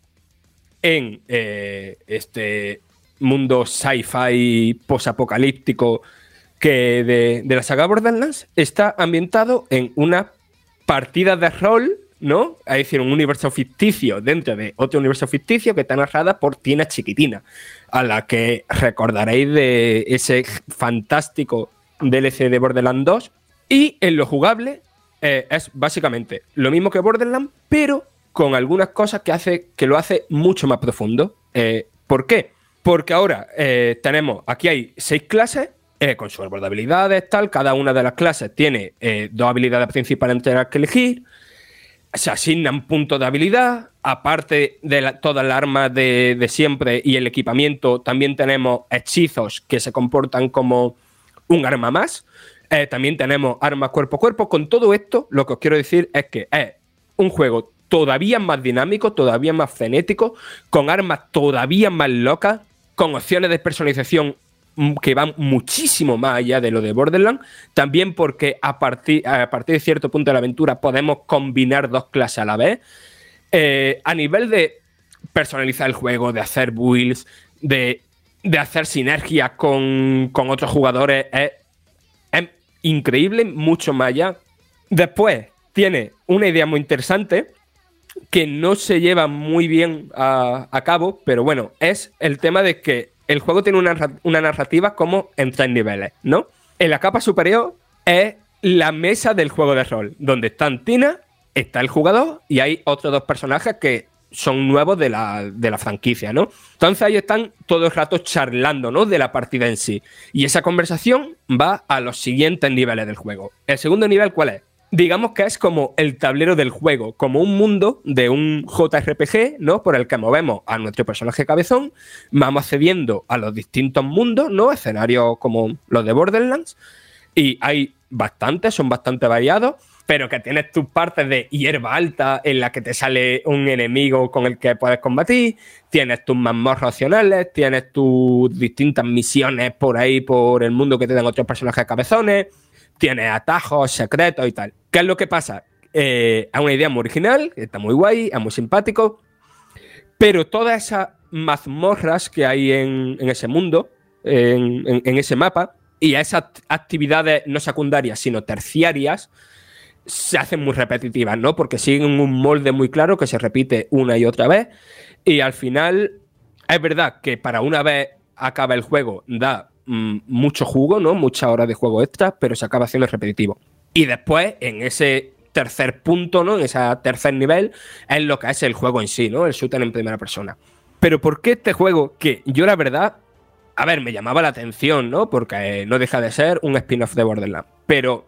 en eh, este mundo sci-fi posapocalíptico que de, de la saga Borderlands, está ambientado en una partida de rol ¿no? Es decir, un universo ficticio dentro de otro universo ficticio que está narrada por Tina Chiquitina, a la que recordaréis de ese fantástico DLC de Borderlands 2. Y en lo jugable eh, es básicamente lo mismo que Borderlands, pero con algunas cosas que, hace, que lo hace mucho más profundo. Eh, ¿Por qué? Porque ahora eh, tenemos, aquí hay seis clases con sus habilidades, tal. Cada una de las clases tiene dos habilidades principales entre las que elegir se asignan puntos de habilidad, aparte de todas las armas de, de, siempre y el equipamiento, también tenemos hechizos que se comportan como un arma más. Eh, también tenemos armas cuerpo a cuerpo. Con todo esto, lo que os quiero decir es que es un juego todavía más dinámico, todavía más frenético, con armas todavía más locas, con opciones de personalización que van muchísimo más allá de lo de Borderlands, también porque a partir, a partir de cierto punto de la aventura podemos combinar dos clases a la vez. Eh, a nivel de personalizar el juego, de hacer builds, de, de hacer sinergia con, con otros jugadores, es, es, increíble, mucho más allá. Después tiene una idea muy interesante que no se lleva muy bien a, a cabo, pero bueno, es el tema de que el juego tiene una, una narrativa como en tres niveles, ¿no? En la capa superior es la mesa del juego de rol, donde están Tina, está el jugador y hay otros dos personajes que son nuevos de la, de la franquicia, ¿no? Entonces ahí están todo el rato charlando, ¿no? De la partida en sí. Y esa conversación va a los siguientes niveles del juego. El segundo nivel, ¿cuál es? Digamos que es como el tablero del juego, como un mundo de un JRPG, ¿no? Por el que movemos a nuestro personaje cabezón, vamos accediendo a los distintos mundos, ¿no? Escenarios como los de Borderlands, y hay bastantes, son bastante variados, pero que tienes tus partes de hierba alta en la que te sale un enemigo con el que puedes combatir, tienes tus mazmorras opcionales, tienes tus distintas misiones por ahí, por el mundo que te dan otros personajes cabezones, tienes atajos, secretos y tal. ¿Qué es lo que pasa? Eh, una idea muy original, está muy guay, es muy simpático, pero todas esas mazmorras que hay en, ese mundo, en, ese mapa, y esas actividades no secundarias, sino terciarias, se hacen muy repetitivas, ¿no? Porque siguen un molde muy claro que se repite una y otra vez. Y al final, es verdad que para una vez acaba el juego, da mm, mucho jugo, ¿no? Muchas horas de juego extra, pero se acaba haciendo repetitivo. Y después, en ese tercer punto, ¿no? En ese tercer nivel, es lo que es el juego en sí, ¿no? El shooter en primera persona. Pero ¿por qué este juego que yo la verdad, a ver, me llamaba la atención, ¿no? Porque no deja de ser un spin-off de Borderlands. Pero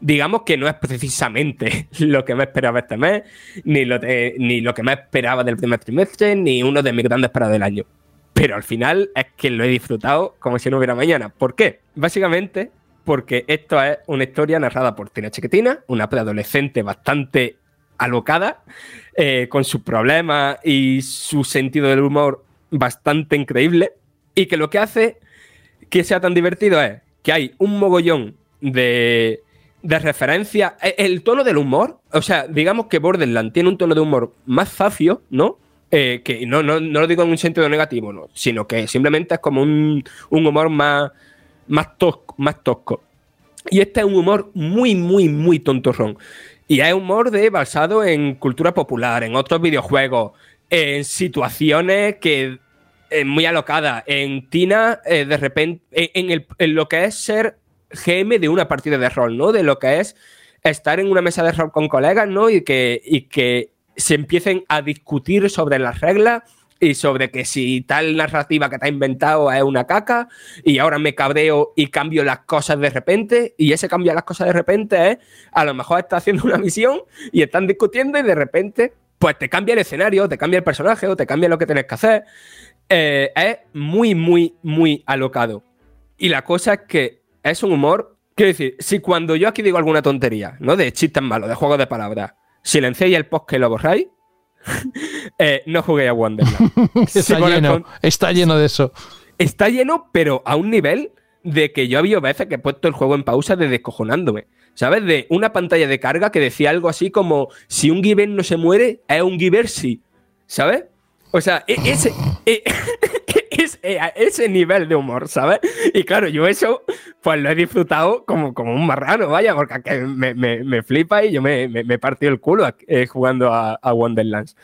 digamos que no es precisamente lo que me esperaba este mes, ni lo, ni lo que me esperaba del primer trimestre, ni uno de mis grandes paradas del año. Pero al final es que lo he disfrutado como si no hubiera mañana. ¿Por qué? Básicamente porque esto es una historia narrada por Tina Chiquitina, una preadolescente bastante alocada, eh, con sus problemas y su sentido del humor bastante increíble, y que lo que hace que sea tan divertido es que hay un mogollón de, de referencia, e, el tono del humor, o sea, digamos que Borderland tiene un tono de humor más zafio, ¿no? Eh, que no, no, no, lo digo en un sentido negativo, no, sino que simplemente es como un, un humor más, más tosco, más tosco. Y este es un humor muy, muy, muy tontorrón. Y es humor de, basado en cultura popular, en otros videojuegos, en situaciones que eh, muy alocadas. En Tina, eh, de repente, en, lo que es ser GM de una partida de rol, ¿no? De lo que es estar en una mesa de rol con colegas, ¿no? Y que, y que se empiecen a discutir sobre las reglas y sobre que si tal narrativa que te ha inventado es una caca y ahora me cabreo y cambio las cosas de repente y ese cambio las cosas de repente es a lo mejor estás haciendo una misión y están discutiendo y de repente pues te cambia el escenario, te cambia el personaje o te cambia lo que tienes que hacer. Eh, es muy, muy, muy alocado. Y la cosa es que es un humor, quiero decir, si cuando yo aquí digo alguna tontería, ¿no? De chistes malos, de juegos de palabras, silenciáis el post que lo borráis, Eh, no jugué a Wonderland. está, lleno, está lleno de eso. Está lleno, pero a un nivel de que yo había veces que he puesto el juego en pausa de descojonándome. ¿Sabes? De una pantalla de carga que decía algo así como: si un giver no se muere, es un giver sí. ¿Sabes? O sea, e-, ese, e-, ese, ese nivel de humor, ¿sabes? Y claro, yo eso, pues lo he disfrutado como, como un marrano, vaya, porque me, me, flipa y yo me, me, partido el culo eh, jugando a, Wonderlands.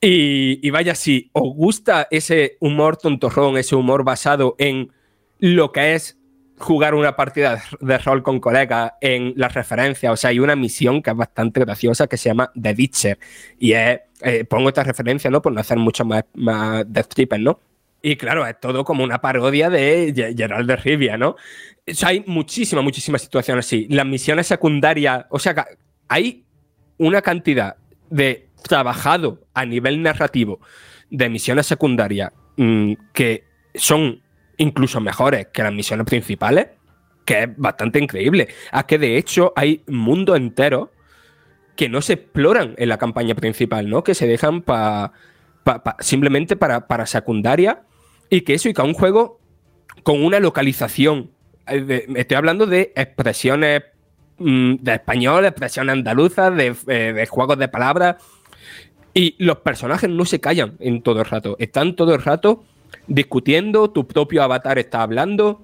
Y, vaya, si os gusta ese humor tontorrón, ese humor basado en lo que es jugar una partida de rol con colegas en las referencias. O sea, hay una misión que es bastante graciosa que se llama The Ditcher. Y es, eh, pongo esta referencia, ¿no? Por no hacer mucho más, más Death ¿no? Y claro, es todo como una parodia de Gerald de Rivia, ¿no? hay muchísimas, muchísimas situaciones así. Las misiones secundarias, o sea, hay una cantidad de trabajado a nivel narrativo de misiones secundarias mm, que son incluso mejores que las misiones principales, que es bastante increíble. A que de hecho hay mundo entero que no se exploran en la campaña principal, ¿no? Que se dejan para simplemente para, para secundaria y que eso, y que un juego con una localización. Eh, estoy hablando de expresiones mm, de español, expresiones andaluzas, de, eh, de juegos de palabras. Y los personajes no se callan en todo el rato. Están todo el rato discutiendo, tu propio avatar está hablando,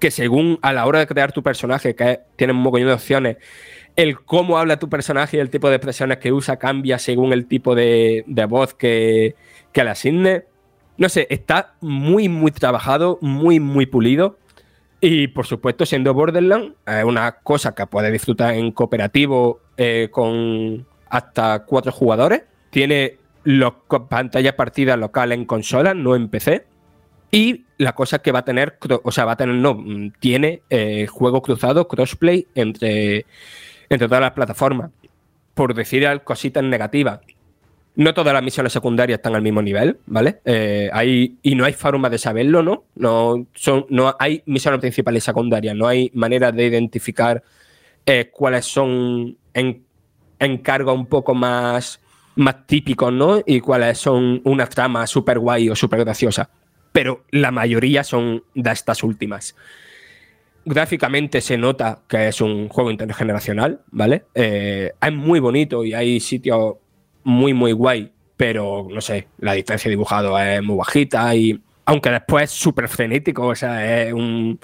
que según a la hora de crear tu personaje, que tiene un montón de opciones, el cómo habla tu personaje y el tipo de expresiones que usa cambia según el tipo de, voz que, que le asigne. No sé, está muy, muy trabajado, muy, muy pulido. Y por supuesto, siendo Borderlands, es una cosa que puedes disfrutar en cooperativo eh, con hasta cuatro jugadores. Tiene los pantalla partida local en consola, no en PC. Y la cosa que va a tener, o sea, va a tener, no, mm, tiene eh, juego cruzado, crossplay entre, entre todas las plataformas. Por decir cositas negativas, no todas las misiones secundarias están al mismo nivel, ¿vale? Eh, hay, y no hay forma de saberlo, ¿no? No, son, no hay misiones principales y secundarias, no hay manera de identificar eh, cuáles son en, encargos un poco más, más típicos, ¿no? Y cuáles son una trama súper guay o súper graciosa pero la mayoría son de estas últimas. Gráficamente se nota que es un juego intergeneracional, ¿vale? Eh, es muy bonito y hay sitios muy, muy guay, pero no sé, la distancia de dibujado es muy bajita y aunque después es súper frenético, o sea, es un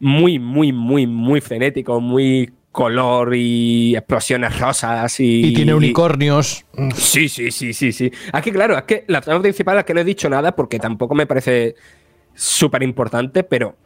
muy, muy, muy, muy frenético, muy color y explosiones rosas y... Y tiene unicornios. Sí, sí, sí, sí, sí. Aquí, claro, es que la trama principal es que no he dicho nada porque tampoco me parece súper importante, pero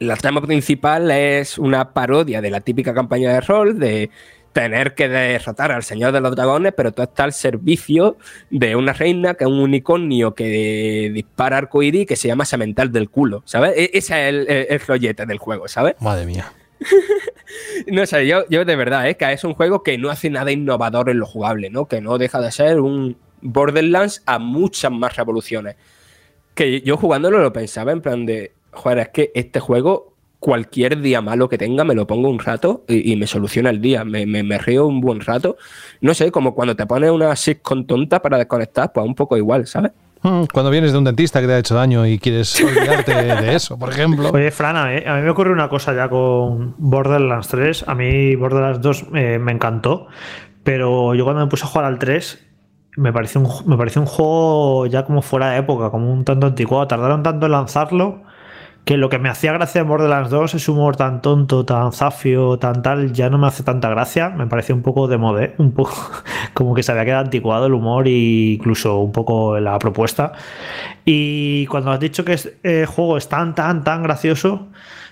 la trama principal es una parodia de la típica campaña de rol de tener que derrotar al señor de los dragones, pero todo está al servicio de una reina que es un unicornio que dispara arcoíris que se llama Semental del culo, ¿sabes? E-, ese es el, el, el del juego, ¿sabes? Madre mía. no sé, yo, yo de verdad, ¿eh? que es un juego que no hace nada innovador en lo jugable, ¿no? Que no deja de ser un Borderlands a muchas más revoluciones. Que yo jugándolo lo pensaba en plan de, joder, es que este juego, cualquier día malo que tenga, me lo pongo un rato y, me soluciona el día, me, me, río un buen rato. No sé, como cuando te pones una con tonta para desconectar, pues un poco igual, ¿sabes? Mm, cuando vienes de un dentista que te ha hecho daño y quieres olvidarte de eso, por ejemplo. Oye, Fran, a mí, me ocurre una cosa ya con Borderlands 3. A mí Borderlands 2 eh, me encantó, pero yo cuando me puse a jugar al 3 me pareció, un, me pareció un juego ya como fuera de época, como un tanto anticuado. Tardaron tanto en lanzarlo que lo que me hacía gracia en Borderlands 2, ese humor tan tonto, tan zafio, tan tal, ya no me hace tanta gracia. Me parece un poco de moda, un poco como que se había quedado anticuado el humor e incluso un poco la propuesta. Y cuando has dicho que el eh, juego es tan, tan, tan gracioso,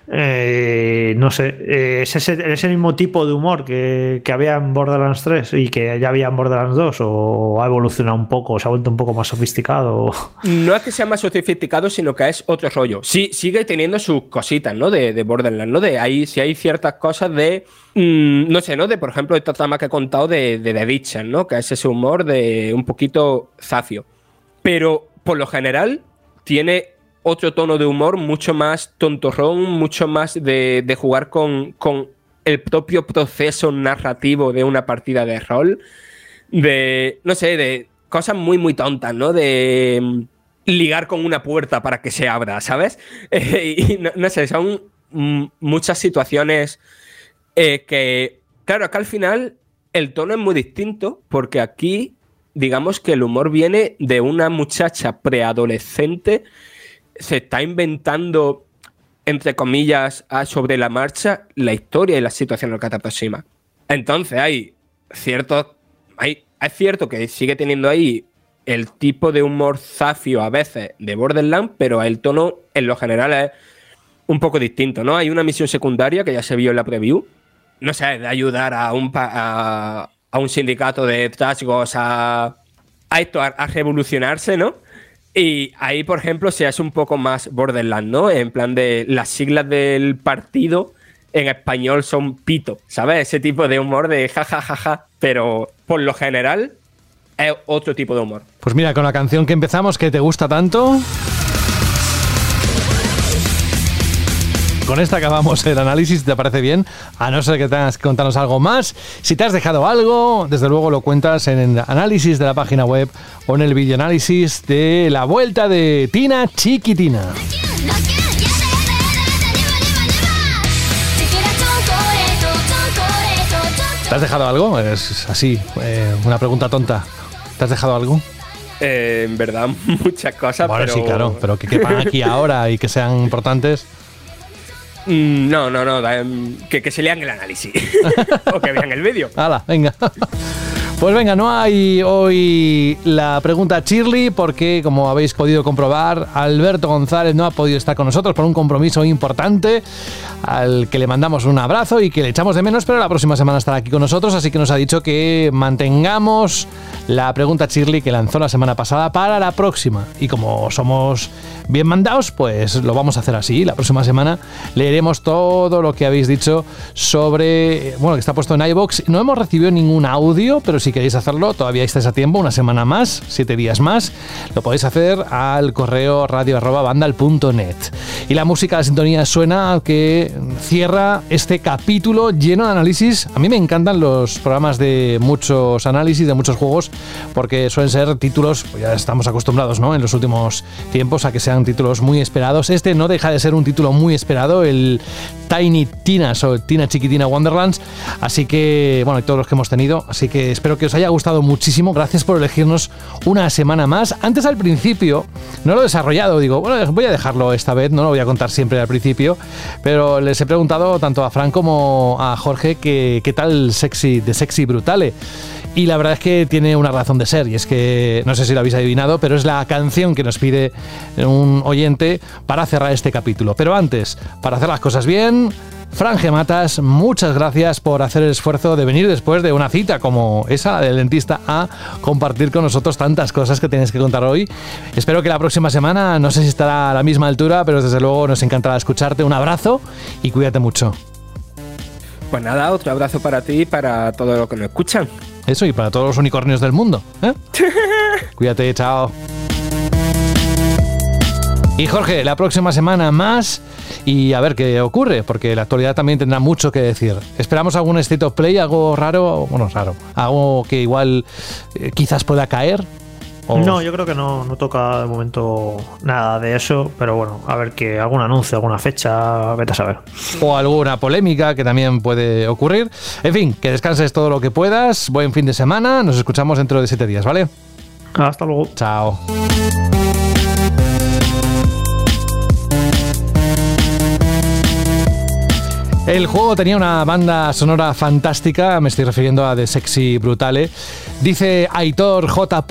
eh, no sé, eh, es, ese, mismo tipo de humor que, había en Borderlands 3 y que ya había en Borderlands 2 o ha evolucionado un poco, se ha vuelto un poco más sofisticado. No es que sea más sofisticado, sino que es otro rollo. Sí, sigue teniendo sus cositas, ¿no? De, Borderlands, ¿no? De ahí, si hay ciertas cosas de, mm, no sé, ¿no? De, por ejemplo, esta trama que he contado de, de The ¿no? Que es ese humor de un poquito zafio. Pero, por lo general, tiene otro tono de humor mucho más tontorrón, mucho más de, jugar con, el propio proceso narrativo de una partida de rol. De, no sé, de cosas muy, muy tontas, ¿no? De mm, ligar con una puerta para que se abra, ¿sabes? y no, sé, son mm, muchas situaciones eh, que, claro, acá al final el tono es muy distinto porque aquí, digamos que el humor viene de una muchacha preadolescente se está inventando, entre comillas, sobre la marcha la historia y la situación en que te Entonces hay ciertos. Hay, es cierto que sigue teniendo ahí el tipo de humor zafio a veces de Borderlands, pero el tono en lo general es un poco distinto, ¿no? Hay una misión secundaria que ya se vio en la preview, no sé, de ayudar a un, a, un sindicato de trasgos a, a esto, a, revolucionarse, ¿no? Y ahí, por ejemplo, se hace un poco más Borderland, ¿no? En plan de las siglas del partido en español son pito, ¿sabes? Ese tipo de humor de jajajaja, ja, ja, ja, pero por lo general es otro tipo de humor. Pues mira, con la canción que empezamos, que te gusta tanto. Con esta acabamos el análisis, ¿te parece bien? A no ser que tengas que contarnos algo más. Si te has dejado algo, desde luego lo cuentas en el análisis de la página web o en el videoanálisis de la vuelta de Tina Chiquitina. ¿Te has dejado algo? Es así, eh, una pregunta tonta. ¿Te has dejado algo? Eh, en verdad, muchas cosas. Bueno, sí, claro, pero que quepan aquí ahora y que sean importantes. Mm, no, no, no. Que, se lean el análisis. o que vean el vídeo. Hala, venga. Pues venga, no hay hoy la pregunta Shirley porque, como habéis podido comprobar, Alberto González no ha podido estar con nosotros por un compromiso importante al que le mandamos un abrazo y que le echamos de menos, pero la próxima semana estará aquí con nosotros, así que nos ha dicho que mantengamos la pregunta Chirly que lanzó la semana pasada para la próxima. Y como somos bien mandados, pues lo vamos a hacer así. La próxima semana leeremos todo lo que habéis dicho sobre, bueno, que está puesto en iBox. No hemos recibido ningún audio, pero si queréis hacerlo, todavía estáis a tiempo, una semana más, siete días más. Lo podéis hacer al correo radio.bandal.net. Y la música, la sintonía suena que cierra este capítulo lleno de análisis. A mí me encantan los programas de muchos análisis, de muchos juegos, porque suelen ser títulos, pues ya estamos acostumbrados, ¿no? En los últimos tiempos a que sean títulos muy esperados. Este no deja de ser un título muy esperado, el Tiny Tinas o Tina Chiquitina Wonderlands. Así que, bueno, y todos los que hemos tenido. Así que espero que os haya gustado muchísimo. Gracias por elegirnos una semana más. Antes al principio, no lo he desarrollado, digo, bueno, voy a dejarlo esta vez, no lo voy a contar siempre al principio, pero les he preguntado tanto a Fran como a Jorge que, qué tal sexy, de sexy brutale. Y la verdad es que tiene una razón de ser, y es que no sé si lo habéis adivinado, pero es la canción que nos pide un oyente para cerrar este capítulo. Pero antes, para hacer las cosas bien, Fran Gematas, muchas gracias por hacer el esfuerzo de venir después de una cita como esa del dentista a compartir con nosotros tantas cosas que tienes que contar hoy. Espero que la próxima semana, no sé si estará a la misma altura, pero desde luego nos encantará escucharte. Un abrazo y cuídate mucho. Pues nada, otro abrazo para ti y para todos los que me escuchan. Eso, y para todos los unicornios del mundo. ¿eh? Cuídate, chao. Y Jorge, la próxima semana más y a ver qué ocurre, porque la actualidad también tendrá mucho que decir. Esperamos algún state of play, algo raro, bueno, raro, algo que igual eh, quizás pueda caer, no, yo creo que no, no toca de momento nada de eso, pero bueno, a ver que algún anuncio, alguna fecha, vete a saber. O alguna polémica que también puede ocurrir. En fin, que descanses todo lo que puedas. Buen fin de semana. Nos escuchamos dentro de siete días, ¿vale? Hasta luego. Chao. El juego tenía una banda sonora fantástica, me estoy refiriendo a The Sexy Brutale. Dice Aitor J.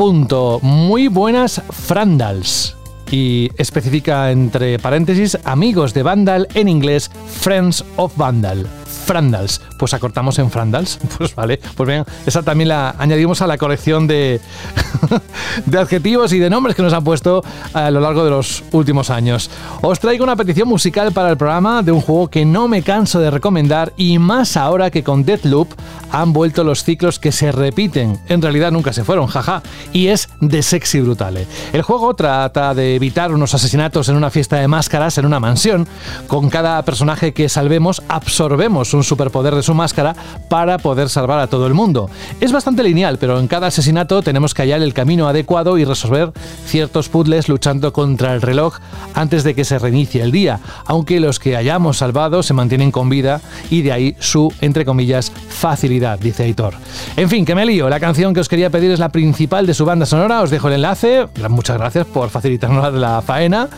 Muy buenas Frandals. Y especifica entre paréntesis amigos de Vandal en inglés, Friends of Vandal. Frandals. Pues acortamos en Frandals. Pues vale. Pues bien, esa también la añadimos a la colección de, de adjetivos y de nombres que nos han puesto a lo largo de los últimos años. Os traigo una petición musical para el programa de un juego que no me canso de recomendar y más ahora que con Deathloop han vuelto los ciclos que se repiten. En realidad nunca se fueron, jaja. Y es de Sexy Brutale. El juego trata de evitar unos asesinatos en una fiesta de máscaras en una mansión. Con cada personaje que salvemos absorbemos un superpoder de su máscara para poder salvar a todo el mundo. Es bastante lineal, pero en cada asesinato tenemos que hallar el camino adecuado y resolver ciertos puzzles luchando contra el reloj antes de que se reinicie el día, aunque los que hayamos salvado se mantienen con vida y de ahí su, entre comillas, facilidad, dice Aitor. En fin, que me lío, la canción que os quería pedir es la principal de su banda sonora, os dejo el enlace, muchas gracias por facilitarnos la faena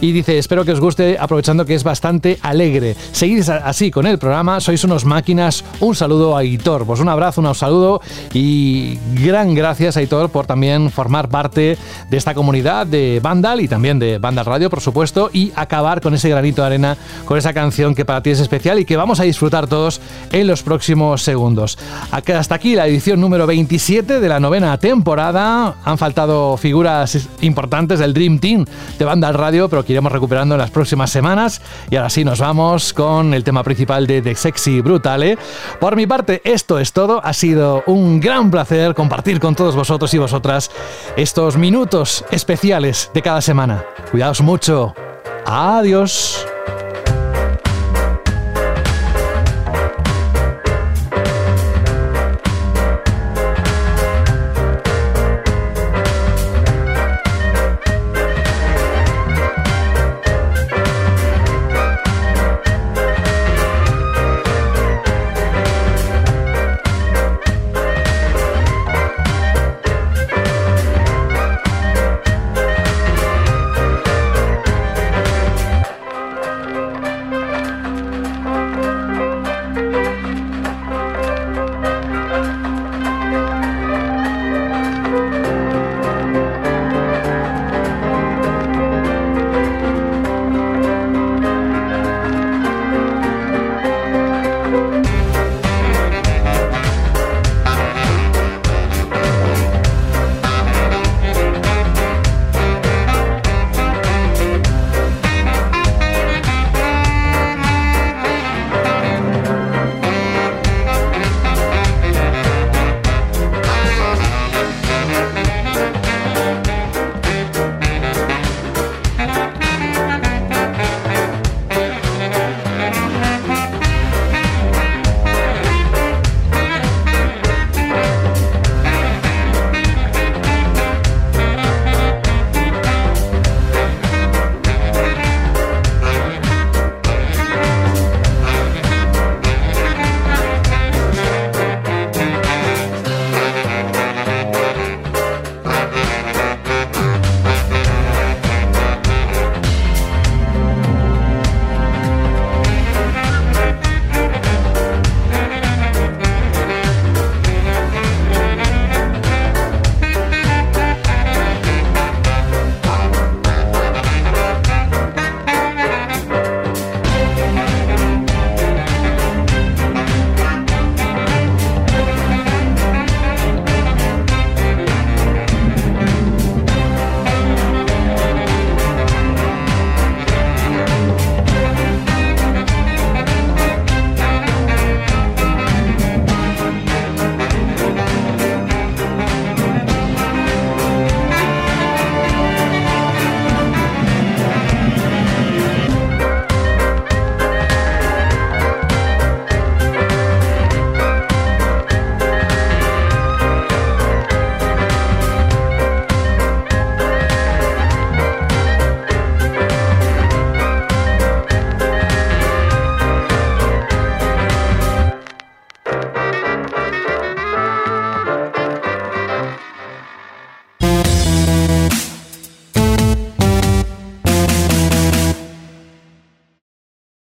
y dice, espero que os guste aprovechando que es bastante alegre. Seguid así con el programa, sois unos máquinas. Un saludo a Hitor, pues un abrazo, un saludo y gran gracias a Hitor por también formar parte de esta comunidad de Vandal y también de Vandal Radio, por supuesto, y acabar con ese granito de arena, con esa canción que para ti es especial y que vamos a disfrutar todos en los próximos segundos. Hasta aquí la edición número 27 de la novena temporada. Han faltado figuras importantes del Dream Team de Vandal Radio, pero que iremos recuperando en las próximas semanas. Y ahora sí, nos vamos con el tema principal de The sexy brutale. Por mi parte, esto es todo. Ha sido un gran placer compartir con todos vosotros y vosotras estos minutos especiales de cada semana. Cuidaos mucho. Adiós.